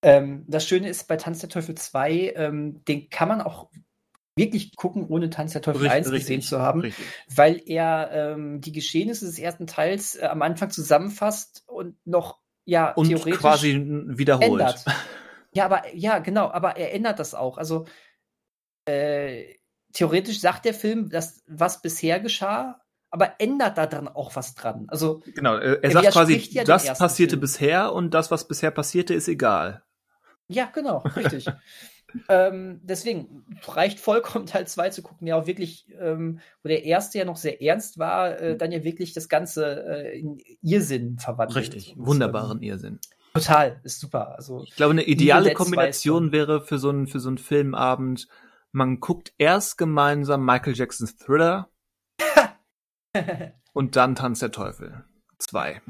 [SPEAKER 2] Ähm, das Schöne ist bei Tanz der Teufel 2, ähm, den kann man auch wirklich gucken, ohne Tanz der Teufel 1 gesehen zu haben.
[SPEAKER 1] Richtig.
[SPEAKER 2] weil er ähm, die Geschehnisse des ersten Teils äh, am Anfang zusammenfasst und noch ja
[SPEAKER 1] Und
[SPEAKER 2] theoretisch
[SPEAKER 1] quasi wiederholt.
[SPEAKER 2] ändert. Ja, aber ja, genau, aber er ändert das auch. Also äh, theoretisch sagt der Film, dass was bisher geschah, aber ändert da dann auch was dran. Also
[SPEAKER 1] Genau, er, er sagt quasi,
[SPEAKER 2] ja
[SPEAKER 1] das passierte
[SPEAKER 2] Film.
[SPEAKER 1] bisher und das, was bisher passierte, ist egal.
[SPEAKER 2] ja, genau, richtig. ähm, deswegen reicht vollkommen Teil 2 zu gucken, ja auch wirklich, ähm, wo der erste ja noch sehr ernst war, äh, dann ja wirklich das Ganze äh, in Irrsinn verwandelt.
[SPEAKER 1] Richtig,
[SPEAKER 2] Und,
[SPEAKER 1] wunderbaren
[SPEAKER 2] ähm,
[SPEAKER 1] Irrsinn.
[SPEAKER 2] Total, ist super. Also
[SPEAKER 1] Ich glaube, eine ideale Kombination wäre für so einen für so einen Filmabend. Man guckt erst gemeinsam Michael Jacksons Thriller und dann Tanz der Teufel. Zwei.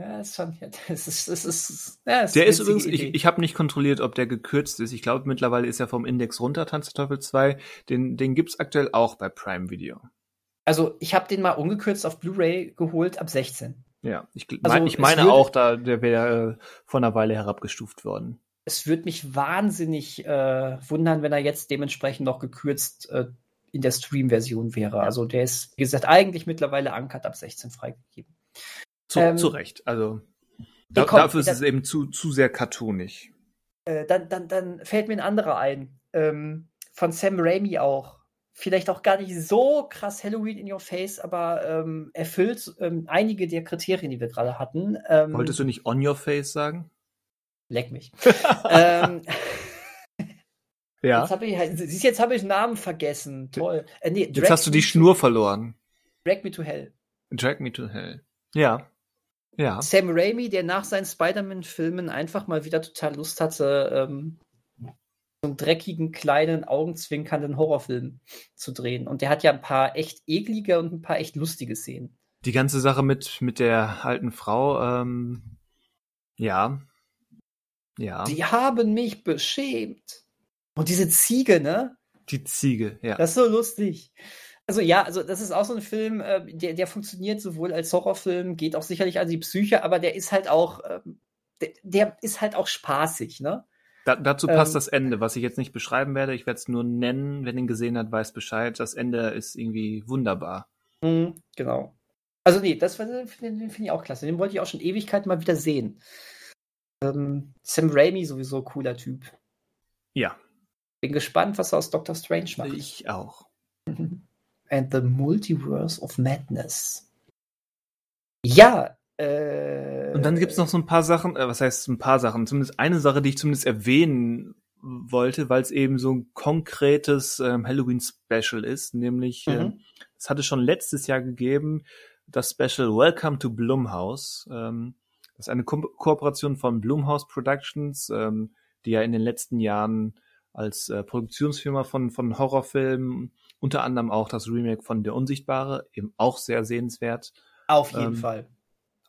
[SPEAKER 2] Ja, ist schon, ja, das ist, das ist, ja, das
[SPEAKER 1] Der ist übrigens,
[SPEAKER 2] witzige
[SPEAKER 1] ich,
[SPEAKER 2] Idee.
[SPEAKER 1] ich habe nicht kontrolliert, ob der gekürzt ist. Ich glaube, mittlerweile ist er vom Index runter, Tanz der Teufel 2. Den, den gibt's aktuell auch bei Prime Video.
[SPEAKER 2] also ich habe den mal ungekürzt auf Blu-ray geholt ab 16.
[SPEAKER 1] Ja, ich,
[SPEAKER 2] Also,
[SPEAKER 1] mein, ich
[SPEAKER 2] es
[SPEAKER 1] meine auch, da der wäre äh, vor einer Weile herabgestuft worden.
[SPEAKER 2] Es würde mich wahnsinnig äh, wundern, wenn er jetzt dementsprechend noch gekürzt äh, in der Stream-Version wäre. Also der ist, wie gesagt, eigentlich mittlerweile ankert ab 16 freigegeben.
[SPEAKER 1] Zu,
[SPEAKER 2] Ähm,
[SPEAKER 1] zu Recht. Also da,
[SPEAKER 2] komm,
[SPEAKER 1] dafür ist
[SPEAKER 2] da-
[SPEAKER 1] es eben zu, zu sehr cartoonig.
[SPEAKER 2] Äh, dann, dann, dann fällt mir ein anderer ein. Ähm, von Sam Raimi auch. vielleicht auch gar nicht so krass Halloween in your face, aber ähm, erfüllt ähm, einige der Kriterien, die wir gerade hatten. Ähm,
[SPEAKER 1] Wolltest du nicht on your face sagen?
[SPEAKER 2] Leck mich. ähm,
[SPEAKER 1] ja.
[SPEAKER 2] Jetzt habe ich, halt, siehst, jetzt habe ich Namen vergessen. Toll.
[SPEAKER 1] Äh, nee, jetzt hast du die Schnur verloren.
[SPEAKER 2] Drag Me to Hell.
[SPEAKER 1] Drag Me to Hell. Ja. Ja.
[SPEAKER 2] Sam Raimi, der nach seinen Spider-Man-Filmen einfach mal wieder total Lust hatte, ähm, so einen dreckigen, kleinen, augenzwinkernden Horrorfilm zu drehen. Und der hat ja ein paar echt eklige und ein paar echt lustige Szenen.
[SPEAKER 1] Die ganze Sache mit, mit der alten Frau, ähm, ja. Ja.
[SPEAKER 2] Die haben mich beschämt. Und diese Ziege, ne?
[SPEAKER 1] Die Ziege, ja.
[SPEAKER 2] Das ist so lustig. Also ja, also das ist auch so ein Film, äh, der, der funktioniert sowohl als Horrorfilm, geht auch sicherlich an die Psyche, aber der ist halt auch, äh, der, der, ist halt auch spaßig, ne?
[SPEAKER 1] Da, dazu passt ähm, das Ende, was ich jetzt nicht beschreiben werde. Ich werde es nur nennen. Wer ihn gesehen hat, weiß Bescheid. Das Ende ist irgendwie wunderbar.
[SPEAKER 2] Mh, genau. Also nee, das finde find ich auch klasse. Den wollte ich auch schon Ewigkeit mal wieder sehen. Ähm, Sam Raimi sowieso cooler Typ.
[SPEAKER 1] Ja.
[SPEAKER 2] Bin gespannt, was er aus Doctor Strange macht.
[SPEAKER 1] Ich auch.
[SPEAKER 2] And the Multiverse of Madness. Ja, äh,
[SPEAKER 1] Und dann gibt es noch so ein paar Sachen, äh, was heißt ein paar Sachen? Zumindest eine Sache, die ich zumindest erwähnen wollte, weil es eben so ein konkretes ähm, Halloween-Special ist, nämlich mhm. äh, es hatte schon letztes Jahr gegeben, das Special Welcome to Blumhouse. Ähm, das ist eine Ko Kooperation von Blumhouse Productions, ähm, die ja in den letzten Jahren als äh, Produktionsfirma von, von Horrorfilmen, unter anderem auch das Remake von Der Unsichtbare, eben auch sehr sehenswert.
[SPEAKER 2] Auf jeden ähm, Fall.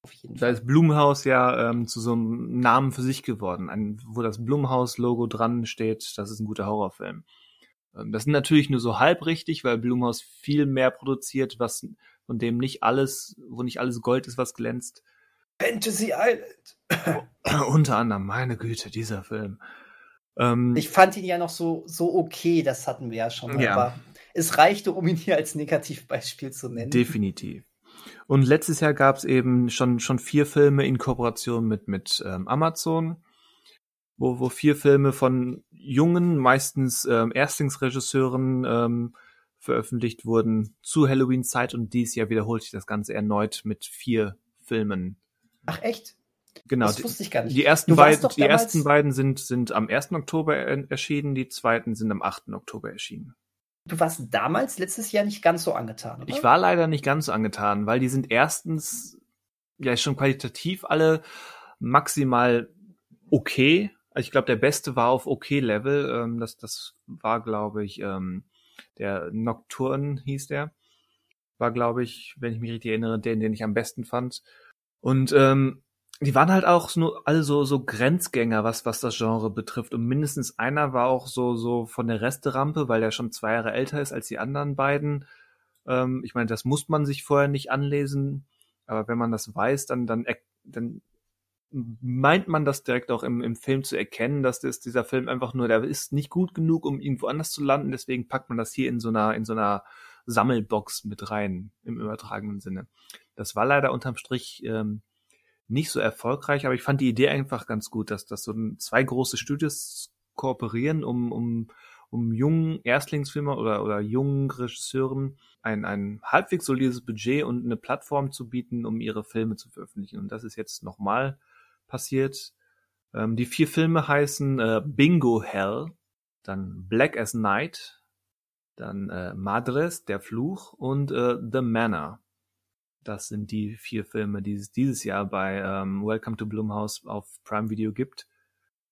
[SPEAKER 1] Auf jeden da Fall. ist Blumhaus ja ähm, zu so einem Namen für sich geworden, ein, wo das Blumhaus-Logo dran steht, das ist ein guter Horrorfilm. Ähm, das ist natürlich nur so halb richtig, weil Blumhaus viel mehr produziert, was von dem nicht alles, wo nicht alles Gold ist, was glänzt.
[SPEAKER 2] Fantasy Island.
[SPEAKER 1] Unter anderem, meine Güte, dieser Film.
[SPEAKER 2] Ähm, ich fand ihn ja noch so, so okay, das hatten wir ja schon.
[SPEAKER 1] Ja. Aber
[SPEAKER 2] es reichte, um ihn hier als Negativbeispiel zu nennen.
[SPEAKER 1] Definitiv. Und letztes Jahr gab es eben schon, schon vier Filme in Kooperation mit, mit ähm, Amazon, wo, wo vier Filme von jungen, meistens ähm, Erstlingsregisseuren ähm, veröffentlicht wurden zu Halloween-Zeit und dieses Jahr wiederholt sich das Ganze erneut mit vier Filmen.
[SPEAKER 2] Ach echt?
[SPEAKER 1] Genau.
[SPEAKER 2] Das wusste ich gar nicht.
[SPEAKER 1] Die ersten, beiden, die ersten beiden sind, sind am 1. Oktober erschienen, die zweiten sind am 8. Oktober erschienen.
[SPEAKER 2] Du warst damals letztes Jahr nicht ganz so angetan, oder?
[SPEAKER 1] Ich war leider nicht ganz so angetan, weil die sind erstens ja schon qualitativ alle maximal okay. Also ich glaube, der beste war auf okay Level. Ähm, das, das war, glaube ich, ähm, der Nocturne hieß der. War, glaube ich, wenn ich mich richtig erinnere, den, den ich am besten fand. Und ähm, die waren halt auch nur alle so, so Grenzgänger, was, was das Genre betrifft. Und mindestens einer war auch so, so von der Resterampe, weil er schon zwei Jahre älter ist als die anderen beiden. Ähm, ich meine, das muss man sich vorher nicht anlesen. Aber wenn man das weiß, dann, dann, dann meint man das direkt auch im, im Film zu erkennen, dass das, dieser Film einfach nur, der ist nicht gut genug, um irgendwo anders zu landen. Deswegen packt man das hier in so einer, in so einer Sammelbox mit rein, im übertragenen Sinne. Das war leider unterm Strich, ähm, nicht so erfolgreich, aber ich fand die Idee einfach ganz gut, dass, dass so zwei große Studios kooperieren, um, um, um jungen Erstlingsfilmer oder, oder jungen Regisseuren ein, ein halbwegs solides Budget und eine Plattform zu bieten, um ihre Filme zu veröffentlichen. Und das ist jetzt nochmal passiert. Ähm, die vier Filme heißen äh, Bingo Hell, dann Black as Night, dann äh, Madres, der Fluch und äh, The Manor. Das sind die vier Filme, die es dieses Jahr bei ähm, Welcome to Blumhouse auf Prime Video gibt.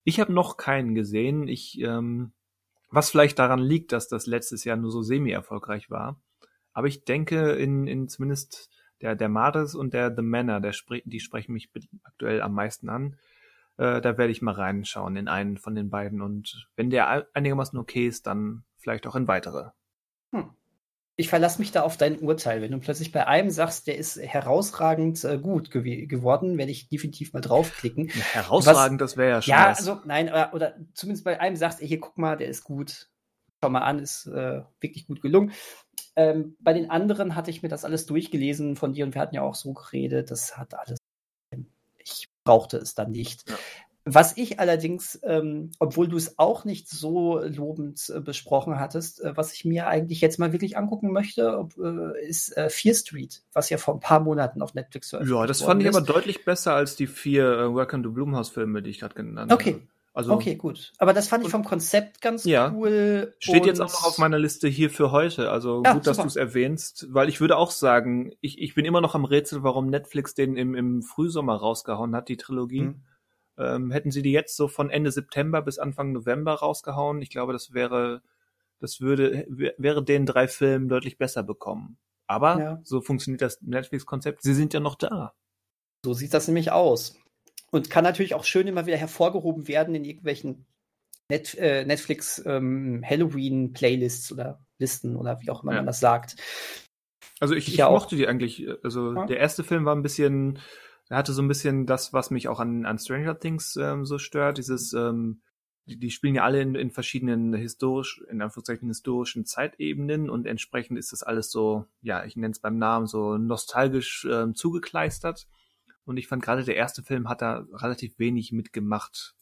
[SPEAKER 1] Ich habe noch keinen gesehen. Ich, ähm, was vielleicht daran liegt, dass das letztes Jahr nur so semi-erfolgreich war. Aber ich denke, in, in zumindest der, der Mares und der The Manor, der spre die sprechen mich aktuell am meisten an. Äh, da werde ich mal reinschauen in einen von den beiden. Und wenn der einigermaßen okay ist, dann vielleicht auch in weitere.
[SPEAKER 2] Hm ich verlasse mich da auf dein Urteil. Wenn du plötzlich bei einem sagst, der ist herausragend äh, gut gew geworden, werde ich definitiv mal draufklicken.
[SPEAKER 1] Ja, herausragend, Was, das wäre ja schon.
[SPEAKER 2] Ja,
[SPEAKER 1] was.
[SPEAKER 2] also nein, oder, oder, zumindest bei einem sagst, ey, hier guck mal, der ist gut. Schau mal an, ist äh, wirklich gut gelungen. Ähm, bei den anderen hatte ich mir das alles durchgelesen von dir und wir hatten ja auch so geredet, das hat alles. Ich brauchte es dann nicht. Ja. Was ich allerdings, ähm, obwohl du es auch nicht so lobend äh, besprochen hattest, äh, was ich mir eigentlich jetzt mal wirklich angucken möchte, ob, äh, ist äh, Fear Street, was ja vor ein paar Monaten auf Netflix
[SPEAKER 1] veröffentlicht Ja, das fand ich aber deutlich besser als die vier äh, Welcome to Blumhouse Filme, die ich gerade genannt
[SPEAKER 2] okay. habe. Okay. Also, okay, gut. Aber das fand ich vom Konzept ganz ja, cool.
[SPEAKER 1] Steht jetzt auch noch auf meiner Liste hier für heute. Also ja, gut, dass du es erwähnst, weil ich würde auch sagen, ich, ich bin immer noch am Rätsel, warum Netflix den im, im Frühsommer rausgehauen hat, die Trilogie. Mhm. Ähm, hätten sie die jetzt so von Ende September bis Anfang November rausgehauen, ich glaube, das wäre, das würde, wäre den drei Filmen deutlich besser bekommen. Aber ja. so funktioniert das Netflix-Konzept. Sie sind ja noch da.
[SPEAKER 2] So sieht das nämlich aus. Und kann natürlich auch schön immer wieder hervorgehoben werden in irgendwelchen Net, äh, Netflix ähm, Halloween-Playlists oder Listen oder wie auch immer ja. man das sagt.
[SPEAKER 1] Also ich, ich, ich mochte die eigentlich. Also ja. der erste Film war ein bisschen, er hatte so ein bisschen das, was mich auch an, an Stranger Things ähm, so stört. Dieses, ähm, die, die spielen ja alle in, in verschiedenen historisch, in Anführungszeichen historischen Zeitebenen und entsprechend ist das alles so, ja, ich nenne es beim Namen so nostalgisch ähm, zugekleistert. Und ich fand gerade der erste Film hat da relativ wenig mitgemacht.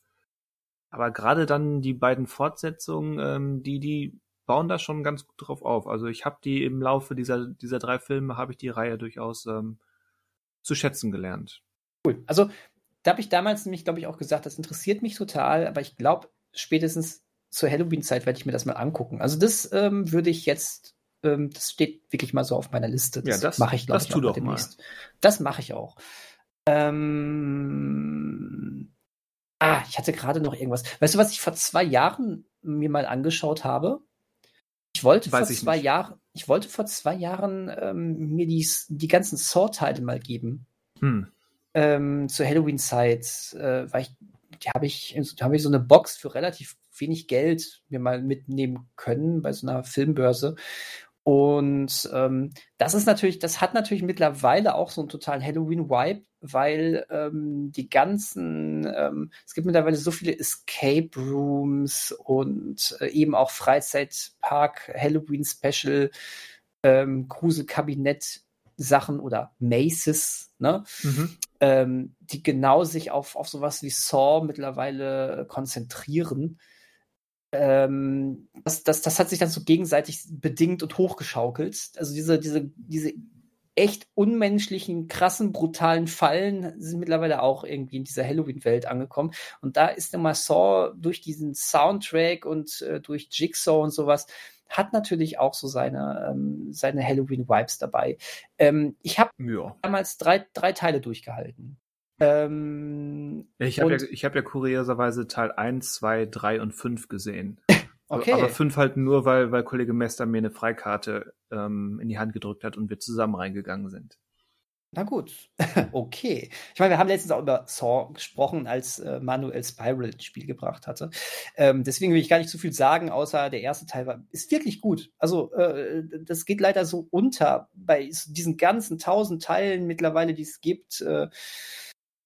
[SPEAKER 1] Aber gerade dann die beiden Fortsetzungen, ähm, die, die bauen da schon ganz gut drauf auf. Also ich habe die im Laufe dieser, dieser drei Filme, habe ich die Reihe durchaus ähm, zu schätzen gelernt.
[SPEAKER 2] Cool. Also da habe ich damals nämlich, glaube ich, auch gesagt, das interessiert mich total, aber ich glaube, spätestens zur Halloween-Zeit werde ich mir das mal angucken. Also das ähm, würde ich jetzt, ähm, das steht wirklich mal so auf meiner Liste.
[SPEAKER 1] Das, ja, das mache ich, glaube ich,
[SPEAKER 2] tu doch demnächst. Mal. Das mache ich auch. Ähm, ah, ich hatte gerade noch irgendwas. Weißt du, was ich vor zwei Jahren mir mal angeschaut habe? Ich wollte Weiß vor ich zwei Jahren, ich wollte vor zwei Jahren ähm, mir die, die ganzen Saw-Teile mal geben. Hm. Ähm, zur Halloween-Zeit, äh, weil ich, die habe ich, da habe ich so eine Box für relativ wenig Geld mir mal mitnehmen können bei so einer Filmbörse. Und ähm, das ist natürlich, das hat natürlich mittlerweile auch so einen totalen Halloween-Vibe, weil ähm, die ganzen, ähm, es gibt mittlerweile so viele Escape Rooms und äh, eben auch Freizeitpark, Halloween-Special, ähm, Gruselkabinett. Sachen oder Maces, ne? Mhm. Ähm, die genau sich auf, auf sowas wie Saw mittlerweile konzentrieren ähm, das, das, das hat sich dann so gegenseitig bedingt und hochgeschaukelt. Also diese, diese, diese echt unmenschlichen, krassen, brutalen Fallen sind mittlerweile auch irgendwie in dieser Halloween-Welt angekommen. Und da ist immer Saw durch diesen Soundtrack und äh, durch Jigsaw und sowas hat natürlich auch so seine, ähm, seine Halloween-Vibes dabei. Ähm, ich habe ja. damals drei, drei Teile durchgehalten.
[SPEAKER 1] Ähm, ich habe ja, hab ja kurioserweise Teil 1, 2, 3 und 5 gesehen. okay. Aber 5 halt nur, weil, weil Kollege Mester mir eine Freikarte ähm, in die Hand gedrückt hat und wir zusammen reingegangen sind.
[SPEAKER 2] Na gut, okay. Ich meine, wir haben letztens auch über Saw gesprochen, als äh, Manuel Spiral ins Spiel gebracht hatte. Ähm, deswegen will ich gar nicht zu viel sagen, außer der erste Teil war, ist wirklich gut. Also, äh, das geht leider so unter bei diesen ganzen tausend Teilen mittlerweile, die es gibt. Äh,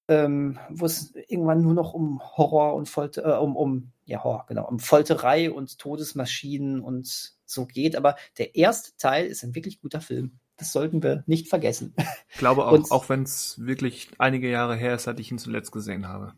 [SPEAKER 2] ähm, wo es irgendwann nur noch um Horror und Folter, äh, um, um, ja, Horror, genau, um Folterei und Todesmaschinen und so geht. Aber der erste Teil ist ein wirklich guter Film. Das sollten wir nicht vergessen.
[SPEAKER 1] Ich glaube auch, und, auch wenn es wirklich einige Jahre her ist, seit ich ihn zuletzt gesehen habe.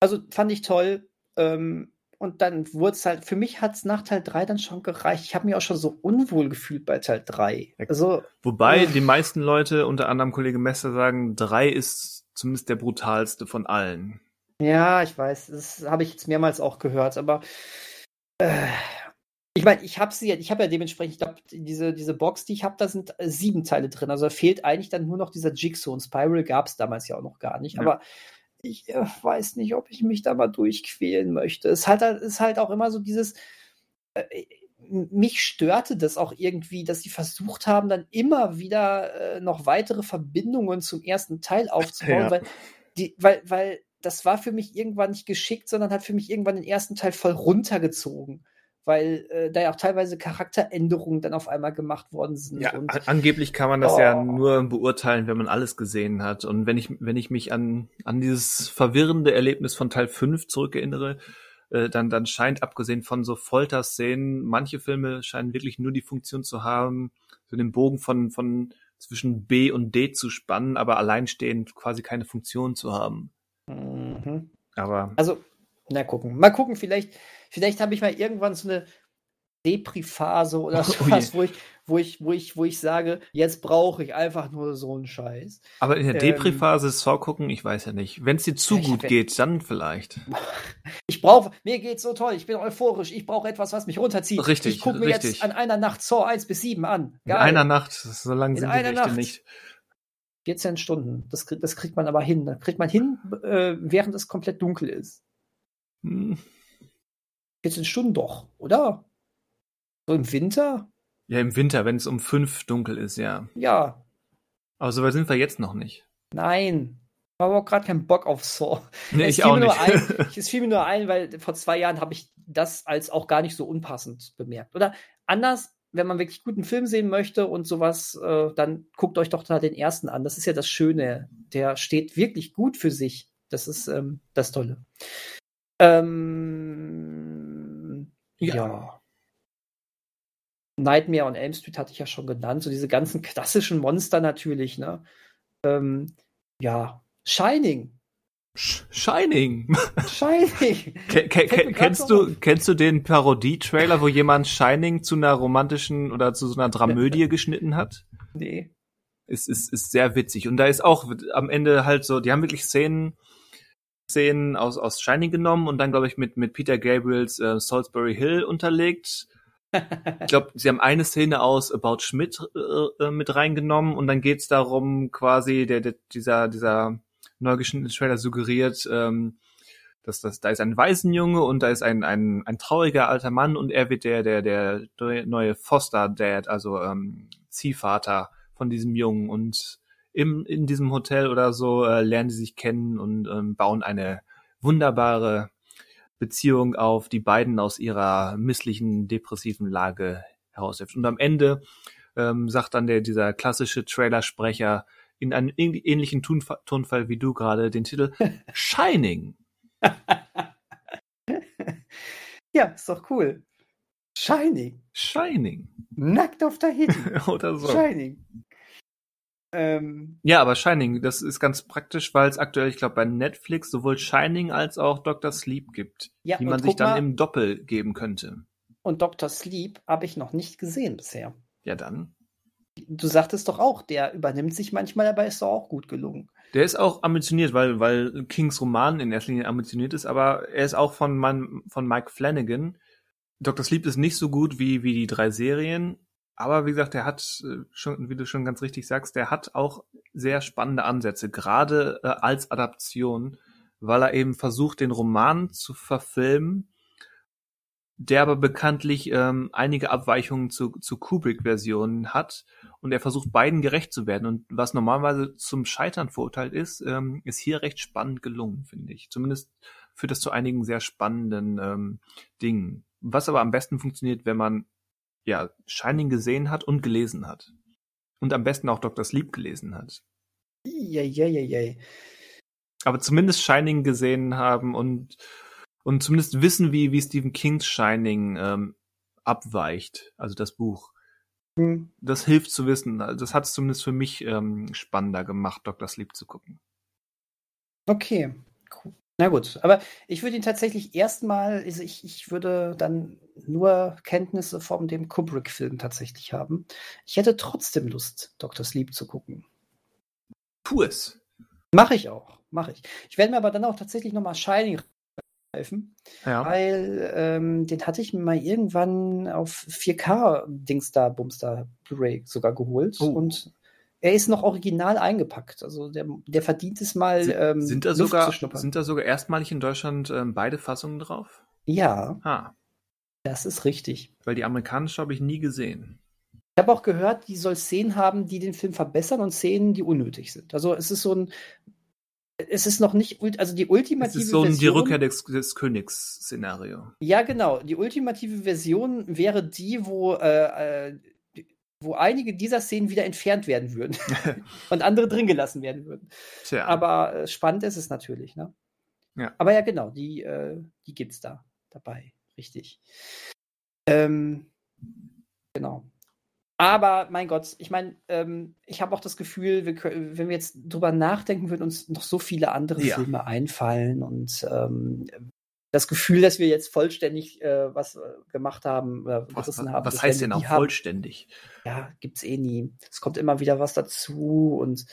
[SPEAKER 2] Also fand ich toll. Ähm, und dann wurde es halt, für mich hat es nach Teil 3 dann schon gereicht. Ich habe mich auch schon so unwohl gefühlt bei Teil 3.
[SPEAKER 1] Also, Wobei äh, die meisten Leute, unter anderem Kollege Messer, sagen, 3 ist zumindest der brutalste von allen.
[SPEAKER 2] Ja, ich weiß, das habe ich jetzt mehrmals auch gehört, aber äh, ich meine, ich habe sie, ich habe ja dementsprechend, ich glaube, diese, diese Box, die ich habe, da sind äh, sieben Teile drin. Also da fehlt eigentlich dann nur noch dieser Jigsaw und Spiral gab es damals ja auch noch gar nicht. Ja. Aber ich äh, weiß nicht, ob ich mich da mal durchquälen möchte. Es halt, ist halt auch immer so dieses. Mich störte das auch irgendwie, dass sie versucht haben, dann immer wieder äh, noch weitere Verbindungen zum ersten Teil aufzubauen, ja. weil, die, weil, weil das war für mich irgendwann nicht geschickt, sondern hat für mich irgendwann den ersten Teil voll runtergezogen. Weil äh, da ja auch teilweise Charakteränderungen dann auf einmal gemacht worden sind.
[SPEAKER 1] Ja, und, angeblich kann man das oh. ja nur beurteilen, wenn man alles gesehen hat. Und wenn ich, wenn ich mich an, an dieses verwirrende Erlebnis von Teil 5 zurückerinnere, äh, dann, dann scheint, abgesehen von so Folterszenen, manche Filme scheinen wirklich nur die Funktion zu haben, so den Bogen von, von zwischen B und D zu spannen, aber alleinstehend quasi keine Funktion zu haben. Mhm. Aber.
[SPEAKER 2] Also, na gucken. Mal gucken, vielleicht, vielleicht habe ich mal irgendwann so eine Depri-Phase oder sowas, oh wo ich, wo ich, wo ich, wo ich sage, jetzt brauche ich einfach nur so einen Scheiß.
[SPEAKER 1] Aber in der ähm, Depri-Phase Saw gucken, ich weiß ja nicht. Wenn es dir zu gut werd, geht, dann vielleicht.
[SPEAKER 2] Ich brauche, mir geht's so toll, ich bin euphorisch, ich brauche etwas, was mich runterzieht.
[SPEAKER 1] Richtig.
[SPEAKER 2] Ich gucke mir
[SPEAKER 1] richtig.
[SPEAKER 2] jetzt an einer Nacht Saw 1 bis 7 an.
[SPEAKER 1] Geil. In einer Nacht, so lange sind die Nächte Nacht. nicht.
[SPEAKER 2] 14 Stunden. Das, das kriegt man aber hin. Das kriegt man hin, äh, während es komplett dunkel ist. Hm. 14 Stunden doch, oder? So im Winter?
[SPEAKER 1] Ja, im Winter, wenn es um fünf dunkel ist, ja.
[SPEAKER 2] Ja.
[SPEAKER 1] Aber so weit sind wir jetzt noch nicht.
[SPEAKER 2] Nein. Ich habe auch gerade keinen Bock auf Saw.
[SPEAKER 1] Nee, ich auch nicht.
[SPEAKER 2] Ein, es fiel mir nur ein, weil vor zwei Jahren habe ich das als auch gar nicht so unpassend bemerkt. Oder anders, wenn man wirklich guten Film sehen möchte und sowas, äh, dann guckt euch doch da den ersten an. Das ist ja das Schöne. Der steht wirklich gut für sich. Das ist ähm, das Tolle. Ähm, ja. ja. Nightmare on Elm Street hatte ich ja schon genannt, so diese ganzen klassischen Monster natürlich, ne? Ähm, ja, Shining.
[SPEAKER 1] Shining.
[SPEAKER 2] Shining.
[SPEAKER 1] kennst du kennst du den Parodie-Trailer, wo jemand Shining zu einer romantischen oder zu so einer Dramödie geschnitten hat?
[SPEAKER 2] Nee.
[SPEAKER 1] Es ist, ist sehr witzig und da ist auch am Ende halt so, die haben wirklich Szenen Szenen aus aus Shining genommen und dann glaube ich mit mit Peter Gabriels äh, Salisbury Hill unterlegt ich glaube, sie haben eine Szene aus About Schmidt äh, äh, mit reingenommen und dann geht's darum, quasi, der, der, dieser, dieser neu Trailer suggeriert, ähm, dass das, da ist ein Waisenjunge und da ist ein, ein, ein trauriger alter Mann und er wird der, der, der neue Foster-Dad, also ähm, Ziehvater von diesem Jungen und im, in diesem Hotel oder so äh, lernen sie sich kennen und ähm, bauen eine wunderbare Beziehung auf die beiden aus ihrer misslichen, depressiven Lage heraushebt. Und am Ende ähm, sagt dann der, dieser klassische Trailersprecher in einem ähnlichen Tonfall, Tonfall wie du gerade den Titel Shining.
[SPEAKER 2] ja, ist doch cool. Shining.
[SPEAKER 1] Shining.
[SPEAKER 2] Nackt auf der Hitze.
[SPEAKER 1] Oder so.
[SPEAKER 2] Shining.
[SPEAKER 1] Ähm, ja, aber Shining, das ist ganz praktisch, weil es aktuell, ich glaube, bei Netflix sowohl Shining als auch Dr. Sleep gibt, ja, die man sich dann mal, im Doppel geben könnte.
[SPEAKER 2] Und Dr. Sleep habe ich noch nicht gesehen bisher.
[SPEAKER 1] Ja, dann.
[SPEAKER 2] Du sagtest doch auch, der übernimmt sich manchmal, dabei ist doch auch gut gelungen.
[SPEAKER 1] Der ist auch ambitioniert, weil, weil Kings Roman in erster Linie ambitioniert ist, aber er ist auch von, man, von Mike Flanagan. Dr. Sleep ist nicht so gut wie, wie die drei Serien, aber wie gesagt, der hat äh, schon, wie du schon ganz richtig sagst, der hat auch sehr spannende Ansätze, gerade äh, als Adaption, weil er eben versucht, den Roman zu verfilmen, der aber bekanntlich ähm, einige Abweichungen zu, zu Kubrick-Versionen hat und er versucht beiden gerecht zu werden. Und was normalerweise zum Scheitern verurteilt ist, ähm, ist hier recht spannend gelungen, finde ich. Zumindest führt das zu einigen sehr spannenden ähm, Dingen. Was aber am besten funktioniert, wenn man ja, Shining gesehen hat und gelesen hat. Und am besten auch Dr. Sleep gelesen hat.
[SPEAKER 2] Jei,
[SPEAKER 1] Aber zumindest Shining gesehen haben und, und zumindest wissen, wie, wie Stephen Kings Shining ähm, abweicht, also das Buch. Hm. Das hilft zu wissen. Das hat es zumindest für mich ähm, spannender gemacht, Dr. Sleep zu gucken.
[SPEAKER 2] Okay, cool. Na gut, aber ich würde ihn tatsächlich erstmal, also ich, ich würde dann nur Kenntnisse von dem Kubrick-Film tatsächlich haben. Ich hätte trotzdem Lust, Dr. Sleep zu gucken.
[SPEAKER 1] Tu es.
[SPEAKER 2] Mache ich auch, mache ich. Ich werde mir aber dann auch tatsächlich nochmal Shining helfen, ja. weil ähm, den hatte ich mir mal irgendwann auf 4K-Dings da, Bums da, Blu-ray sogar geholt oh. und er ist noch original eingepackt. Also der, der verdient es mal.
[SPEAKER 1] Sind, ähm, sind, da, Luft sogar, sind da sogar erstmalig in Deutschland ähm, beide Fassungen drauf?
[SPEAKER 2] Ja.
[SPEAKER 1] Ah.
[SPEAKER 2] Das ist richtig.
[SPEAKER 1] Weil die amerikanische habe ich nie gesehen.
[SPEAKER 2] Ich habe auch gehört, die soll Szenen haben, die den Film verbessern und Szenen, die unnötig sind. Also es ist so ein. Es ist noch nicht, also die ultimative
[SPEAKER 1] es ist so ein, Version. Die Rückkehr des, des Königs-Szenario.
[SPEAKER 2] Ja, genau. Die ultimative Version wäre die, wo äh, äh wo einige dieser Szenen wieder entfernt werden würden und andere drin gelassen werden würden. Tja. Aber äh, spannend ist es natürlich, ne?
[SPEAKER 1] Ja.
[SPEAKER 2] Aber ja, genau, die, äh, die gibt's da dabei, richtig. Ähm, genau. Aber mein Gott, ich meine, ähm, ich habe auch das Gefühl, wir können, wenn wir jetzt drüber nachdenken, würden uns noch so viele andere ja. Filme einfallen und ähm, das Gefühl, dass wir jetzt vollständig äh, was äh, gemacht haben, äh,
[SPEAKER 1] gerissen was, haben. Was heißt denn auch haben, vollständig?
[SPEAKER 2] Ja, gibt's eh nie. Es kommt immer wieder was dazu und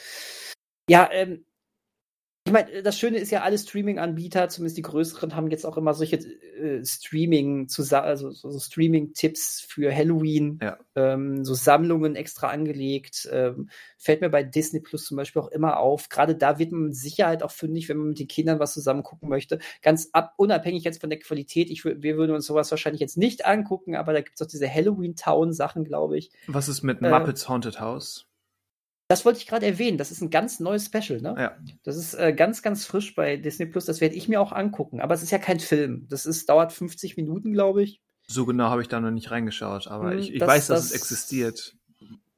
[SPEAKER 2] ja, ähm, ich meine, das Schöne ist ja, alle Streaming-Anbieter, zumindest die größeren, haben jetzt auch immer solche äh, Streaming, also so Streaming-Tipps für Halloween, ja. ähm, so Sammlungen extra angelegt. Ähm, fällt mir bei Disney Plus zum Beispiel auch immer auf. Gerade da wird man mit Sicherheit auch fündig, wenn man mit den Kindern was zusammen gucken möchte. Ganz ab, unabhängig jetzt von der Qualität. Ich, wir würden uns sowas wahrscheinlich jetzt nicht angucken, aber da gibt es auch diese Halloween-Town-Sachen, glaube ich.
[SPEAKER 1] Was ist mit äh, Muppets Haunted House?
[SPEAKER 2] Das wollte ich gerade erwähnen. Das ist ein ganz neues Special, ne?
[SPEAKER 1] Ja.
[SPEAKER 2] Das ist äh, ganz, ganz frisch bei Disney Plus. Das werde ich mir auch angucken. Aber es ist ja kein Film. Das ist, dauert 50 Minuten, glaube ich.
[SPEAKER 1] So genau habe ich da noch nicht reingeschaut, aber hm, ich, ich das, weiß, dass das, es existiert.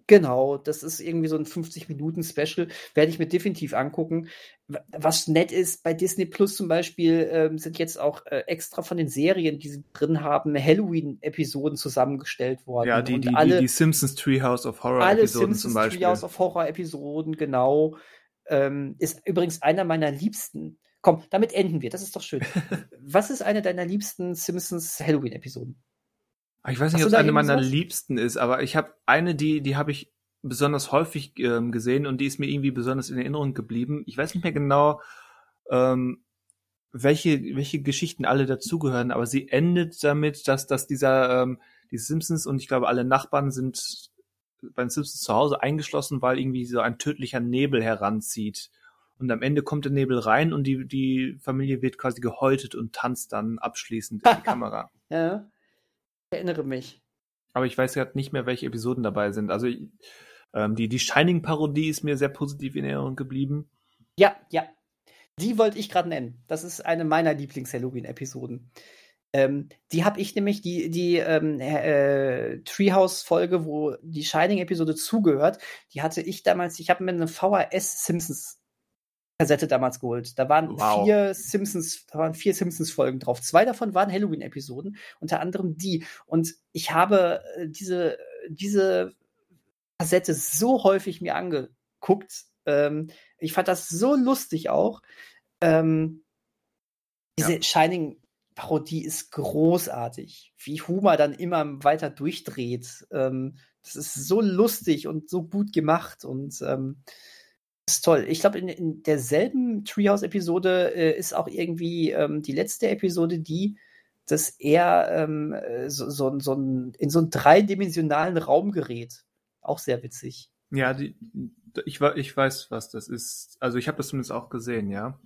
[SPEAKER 2] Genau, das ist irgendwie so ein 50-Minuten-Special, werde ich mir definitiv angucken. Was nett ist, bei Disney Plus zum Beispiel ähm, sind jetzt auch äh, extra von den Serien, die sie drin haben, Halloween-Episoden zusammengestellt worden.
[SPEAKER 1] Ja, die, die, alle, die, die Simpsons Treehouse of Horror-Episoden zum Beispiel.
[SPEAKER 2] Treehouse of Horror-Episoden, genau. Ähm, ist übrigens einer meiner liebsten. Komm, damit enden wir, das ist doch schön. Was ist eine deiner liebsten Simpsons Halloween-Episoden?
[SPEAKER 1] Ich weiß nicht, ob es eine meiner was? liebsten ist, aber ich habe eine, die, die habe ich besonders häufig ähm, gesehen und die ist mir irgendwie besonders in Erinnerung geblieben. Ich weiß nicht mehr genau, ähm, welche, welche Geschichten alle dazugehören, aber sie endet damit, dass, dass dieser, ähm, die Simpsons und ich glaube alle Nachbarn sind bei den Simpsons zu Hause eingeschlossen, weil irgendwie so ein tödlicher Nebel heranzieht. Und am Ende kommt der Nebel rein und die, die Familie wird quasi gehäutet und tanzt dann abschließend in die Kamera.
[SPEAKER 2] Ja erinnere mich.
[SPEAKER 1] Aber ich weiß gerade nicht mehr, welche Episoden dabei sind. Also ähm, die, die Shining-Parodie ist mir sehr positiv in Erinnerung geblieben.
[SPEAKER 2] Ja, ja. Die wollte ich gerade nennen. Das ist eine meiner Lieblings-Halloween-Episoden. Ähm, die habe ich nämlich, die, die ähm, äh, Treehouse-Folge, wo die Shining-Episode zugehört, die hatte ich damals, ich habe mir eine VHS Simpsons Kassette damals geholt. Da waren wow. vier Simpsons, da waren vier Simpsons-Folgen drauf. Zwei davon waren Halloween-Episoden, unter anderem die. Und ich habe äh, diese, diese Kassette so häufig mir angeguckt. Ähm, ich fand das so lustig auch. Ähm, diese ja. Shining Parodie ist großartig, wie Huma dann immer weiter durchdreht. Ähm, das ist so lustig und so gut gemacht und ähm, ist toll. Ich glaube, in, in, derselben Treehouse-Episode äh, ist auch irgendwie ähm, die letzte Episode die, dass er ähm, äh, so, so, so ein, in so einen dreidimensionalen Raum gerät. Auch sehr witzig.
[SPEAKER 1] Ja, die, ich, ich weiß, was das ist. Also ich habe das zumindest auch gesehen, ja.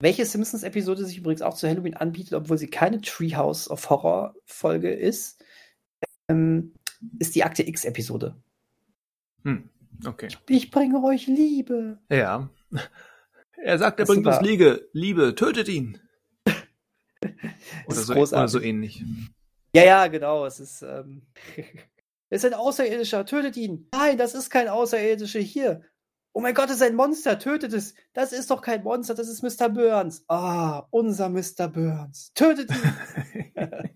[SPEAKER 2] Welche Simpsons-Episode sich übrigens auch zu Halloween anbietet, obwohl sie keine Treehouse of Horror-Folge ist, ähm, ist die Akte X-Episode.
[SPEAKER 1] Hm. Okay.
[SPEAKER 2] Ich bringe euch Liebe.
[SPEAKER 1] Ja. Er sagt, er bringt uns Liebe. Liebe, tötet ihn. oder, so, oder, so, ähnlich.
[SPEAKER 2] Ja, ja, genau. Es ist, ähm, es ist ein Außerirdischer, tötet ihn. Nein, das ist kein Außerirdischer. Hier. Oh mein Gott, es ist ein Monster, tötet es. Das ist doch kein Monster, das ist Mr. Burns. Ah, unser Mr. Burns. Tötet ihn.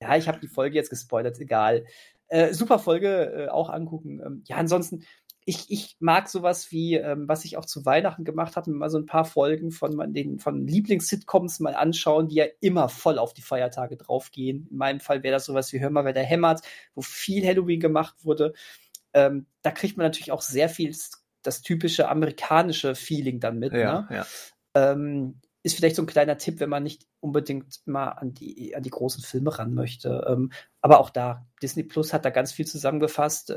[SPEAKER 2] ja, ich habe die Folge jetzt gespoilert, egal. Äh, super Folge, äh, auch angucken. Ähm, ja, ansonsten, ich, ich mag sowas wie, ähm, was ich auch zu Weihnachten gemacht habe, mal so ein paar Folgen von den von Lieblings-Sitcoms mal anschauen, die ja immer voll auf die Feiertage draufgehen. In meinem Fall wäre das sowas wie Hör mal, wer der hämmert, wo viel Halloween gemacht wurde. Ähm, da kriegt man natürlich auch sehr viel das typische amerikanische Feeling dann mit. Ja, ne? ja. Ähm, ist vielleicht so ein kleiner Tipp, wenn man nicht unbedingt mal an die, an die großen Filme ran möchte. Ähm, aber auch da, Disney Plus hat da ganz viel zusammengefasst.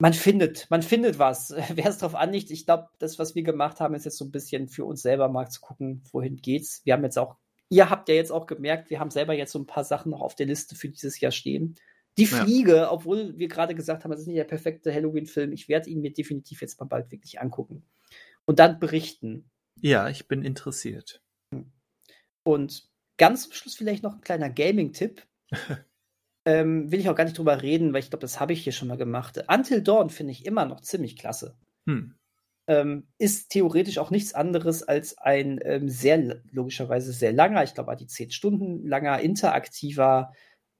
[SPEAKER 2] Man findet, man findet was. Wer es drauf anlegt, ich glaube, das, was wir gemacht haben, ist jetzt so ein bisschen für uns selber mal zu gucken, wohin geht's. Wir haben jetzt auch, ihr habt ja jetzt auch gemerkt, wir haben selber jetzt so ein paar Sachen noch auf der Liste für dieses Jahr stehen. Die Fliege, ja. obwohl wir gerade gesagt haben, es ist nicht der perfekte Halloween-Film, ich werde ihn mir definitiv jetzt mal bald wirklich angucken. Und dann berichten.
[SPEAKER 1] Ja, ich bin interessiert.
[SPEAKER 2] Und ganz zum Schluss vielleicht noch ein kleiner Gaming-Tipp. ähm, will ich auch gar nicht drüber reden, weil ich glaube, das habe ich hier schon mal gemacht. Until Dawn finde ich immer noch ziemlich klasse. Hm. Ähm, ist theoretisch auch nichts anderes als ein ähm, sehr, logischerweise sehr langer, ich glaube, die zehn Stunden langer, interaktiver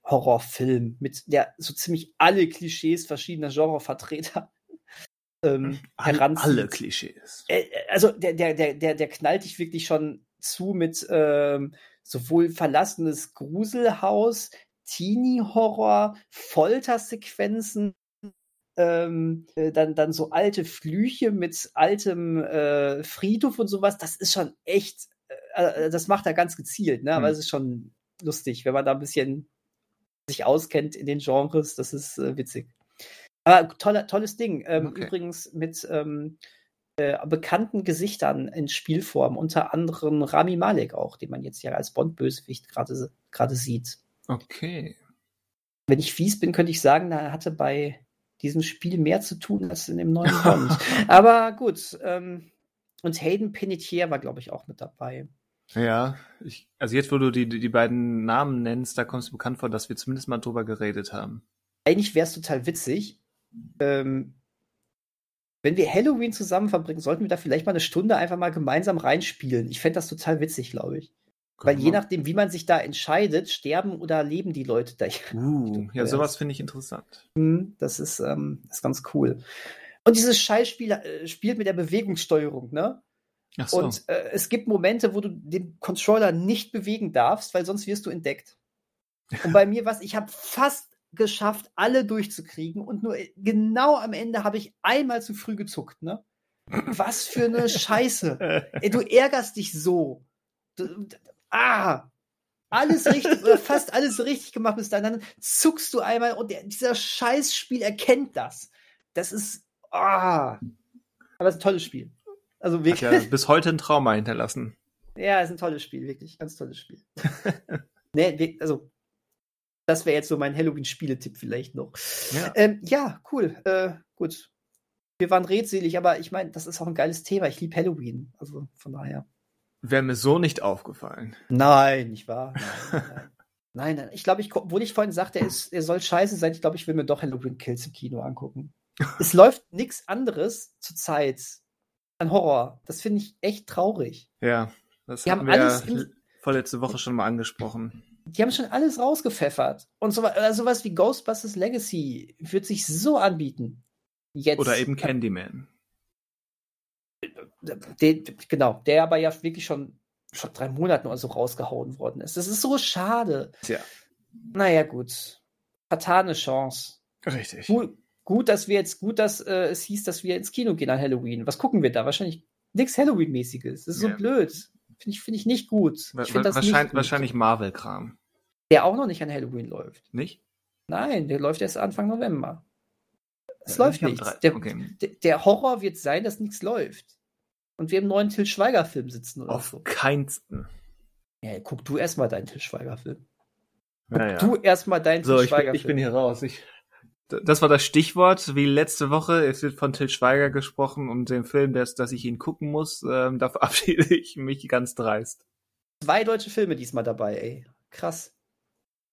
[SPEAKER 2] Horrorfilm mit der so ziemlich alle Klischees verschiedener Genrevertreter
[SPEAKER 1] ähm, alle, alle Klischees.
[SPEAKER 2] Äh, also der, der, der, der, der knallt dich wirklich schon zu mit ähm, sowohl verlassenes Gruselhaus, Teenie-Horror, Foltersequenzen, ähm, äh, dann, dann so alte Flüche mit altem äh, Friedhof und sowas. Das ist schon echt, äh, äh das macht er ganz gezielt, ne? Aber hm. es ist schon lustig, wenn man da ein bisschen sich auskennt in den Genres. Das ist äh, witzig. Aber tolle, tolles Ding. Ähm, okay. Übrigens mit ähm, äh, bekannten Gesichtern in Spielform, unter anderem Rami Malek auch, den man jetzt ja als Bond-Bösewicht gerade sieht.
[SPEAKER 1] Okay.
[SPEAKER 2] Wenn ich fies bin, könnte ich sagen, er hatte bei diesem Spiel mehr zu tun als in dem neuen Bond. Aber gut. Ähm, und Hayden Panettiere war, glaube ich, auch mit dabei.
[SPEAKER 1] Ja, ich, also jetzt, wo du die, die beiden Namen nennst, da kommst du bekannt vor, dass wir zumindest mal drüber geredet haben.
[SPEAKER 2] Eigentlich wäre es total witzig, ähm, wenn wir Halloween zusammen verbringen, sollten wir da vielleicht mal eine Stunde einfach mal gemeinsam reinspielen. Ich fände das total witzig, glaube ich. Weil je nachdem, wie man sich da entscheidet, sterben oder leben die Leute da.
[SPEAKER 1] Uh, ja, sowas finde ich interessant.
[SPEAKER 2] Hm, das ist, ähm, ist ganz cool. Und dieses Scheißspiel äh, spielt mit der Bewegungssteuerung, ne? Ach so. Und äh, es gibt Momente, wo du den Controller nicht bewegen darfst, weil sonst wirst du entdeckt. Und bei mir was, ich habe fast geschafft, alle durchzukriegen und nur äh, genau am Ende habe ich einmal zu früh gezuckt, ne? Was für eine Scheiße. Ey, du ärgerst dich so. Du, ah, alles richtig oder fast alles richtig gemacht bis dann, dann zuckst du einmal und der, dieser Scheißspiel erkennt das. Das ist ah. Aber es ist ein tolles Spiel. Also wirklich.
[SPEAKER 1] Hat ja bis heute ein Trauma hinterlassen.
[SPEAKER 2] Ja, es ist ein tolles Spiel, wirklich. Ganz tolles Spiel. nee, also das wäre jetzt so mein Halloween-Spieletipp vielleicht noch. Ja, ähm, ja cool. Äh, gut. Wir waren redselig, aber ich meine, das ist auch ein geiles Thema. Ich liebe Halloween. Also von daher.
[SPEAKER 1] Wäre mir so nicht aufgefallen.
[SPEAKER 2] Nein, nicht wahr? Nein, nein. nein, nein. Ich glaube, ich, obwohl ich vorhin sagte, er, ist, er soll scheiße sein, ich glaube, ich will mir doch Halloween Kills im Kino angucken. es läuft nichts anderes zurzeit an Horror. Das finde ich echt traurig.
[SPEAKER 1] Ja, das haben wir alles vorletzte Woche schon mal angesprochen
[SPEAKER 2] die haben schon alles rausgepfeffert. Und so, äh, sowas wie Ghostbusters Legacy wird sich so anbieten.
[SPEAKER 1] Jetzt. Oder eben Candyman.
[SPEAKER 2] Den, genau, der aber ja wirklich schon vor drei Monaten oder so rausgehauen worden ist. Das ist so schade.
[SPEAKER 1] Tja.
[SPEAKER 2] Naja, gut. Vertane Chance.
[SPEAKER 1] Richtig.
[SPEAKER 2] Gut, gut, dass wir jetzt, gut, dass äh, es hieß, dass wir ins Kino gehen an Halloween. Was gucken wir da? Wahrscheinlich nichts Halloween-mäßiges. Das ist so yeah. blöd. Finde ich, find ich nicht gut. Ich
[SPEAKER 1] find das wahrscheinlich, wahrscheinlich Marvel-Kram.
[SPEAKER 2] Der auch noch nicht an Halloween läuft.
[SPEAKER 1] Nicht?
[SPEAKER 2] Nein, der läuft erst Anfang November. Es ja, läuft nichts. Der, okay. der, Horror wird sein, dass nichts läuft. Und wir im neuen Till Schweiger-Film sitzen oder
[SPEAKER 1] Auf so. keinsten.
[SPEAKER 2] Ja, guck du erstmal deinen Till Schweiger-Film.
[SPEAKER 1] Guck ja,
[SPEAKER 2] du erstmal deinen
[SPEAKER 1] so, Till Schweiger-Film. Ich, ich bin hier raus. Ich, das war das Stichwort, wie letzte Woche. Es wird von Till Schweiger gesprochen und dem Film, dass, dass ich ihn gucken muss. Ähm, da verabschiede ich mich ganz dreist.
[SPEAKER 2] Zwei deutsche Filme diesmal dabei, ey. Krass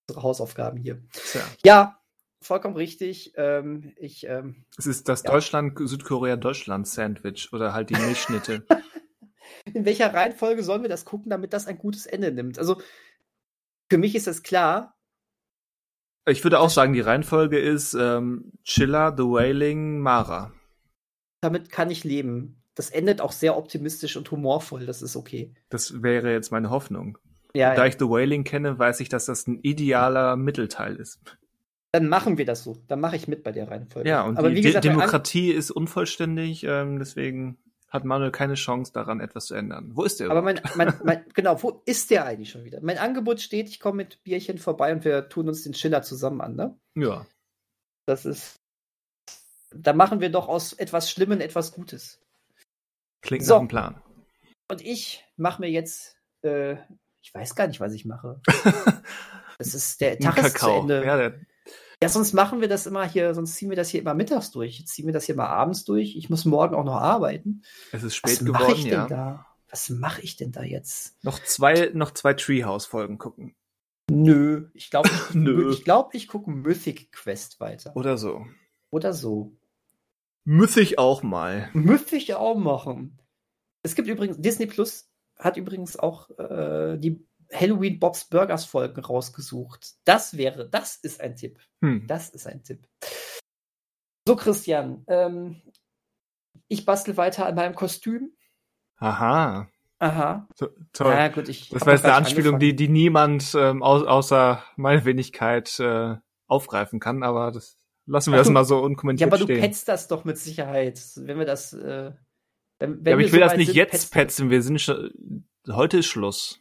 [SPEAKER 2] unsere Hausaufgaben hier.
[SPEAKER 1] Ja,
[SPEAKER 2] ja vollkommen richtig. Ähm, ich, ähm,
[SPEAKER 1] es ist das ja. Deutschland-Südkorea-Deutschland-Sandwich oder halt die Milchschnitte.
[SPEAKER 2] In welcher Reihenfolge sollen wir das gucken, damit das ein gutes Ende nimmt? Also, für mich ist das klar.
[SPEAKER 1] Ich würde auch sagen, die Reihenfolge ist ähm, Chilla, The Wailing, Mara.
[SPEAKER 2] Damit kann ich leben. Das endet auch sehr optimistisch und humorvoll, das ist okay.
[SPEAKER 1] Das wäre jetzt meine Hoffnung.
[SPEAKER 2] Ja,
[SPEAKER 1] da ja. ich The Wailing kenne, weiß ich, dass das ein idealer Mittelteil ist.
[SPEAKER 2] Dann machen wir das so. Dann mache ich mit bei der Reihenfolge.
[SPEAKER 1] Ja, und Aber die gesagt, Demokratie ist unvollständig, ähm, deswegen hat Manuel keine Chance daran, etwas zu ändern. Wo ist der?
[SPEAKER 2] Aber mein, mein, mein, genau, wo ist der eigentlich schon wieder? Mein Angebot steht, ich komme mit Bierchen vorbei und wir tun uns den Schiller zusammen an, ne?
[SPEAKER 1] Ja.
[SPEAKER 2] Das ist. Da machen wir doch aus etwas Schlimmen etwas Gutes.
[SPEAKER 1] Klingt so. nach einem Plan.
[SPEAKER 2] Und ich mache mir jetzt äh, ich weiß gar nicht, was ich mache. Es ist der Tag ist zu Ende. Ja, ja, sonst machen wir das immer hier, sonst ziehen wir das hier immer mittags durch. Jetzt ziehen wir das hier mal abends durch. Ich muss morgen auch noch arbeiten.
[SPEAKER 1] Es ist spät was geworden,
[SPEAKER 2] ich
[SPEAKER 1] ja.
[SPEAKER 2] Denn da? Was mache ich denn da jetzt?
[SPEAKER 1] Noch zwei, noch zwei Treehouse-Folgen gucken.
[SPEAKER 2] Nö, ich glaube, ich, Nö. ich, glaub, ich gucke Mythic Quest weiter.
[SPEAKER 1] Oder so.
[SPEAKER 2] Oder so.
[SPEAKER 1] Mythic auch mal.
[SPEAKER 2] Mythic auch machen. Es gibt übrigens Disney Plus hat übrigens auch äh, die Halloween Bobs Burgers Folgen rausgesucht. Das wäre, das ist ein Tipp.
[SPEAKER 1] Hm.
[SPEAKER 2] Das ist ein Tipp. So, Christian, ähm, ich bastel weiter an meinem Kostüm.
[SPEAKER 1] Aha.
[SPEAKER 2] Aha.
[SPEAKER 1] To toll.
[SPEAKER 2] Ja, gut, ich
[SPEAKER 1] das war jetzt eine Anspielung, die, die niemand ähm, au außer meine Wenigkeit äh, aufgreifen kann, aber das lassen wir
[SPEAKER 2] Ach
[SPEAKER 1] das
[SPEAKER 2] du-
[SPEAKER 1] mal so
[SPEAKER 2] Ja,
[SPEAKER 1] unkommentiert
[SPEAKER 2] aber du
[SPEAKER 1] stehen.
[SPEAKER 2] petzt das doch mit Sicherheit. Wenn wir das, äh, wenn, wenn
[SPEAKER 1] ja, aber ich will
[SPEAKER 2] so
[SPEAKER 1] das nicht
[SPEAKER 2] sind,
[SPEAKER 1] jetzt
[SPEAKER 2] petzt du-
[SPEAKER 1] petzen. Wir sind schon. Heute ist Schluss.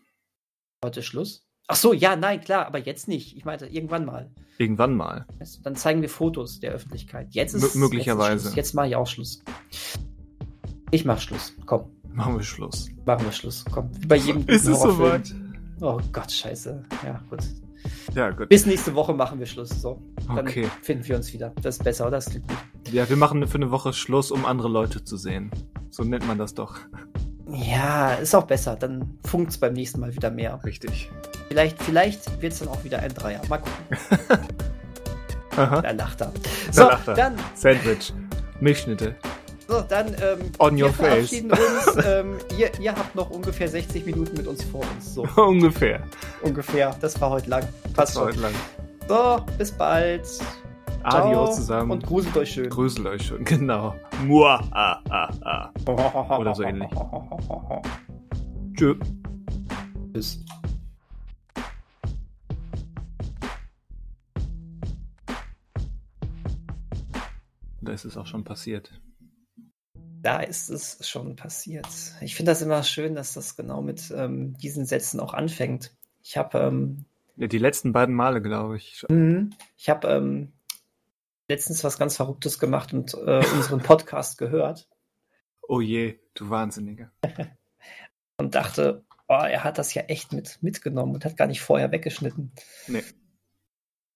[SPEAKER 2] Heute Schluss? Ach so, ja, nein, klar, aber jetzt nicht. Ich meinte, irgendwann mal.
[SPEAKER 1] Irgendwann mal.
[SPEAKER 2] Also, Dann zeigen wir Fotos der Öffentlichkeit. Jetzt ist
[SPEAKER 1] möglicherweise.
[SPEAKER 2] Jetzt, jetzt mache ich auch Schluss. Ich mach Schluss. Komm,
[SPEAKER 1] Machen wir Schluss.
[SPEAKER 2] machen wir Schluss. Komm, wie bei jedem
[SPEAKER 1] Ist es soweit?
[SPEAKER 2] Oh Gott, scheiße. Ja, gut.
[SPEAKER 1] Ja, gut.
[SPEAKER 2] Bis nächste Woche machen wir Schluss. So, dann
[SPEAKER 1] Okay.
[SPEAKER 2] finden wir uns wieder. Das ist besser, oder? Das klingt gut.
[SPEAKER 1] Ja, wir machen für eine Woche Schluss, um andere Leute zu sehen. So nennt man das doch.
[SPEAKER 2] Ja, ist auch besser. Dann funkt's beim nächsten Mal wieder mehr.
[SPEAKER 1] Richtig.
[SPEAKER 2] Vielleicht, vielleicht wird's dann auch wieder ein Dreier. Mal gucken.
[SPEAKER 1] Aha.
[SPEAKER 2] Da lacht er. So,
[SPEAKER 1] lacht er.
[SPEAKER 2] dann,
[SPEAKER 1] Sandwich. Milchschnitte.
[SPEAKER 2] so, dann ähm,
[SPEAKER 1] On your face.
[SPEAKER 2] uns. ähm, ihr, ihr habt noch ungefähr 60 Minuten mit uns vor uns. So,
[SPEAKER 1] Ungefähr.
[SPEAKER 2] ungefähr. Das war heute lang. Passt
[SPEAKER 1] Das war
[SPEAKER 2] schon.
[SPEAKER 1] heute lang.
[SPEAKER 2] So, bis bald.
[SPEAKER 1] Adios
[SPEAKER 2] Ciao
[SPEAKER 1] zusammen.
[SPEAKER 2] Und gruselt euch schön.
[SPEAKER 1] Grüßel euch schon. Genau. Mua. Ah, ah, ah. Oder so ähnlich. Tschö.
[SPEAKER 2] Tschüss.
[SPEAKER 1] Da ist es auch schon passiert.
[SPEAKER 2] Da ist es schon passiert. Ich finde das immer schön, dass das genau mit ähm, diesen Sätzen auch anfängt. Ich habe ähm,
[SPEAKER 1] Ja, die letzten beiden Male, glaube ich.
[SPEAKER 2] Mhm. Ich habe ähm, letztens was ganz Verrücktes gemacht und äh, unseren Podcast gehört
[SPEAKER 1] Oh je, du Wahnsinniger.
[SPEAKER 2] und dachte, oh, er hat das ja echt mit mitgenommen und hat gar nicht vorher weggeschnitten.
[SPEAKER 1] Nee.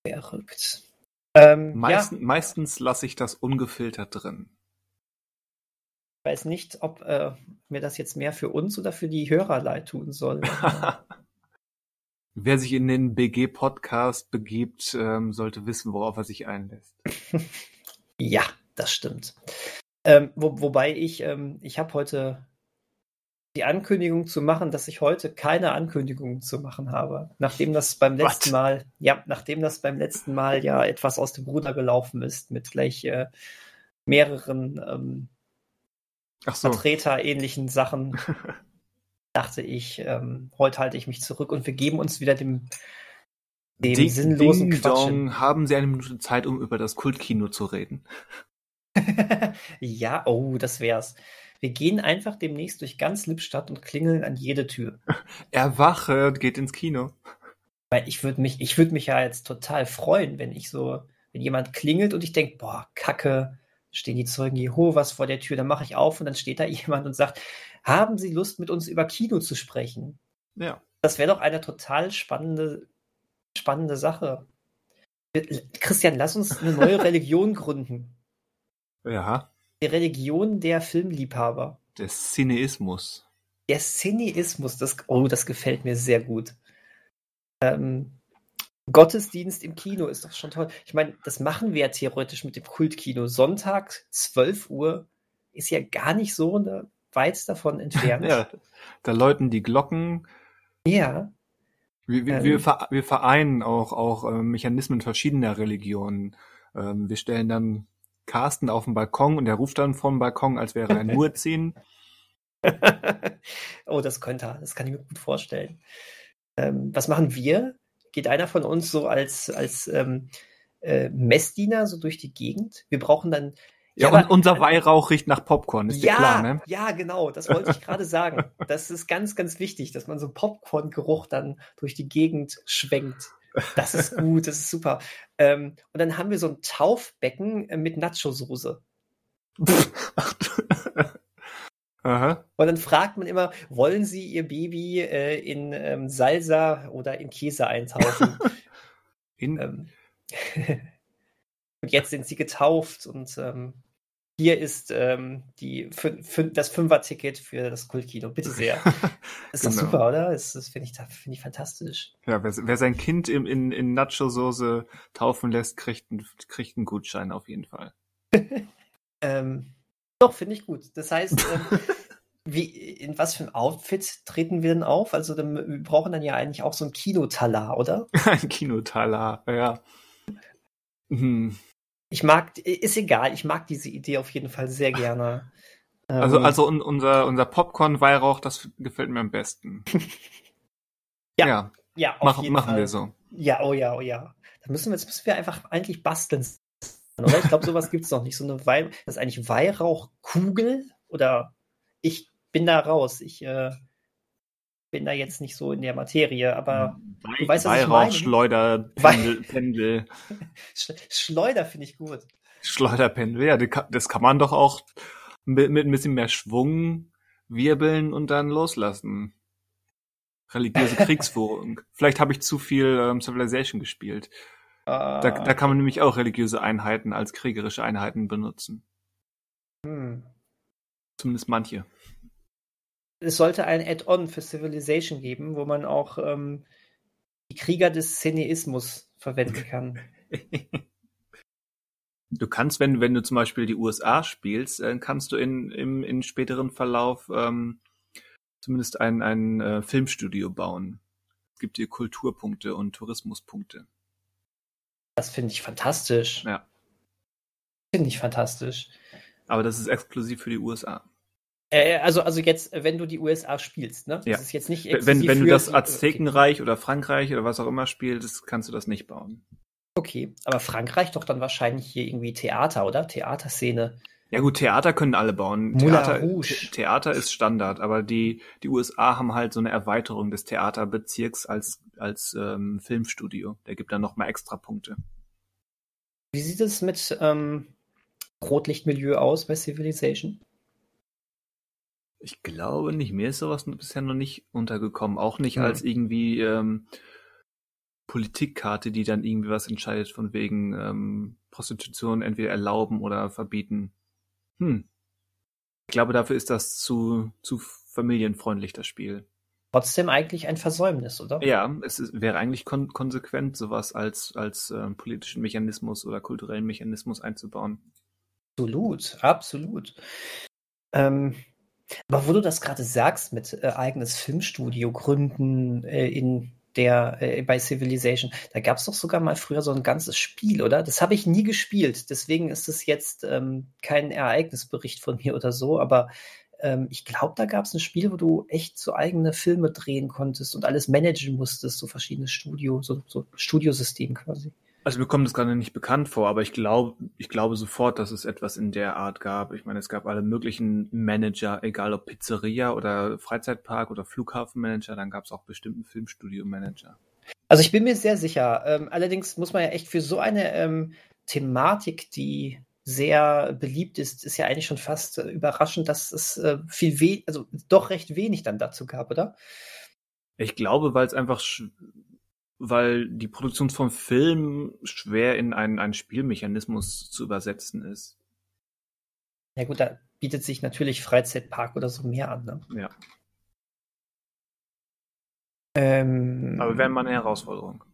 [SPEAKER 2] Verrückt. Ähm, ja,
[SPEAKER 1] Meisten, Meistens lasse ich das ungefiltert drin.
[SPEAKER 2] ich weiß nicht, ob äh, mir das jetzt mehr für uns oder für die Hörer leid tun soll.
[SPEAKER 1] Wer sich in den BG-Podcast begibt, ähm, sollte wissen, worauf er sich einlässt.
[SPEAKER 2] ja, das stimmt. Ähm, wo, wobei ich, ähm, ich habe heute die Ankündigung zu machen, dass ich heute keine Ankündigung zu machen habe. Nachdem das beim letzten
[SPEAKER 1] What?
[SPEAKER 2] Mal, ja, nachdem das beim letzten Mal ja etwas aus dem Ruder gelaufen ist mit gleich äh, mehreren ähm,
[SPEAKER 1] so.
[SPEAKER 2] Vertreter-ähnlichen Sachen, dachte ich, ähm, heute halte ich mich zurück und wir geben uns wieder dem, dem
[SPEAKER 1] Ding,
[SPEAKER 2] sinnlosen
[SPEAKER 1] Ding. Dong, haben Sie eine Minute Zeit, um über das Kultkino zu reden?
[SPEAKER 2] ja, oh, das wär's. Wir gehen einfach demnächst durch ganz Lippstadt und klingeln an jede Tür.
[SPEAKER 1] Erwache, geht ins Kino.
[SPEAKER 2] Weil ich würde mich, ich würde mich ja jetzt total freuen, wenn ich so, wenn jemand klingelt und ich denke, boah, Kacke, stehen die Zeugen Jehovas vor der Tür, dann mache ich auf und dann steht da jemand und sagt, haben Sie Lust, mit uns über Kino zu sprechen?
[SPEAKER 1] Ja.
[SPEAKER 2] Das wäre doch eine total spannende, spannende Sache. Christian, lass uns eine neue Religion gründen.
[SPEAKER 1] Ja.
[SPEAKER 2] Die Religion der Filmliebhaber.
[SPEAKER 1] Der Cineismus.
[SPEAKER 2] Der Cineismus, das, oh, das gefällt mir sehr gut. Ähm, Gottesdienst im Kino ist doch schon toll. Ich meine, das machen wir ja theoretisch mit dem Kultkino. Sonntag, 12 Uhr, ist ja gar nicht so ne, weit davon entfernt.
[SPEAKER 1] Ja. Da läuten die Glocken.
[SPEAKER 2] ja.
[SPEAKER 1] Wir, wir,
[SPEAKER 2] Ähm.
[SPEAKER 1] wir, wir vereinen auch, auch äh, Mechanismen verschiedener Religionen. Ähm, wir stellen dann Carsten auf den Balkon und der ruft dann vom Balkon, als wäre er ein Muezzin.
[SPEAKER 2] oh, das könnte er. Das kann ich mir gut vorstellen. Ähm, was machen wir? Geht einer von uns so als, als ähm, äh, Messdiener so durch die Gegend? Wir brauchen dann.
[SPEAKER 1] Ja,
[SPEAKER 2] aber-
[SPEAKER 1] und unser Weihrauch riecht nach Popcorn, ist dir
[SPEAKER 2] ja,
[SPEAKER 1] klar, ne?
[SPEAKER 2] ja, genau, das wollte ich gerade sagen. Das ist ganz, ganz wichtig, dass man so Popcorn-Geruch dann durch die Gegend schwenkt. Das ist gut, das ist super. Ähm, und dann haben wir so ein Taufbecken äh, mit Nacho-Soße.
[SPEAKER 1] Aha.
[SPEAKER 2] Und dann fragt man immer, wollen Sie Ihr Baby äh, in ähm, Salsa oder in Käse eintauchen?
[SPEAKER 1] In,
[SPEAKER 2] ähm, und jetzt sind sie getauft und ähm, hier ist ähm, die, fün fün das Fünfer-Ticket für das Kultkino. Bitte sehr. Ist
[SPEAKER 1] Genau.
[SPEAKER 2] super, oder? Das, das finde ich, finde ich fantastisch.
[SPEAKER 1] ja, wer, wer sein Kind im, in, in Nacho-Soße taufen lässt, kriegt, einen- kriegt einen Gutschein auf jeden Fall.
[SPEAKER 2] Ähm, doch, finde ich gut. Das heißt, ähm, wie, in was für ein Outfit treten wir denn auf? Also dann, wir brauchen dann ja eigentlich auch so ein Kinotalar, oder?
[SPEAKER 1] ein Kinotalar, ja.
[SPEAKER 2] Hm. Ich mag, ist egal, ich mag diese Idee auf jeden Fall sehr gerne.
[SPEAKER 1] Also, ähm, also unser, unser Popcorn-Weihrauch, das gefällt mir am besten.
[SPEAKER 2] ja, ja, ja
[SPEAKER 1] Mach, machen Fall. wir so.
[SPEAKER 2] Ja, oh ja, oh ja. Da müssen wir, jetzt müssen wir einfach eigentlich basteln. Oder? Ich glaube, sowas gibt es noch nicht. So eine Weih das ist eigentlich Weihrauchkugel oder ich bin da raus. Ich äh, bin da jetzt nicht so in der Materie, aber
[SPEAKER 1] Wei du weißt, was Weihrauch, ich meine. Pendel. Pendel.
[SPEAKER 2] Schleuder finde ich gut.
[SPEAKER 1] Schleuderpendel, ja, das kann man doch auch mit, mit ein bisschen mehr Schwung wirbeln und dann loslassen. Religiöse Kriegsführung. Vielleicht habe ich zu viel ähm, Civilization gespielt. Da, da ah. kann man nämlich auch religiöse Einheiten als kriegerische Einheiten benutzen. Hm. Zumindest manche.
[SPEAKER 2] Es sollte ein Add-on für Civilization geben, wo man auch ähm, die Krieger des Szeneismus verwenden kann.
[SPEAKER 1] du kannst, wenn, wenn du zum Beispiel die USA spielst, äh, kannst du in, im in späteren Verlauf ähm, zumindest ein, ein äh, Filmstudio bauen. Es gibt dir Kulturpunkte und Tourismuspunkte.
[SPEAKER 2] Das finde ich fantastisch.
[SPEAKER 1] Ja.
[SPEAKER 2] Finde ich fantastisch.
[SPEAKER 1] Aber das ist exklusiv für die USA.
[SPEAKER 2] Äh, also, also jetzt, wenn du die USA spielst, ne?
[SPEAKER 1] Ja. Das ist jetzt nicht Wenn, wenn du das Aztekenreich okay. oder Frankreich oder was auch immer spielst, kannst du das nicht bauen.
[SPEAKER 2] Okay, aber Frankreich doch dann wahrscheinlich hier irgendwie Theater, oder? Theaterszene.
[SPEAKER 1] Ja gut, Theater können alle bauen. Theater, Theater ist Standard, aber die, die USA haben halt so eine Erweiterung des Theaterbezirks als, als ähm, Filmstudio. Der gibt dann nochmal extra Punkte.
[SPEAKER 2] Wie sieht es mit ähm, Rotlichtmilieu aus bei Civilization?
[SPEAKER 1] Ich glaube nicht. Mir ist sowas bisher noch nicht untergekommen. Auch nicht hm. als irgendwie ähm, Politikkarte, die dann irgendwie was entscheidet von wegen ähm, Prostitution entweder erlauben oder verbieten. Hm. Ich glaube, dafür ist das zu, zu familienfreundlich, das Spiel.
[SPEAKER 2] Trotzdem eigentlich ein Versäumnis, oder?
[SPEAKER 1] Ja, es ist, wäre eigentlich kon konsequent, sowas als, als äh, politischen Mechanismus oder kulturellen Mechanismus einzubauen.
[SPEAKER 2] Absolut, absolut. Ähm, aber wo du das gerade sagst, mit äh, eigenes Filmstudio gründen äh, in der äh, bei Civilization. Da gab es doch sogar mal früher so ein ganzes Spiel, oder? Das habe ich nie gespielt. Deswegen ist es jetzt ähm, kein Ereignisbericht von mir oder so, aber ähm, ich glaube, da gab es ein Spiel, wo du echt so eigene Filme drehen konntest und alles managen musstest, so verschiedene Studio, so, so Studiosystem quasi.
[SPEAKER 1] Also mir kommt das gerade nicht bekannt vor, aber ich glaube, ich glaube sofort, dass es etwas in der Art gab. Ich meine, es gab alle möglichen Manager, egal ob Pizzeria oder Freizeitpark oder Flughafenmanager, dann gab es auch bestimmten Filmstudio-Manager.
[SPEAKER 2] Also ich bin mir sehr sicher. Ähm, allerdings muss man ja echt für so eine ähm, Thematik, die sehr beliebt ist, ist ja eigentlich schon fast äh, überraschend, dass es äh, viel we also doch recht wenig dann dazu gab, oder?
[SPEAKER 1] Ich glaube, weil es einfach weil die Produktion von Film schwer in einen, einen Spielmechanismus zu übersetzen ist.
[SPEAKER 2] Ja gut, da bietet sich natürlich Freizeitpark oder so mehr an. Ne?
[SPEAKER 1] Ja. Ähm, Aber wäre mal eine Herausforderung.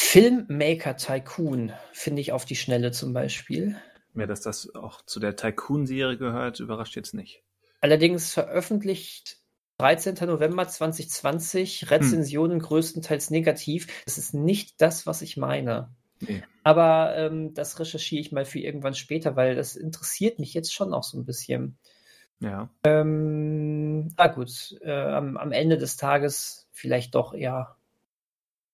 [SPEAKER 2] Filmmaker Tycoon finde ich auf die Schnelle zum Beispiel.
[SPEAKER 1] Ja, dass das auch zu der Tycoon-Serie gehört, überrascht jetzt nicht.
[SPEAKER 2] Allerdings veröffentlicht 13. November 2020, Rezensionen hm. größtenteils negativ. Das ist nicht das, was ich meine. Nee. Aber ähm, das recherchiere ich mal für irgendwann später, weil das interessiert mich jetzt schon auch so ein bisschen.
[SPEAKER 1] Ja.
[SPEAKER 2] Ähm, na gut, äh, am, am, Ende des Tages vielleicht doch eher,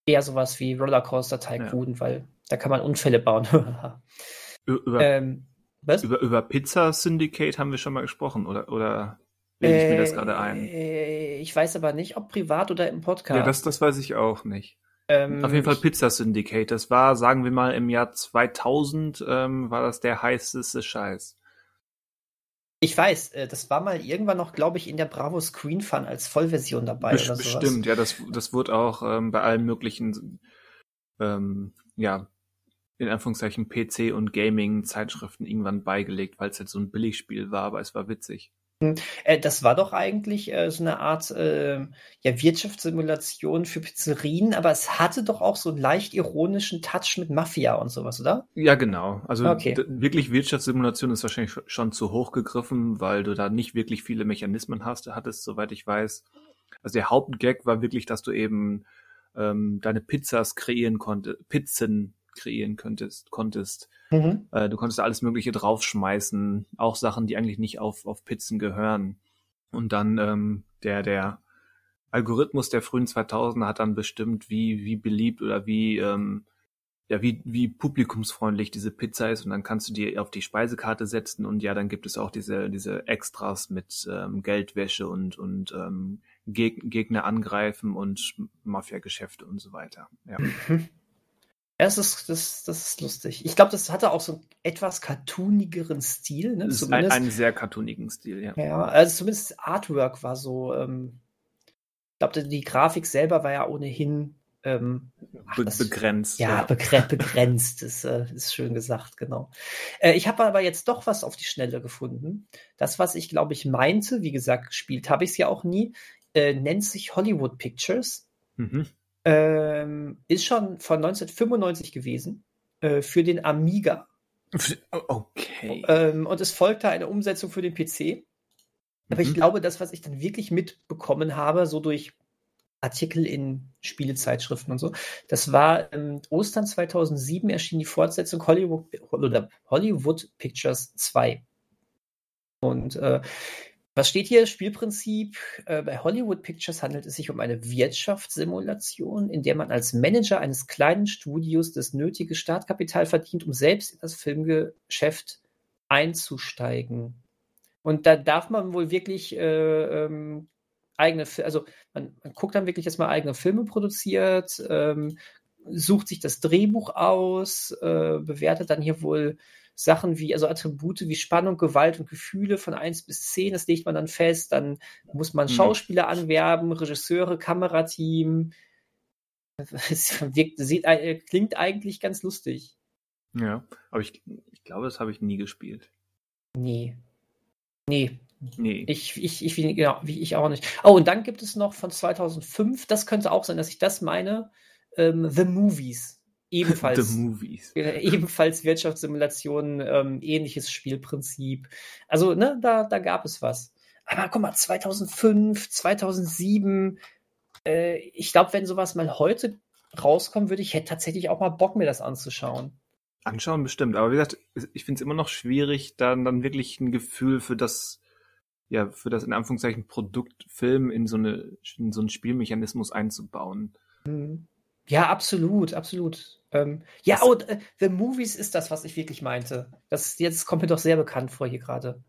[SPEAKER 2] eher sowas wie Rollercoaster Tycoon, ja. weil da kann man Unfälle bauen.
[SPEAKER 1] über, ähm, über, über Pizza Syndicate haben wir schon mal gesprochen, oder? oder Lege ich mir das gerade ein.
[SPEAKER 2] Äh, ich weiß aber nicht, ob privat oder im Podcast.
[SPEAKER 1] Ja, das, das weiß ich auch nicht. Ähm, Auf jeden Fall Pizza Syndicate. Das war, sagen wir mal, im Jahr 2000 ähm, war das der heißeste Scheiß.
[SPEAKER 2] Ich weiß, äh, das war mal irgendwann noch, glaube ich, in der Bravo Screen Fun als Vollversion dabei.
[SPEAKER 1] Best, oder sowas. Bestimmt, ja, das, das wurde auch ähm, bei allen möglichen, ähm, ja, in Anführungszeichen PC und Gaming-Zeitschriften irgendwann beigelegt, weil es halt so ein Billigspiel war, aber es war witzig.
[SPEAKER 2] Äh, das war doch eigentlich äh, so eine Art äh, ja, Wirtschaftssimulation für Pizzerien, aber es hatte doch auch so einen leicht ironischen Touch mit Mafia und sowas, oder?
[SPEAKER 1] Ja, genau. Also
[SPEAKER 2] Okay.
[SPEAKER 1] wirklich Wirtschaftssimulation ist wahrscheinlich sch- schon zu hoch gegriffen, weil du da nicht wirklich viele Mechanismen hast, hattest, soweit ich weiß. Also der Hauptgag war wirklich, dass du eben ähm, deine Pizzas kreieren konntest, Pizzen kreieren könntest, konntest.
[SPEAKER 2] Mhm.
[SPEAKER 1] Äh, du konntest alles Mögliche draufschmeißen, auch Sachen, die eigentlich nicht auf, auf Pizzen gehören. Und dann ähm, der, der Algorithmus der frühen 2000er hat dann bestimmt, wie, wie beliebt oder wie, ähm, ja, wie, wie publikumsfreundlich diese Pizza ist. Und dann kannst du die auf die Speisekarte setzen und ja, dann gibt es auch diese, diese Extras mit ähm, Geldwäsche und, und ähm, Geg Gegner angreifen und Mafia-Geschäfte und so weiter. Ja.
[SPEAKER 2] Ja, das ist, das, das ist lustig. Ich glaube, das hatte auch so einen etwas cartoonigeren Stil, ne?
[SPEAKER 1] Das ist ein,
[SPEAKER 2] Zumindest.
[SPEAKER 1] einen sehr cartoonigen Stil, ja.
[SPEAKER 2] ja, also zumindest das Artwork war so. Ähm, ich glaube, die Grafik selber war ja ohnehin ähm, ach,
[SPEAKER 1] Be
[SPEAKER 2] das-
[SPEAKER 1] begrenzt.
[SPEAKER 2] Ja, begre begrenzt ist, äh, ist schön gesagt, genau. Äh, ich habe aber jetzt doch was auf die Schnelle gefunden. Das, was ich glaube ich meinte, wie gesagt, gespielt habe ich es ja auch nie, äh, nennt sich Hollywood Pictures.
[SPEAKER 1] Mhm.
[SPEAKER 2] Ähm, ist schon von 1995 gewesen äh, für den Amiga.
[SPEAKER 1] Okay.
[SPEAKER 2] Ähm, und es folgte eine Umsetzung für den PC. Aber ich
[SPEAKER 1] Mhm.
[SPEAKER 2] glaube, das, was ich dann wirklich mitbekommen habe, so durch Artikel in Spielezeitschriften und so, das war ähm, Ostern 2007 erschien die Fortsetzung Hollywood, Hollywood Pictures 2. Und äh, was steht hier? Spielprinzip. Äh, bei Hollywood Pictures handelt es sich um eine Wirtschaftssimulation, in der man als Manager eines kleinen Studios das nötige Startkapital verdient, um selbst in das Filmgeschäft einzusteigen. Und da darf man wohl wirklich äh, ähm, eigene, also man, man guckt dann wirklich, dass man eigene Filme produziert, ähm, sucht sich das Drehbuch aus, äh, bewertet dann hier wohl Sachen wie, also Attribute wie Spannung, Gewalt und Gefühle von 1 bis 10, das legt man dann fest, dann muss man
[SPEAKER 1] Hm.
[SPEAKER 2] Schauspieler anwerben, Regisseure, Kamerateam. Es wirkt, sieht, äh, klingt eigentlich ganz lustig.
[SPEAKER 1] Ja, aber ich, ich glaube, das habe ich nie gespielt.
[SPEAKER 2] Nee. Nee,
[SPEAKER 1] Nee.
[SPEAKER 2] Ich, ich, ich, genau, ich auch nicht. Oh, und dann gibt es noch von 2005, das könnte auch sein, dass ich das meine, ähm, The Movies. Ebenfalls. Äh, ebenfalls Wirtschaftssimulation, ähm, ähnliches Spielprinzip. Also, ne, da, da gab es was. Aber guck mal, 2005, 2007, äh, ich glaube, wenn sowas mal heute rauskommen würde, ich hätte tatsächlich auch mal Bock, mir das anzuschauen.
[SPEAKER 1] Anschauen bestimmt, aber wie gesagt, ich finde es immer noch schwierig, dann, dann wirklich ein Gefühl für das, ja, für das in Anführungszeichen Produkt Film in so eine, in so einen Spielmechanismus einzubauen.
[SPEAKER 2] Mhm. Ja, absolut, absolut. Ähm, ja,
[SPEAKER 1] Das-
[SPEAKER 2] oh, äh, The Movies ist das, was ich wirklich meinte. Das jetzt kommt mir doch sehr bekannt vor hier gerade.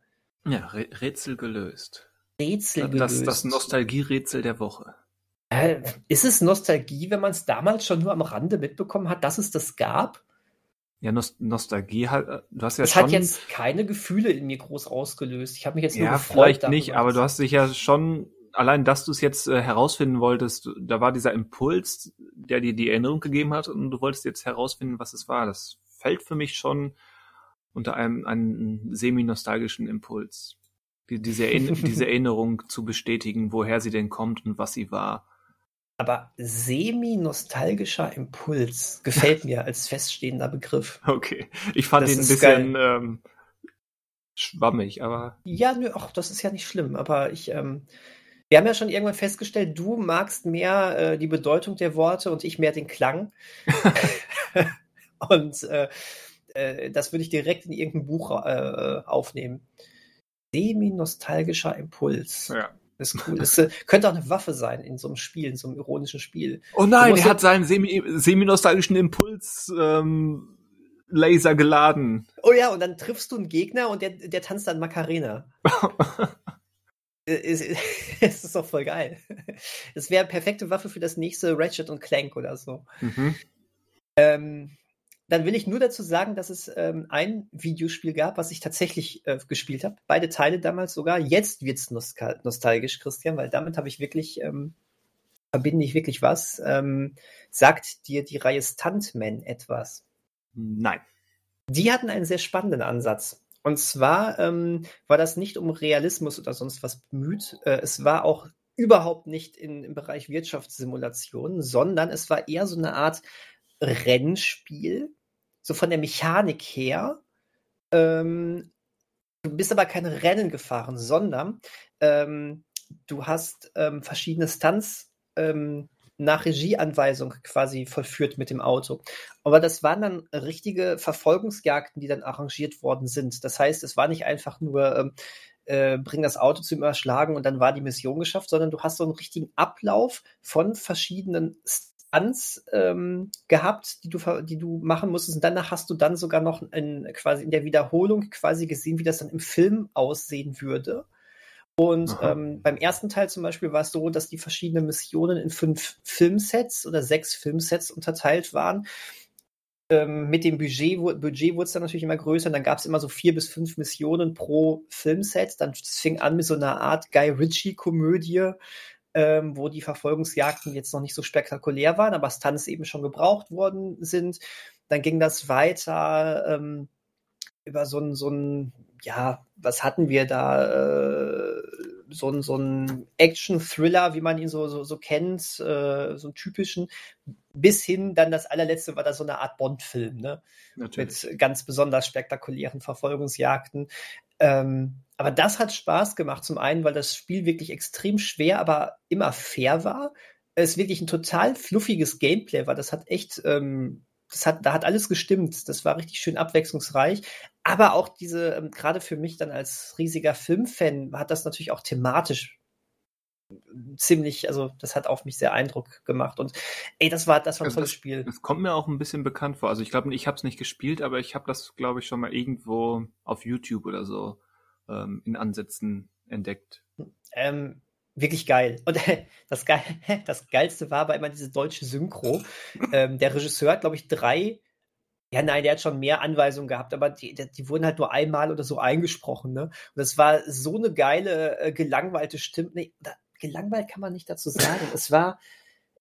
[SPEAKER 1] Ja, Rä Rätsel gelöst.
[SPEAKER 2] Rätsel
[SPEAKER 1] Das,
[SPEAKER 2] gelöst.
[SPEAKER 1] das Nostalgie-Rätsel der Woche.
[SPEAKER 2] Äh, ist es Nostalgie, wenn man es damals schon nur am Rande mitbekommen hat, dass es das gab?
[SPEAKER 1] Ja, Nos Nostalgie hat, äh, du hast ja
[SPEAKER 2] Das
[SPEAKER 1] schon.
[SPEAKER 2] hat jetzt keine Gefühle in mir groß ausgelöst. Ich habe mich jetzt nur
[SPEAKER 1] ja,
[SPEAKER 2] gefreut.
[SPEAKER 1] vielleicht nicht, aber du hast dich ja schon, allein, dass du es jetzt äh, herausfinden wolltest, da war dieser Impuls, der dir die Erinnerung gegeben hat und du wolltest jetzt herausfinden, was es war. Das fällt für mich schon unter einem, einem semi-nostalgischen Impuls. Die, diese, diese Erinnerung zu bestätigen, woher sie denn kommt und was sie war.
[SPEAKER 2] Aber semi-nostalgischer Impuls gefällt mir als feststehender Begriff.
[SPEAKER 1] Okay. Ich fand
[SPEAKER 2] Das
[SPEAKER 1] ihn ein bisschen ähm, schwammig, aber
[SPEAKER 2] Ja, nö, ach, das ist ja nicht schlimm, aber ich, ähm, wir haben ja schon irgendwann festgestellt, du magst mehr äh, die Bedeutung der Worte und ich mehr den Klang. und äh, äh, das würde ich direkt in irgendein Buch äh, aufnehmen. Semi-nostalgischer Impuls.
[SPEAKER 1] ja.
[SPEAKER 2] Ist cool. Das äh, könnte auch eine Waffe sein in so einem Spiel, in so einem ironischen Spiel.
[SPEAKER 1] Oh nein, er hat seinen semi- semi-nostalgischen Impuls ähm, Laser geladen.
[SPEAKER 2] Oh ja, und dann triffst du einen Gegner und der, der tanzt dann Macarena. Äh, Es es ist doch voll geil. Das wäre perfekte Waffe für das nächste Ratchet und Clank oder so.
[SPEAKER 1] mhm.
[SPEAKER 2] Ähm, dann will ich nur dazu sagen, dass es ähm, ein Videospiel gab, was ich tatsächlich äh, gespielt habe. Beide Teile damals sogar. Jetzt wird's nostal nostalgisch, Christian, weil damit habe ich wirklich, ähm, verbinde ich wirklich was. Ähm, sagt dir die Reihe Stuntman etwas?
[SPEAKER 1] Nein.
[SPEAKER 2] Die hatten einen sehr spannenden Ansatz. Und zwar ähm, war das nicht um Realismus oder sonst was bemüht. Äh, es war auch überhaupt nicht in, im Bereich Wirtschaftssimulation, sondern es war eher so eine Art Rennspiel, so von der Mechanik her. Ähm, du bist aber keine Rennen gefahren, sondern ähm, du hast ähm, verschiedene Stunts ähm, nach Regieanweisung quasi vollführt mit dem Auto. Aber das waren dann richtige Verfolgungsjagden, die dann arrangiert worden sind. Das heißt, es war nicht einfach nur ähm, äh, bring das Auto zum Überschlagen und dann war die Mission geschafft, sondern du hast so einen richtigen Ablauf von verschiedenen Stunts ähm, gehabt, die du, die du machen musstest. Und danach hast du dann sogar noch in, quasi in der Wiederholung quasi gesehen, wie das dann im Film aussehen würde. Und ähm, beim ersten Teil zum Beispiel war es so, dass die verschiedenen Missionen in fünf Filmsets oder sechs Filmsets unterteilt waren. Ähm, mit dem Budget, Budget wurde es dann natürlich immer größer. Und dann gab es immer so vier bis fünf Missionen pro Filmset. Dann fing an mit so einer Art Guy Ritchie-Komödie, ähm, wo die Verfolgungsjagden jetzt noch nicht so spektakulär waren, aber Stunts eben schon gebraucht worden sind. Dann ging das weiter ähm, über so ein, so ein ja, was hatten wir da? Äh, so ein, so ein Action-Thriller, wie man ihn so, so, so kennt, äh, so einen typischen, bis hin dann das allerletzte war da so eine Art Bond-Film, ne? Natürlich. Mit ganz besonders spektakulären Verfolgungsjagden. Ähm, aber das hat Spaß gemacht, zum einen, weil das Spiel wirklich extrem schwer, aber immer fair war. Es wirklich ein total fluffiges Gameplay war. Das hat echt ähm, das hat, da hat alles gestimmt. Das war richtig schön abwechslungsreich. Aber auch diese, ähm, gerade für mich dann als riesiger Filmfan, hat das natürlich auch thematisch ziemlich, also das hat auf mich sehr Eindruck gemacht. Und ey, das war, das war ein also tolles
[SPEAKER 1] das,
[SPEAKER 2] Spiel.
[SPEAKER 1] Das kommt mir auch ein bisschen bekannt vor. Also ich glaube, ich habe es nicht gespielt, aber ich habe das, glaube ich, schon mal irgendwo auf YouTube oder so ähm, in Ansätzen entdeckt.
[SPEAKER 2] Ähm, wirklich geil. Und das, Ge das Geilste war aber immer diese deutsche Synchro. Ähm, der Regisseur hat, glaube ich, drei, ja nein, der hat schon mehr Anweisungen gehabt, aber die, die wurden halt nur einmal oder so eingesprochen. Ne? Und das war so eine geile, äh, gelangweilte Stimme. Nee, gelangweilt kann man nicht dazu sagen. es war,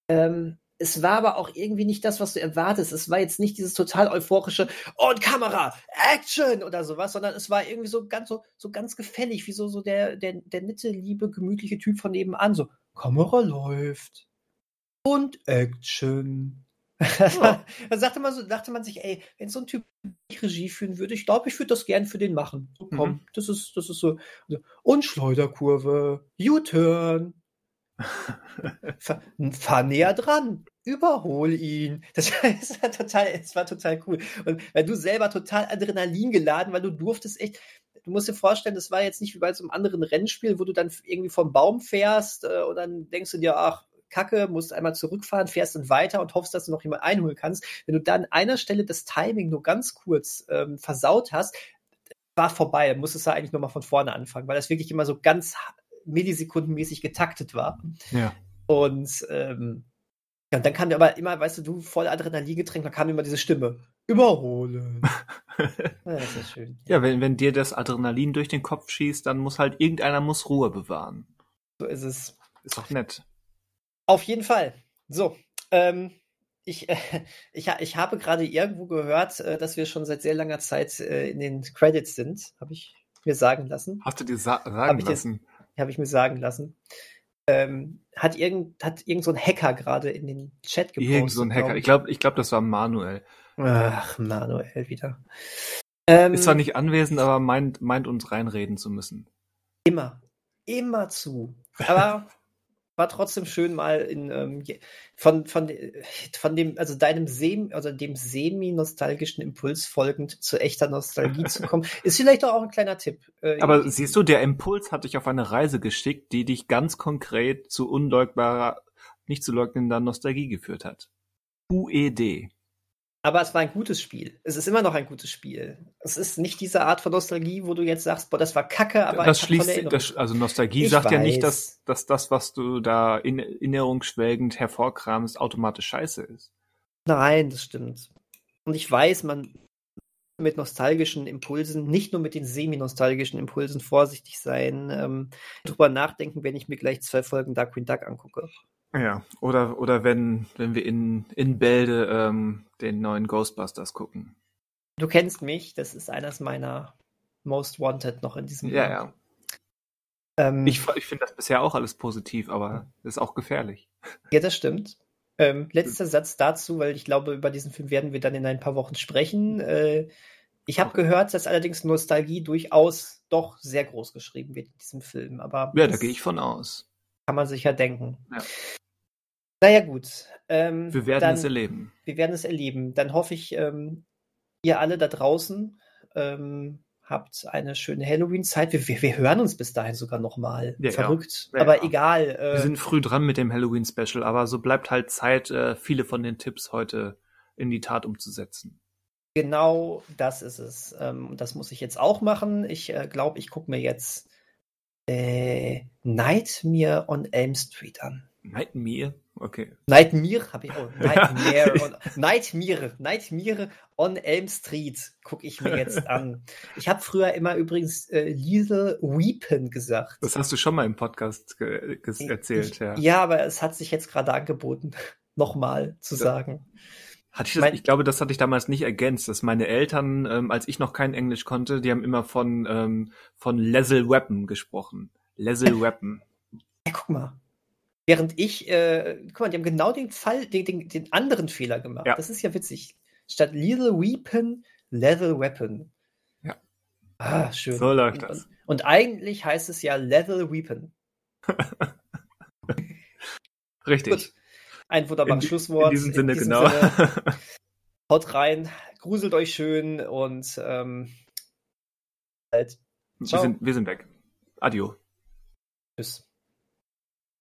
[SPEAKER 2] ähm, es war aber auch irgendwie nicht das, was du erwartest. Es war jetzt nicht dieses total euphorische und Kamera, Action oder sowas, sondern es war irgendwie so ganz so, so ganz gefällig, wie so, so der, der, der nette, liebe, gemütliche Typ von nebenan. So, Kamera läuft und Action. Ja. da sagte man so, dachte man sich, ey, wenn so ein Typ Regie führen würde, ich glaube, ich würde das gern für den machen. So, komm, mhm. das ist, das ist so. Und Schleuderkurve, U-Turn, fahr, fahr näher dran, überhol ihn. Das, war total, das war total cool. Und weil du selber total Adrenalin geladen, weil du durftest echt, du musst dir vorstellen, das war jetzt nicht wie bei so einem anderen Rennspiel, wo du dann irgendwie vom Baum fährst äh, und dann denkst du dir, ach, Kacke, musst einmal zurückfahren, fährst dann weiter und hoffst, dass du noch jemand einholen kannst. Wenn du da an einer Stelle das Timing nur ganz kurz ähm, versaut hast, war vorbei, musstest du eigentlich nochmal von vorne anfangen, weil das wirklich immer so ganz millisekundenmäßig getaktet war.
[SPEAKER 1] Ja.
[SPEAKER 2] Und ähm, ja, und dann kam aber immer, weißt du, du voll Adrenalin getränkt, dann kam immer diese Stimme. Überholen.
[SPEAKER 1] ja, das ist schön. Ja, wenn, wenn dir das Adrenalin durch den Kopf schießt, dann muss halt irgendeiner muss Ruhe bewahren.
[SPEAKER 2] So ist es.
[SPEAKER 1] Ist doch nett.
[SPEAKER 2] Auf jeden Fall. So, ähm, ich, äh, ich, ich habe gerade irgendwo gehört, äh, dass wir schon seit sehr langer Zeit äh, in den Credits sind. Habe ich mir sagen lassen.
[SPEAKER 1] Hast du dir sa sagen lassen?
[SPEAKER 2] habe ich mir sagen lassen. Ähm, hat irgend, hat irgend so ein Hacker gerade in den Chat
[SPEAKER 1] gepostet. Irgend so ein Hacker. Ich glaube, ich glaube, das war Manuel.
[SPEAKER 2] Ach, Manuel wieder.
[SPEAKER 1] Ähm, Ist zwar nicht anwesend, aber meint, meint uns reinreden zu müssen.
[SPEAKER 2] Immer. Immer zu. Aber war trotzdem schön mal in ähm, von, von, von dem, also deinem Sem, also dem semi-nostalgischen Impuls folgend zu echter Nostalgie zu kommen. Ist vielleicht auch ein kleiner Tipp.
[SPEAKER 1] Äh, Aber siehst du, der Impuls hat dich auf eine Reise geschickt, die dich ganz konkret zu unleugbarer, nicht zu leugnender Nostalgie geführt hat. UED.
[SPEAKER 2] Aber es war ein gutes Spiel. Es ist immer noch ein gutes Spiel. Es ist nicht diese Art von Nostalgie, wo du jetzt sagst, boah, das war Kacke, aber
[SPEAKER 1] das schließt, das, also Nostalgie ich sagt weiß. ja nicht, dass, dass das, was du da in erinnerungsschwelgend hervorkramst, automatisch scheiße ist.
[SPEAKER 2] Nein, das stimmt. Und ich weiß, man mit nostalgischen Impulsen, nicht nur mit den semi-nostalgischen Impulsen vorsichtig sein, ähm, drüber nachdenken, wenn ich mir gleich zwei Folgen Darkwing Duck angucke.
[SPEAKER 1] Ja, oder, oder wenn, wenn wir in, in Bälde ähm, den neuen Ghostbusters gucken.
[SPEAKER 2] Du kennst mich, das ist eines meiner Most Wanted noch in diesem
[SPEAKER 1] Ja,
[SPEAKER 2] Jahr.
[SPEAKER 1] ja.
[SPEAKER 2] Ähm,
[SPEAKER 1] Ich, ich finde das bisher auch alles positiv, aber ist auch gefährlich.
[SPEAKER 2] Ja, das stimmt. Ähm, letzter Satz dazu, weil ich glaube, über diesen Film werden wir dann in ein paar Wochen sprechen. Äh, ich habe
[SPEAKER 1] Okay.
[SPEAKER 2] gehört, dass allerdings Nostalgie durchaus doch sehr groß geschrieben wird in diesem Film. Aber
[SPEAKER 1] Ja, da gehe ich von aus.
[SPEAKER 2] Kann man sich ja denken.
[SPEAKER 1] Ja.
[SPEAKER 2] Naja, gut. Ähm,
[SPEAKER 1] Wir werden
[SPEAKER 2] dann,
[SPEAKER 1] es erleben.
[SPEAKER 2] Wir werden es erleben. Dann hoffe ich, ähm, ihr alle da draußen ähm, habt eine schöne Halloween-Zeit. Wir, wir, wir hören uns bis dahin sogar noch mal.
[SPEAKER 1] Ja.
[SPEAKER 2] Verrückt.
[SPEAKER 1] Ja,
[SPEAKER 2] aber
[SPEAKER 1] ja.
[SPEAKER 2] egal.
[SPEAKER 1] Wir
[SPEAKER 2] Äh,
[SPEAKER 1] sind früh dran mit dem Halloween-Special, aber so bleibt halt Zeit, äh, viele von den Tipps heute in die Tat umzusetzen.
[SPEAKER 2] Genau das ist es. Ähm, das muss ich jetzt auch machen. Ich äh, glaube, ich gucke mir jetzt äh, Nightmare on Elm Street an.
[SPEAKER 1] Nightmare? Okay.
[SPEAKER 2] Nightmare habe ich. Oh, Nightmare on, Nightmare, Nightmare on Elm Street gucke ich mir jetzt an. Ich habe früher immer übrigens äh, Lethal Weapon gesagt.
[SPEAKER 1] Das hast du schon mal im Podcast erzählt,
[SPEAKER 2] ich,
[SPEAKER 1] ja.
[SPEAKER 2] Ja, aber es hat sich jetzt gerade angeboten, nochmal zu
[SPEAKER 1] Ja.
[SPEAKER 2] sagen.
[SPEAKER 1] Hatte ich, das,
[SPEAKER 2] Mein-
[SPEAKER 1] ich glaube, das hatte ich damals nicht ergänzt, dass meine Eltern, ähm, als ich noch kein Englisch konnte, die haben immer von, ähm, von Lethal Weapon gesprochen. Lethal Weapon.
[SPEAKER 2] Ja, guck mal. Während ich, äh, guck mal, die haben genau den Fall, den, den, den anderen Fehler gemacht.
[SPEAKER 1] Ja.
[SPEAKER 2] Das ist ja witzig. Statt Lethal Weapon, Level Weapon.
[SPEAKER 1] Ja.
[SPEAKER 2] Ah, schön.
[SPEAKER 1] So läuft
[SPEAKER 2] und,
[SPEAKER 1] das.
[SPEAKER 2] Und, und eigentlich heißt es ja Level Weapon.
[SPEAKER 1] Richtig.
[SPEAKER 2] Gut. Ein wunderbares
[SPEAKER 1] In
[SPEAKER 2] Schlusswort.
[SPEAKER 1] In diesem Sinne, genau.
[SPEAKER 2] Sinne, haut rein, gruselt euch schön und ähm, halt.
[SPEAKER 1] wir,
[SPEAKER 2] Ciao.
[SPEAKER 1] sind, wir sind weg. Adio.
[SPEAKER 2] Tschüss.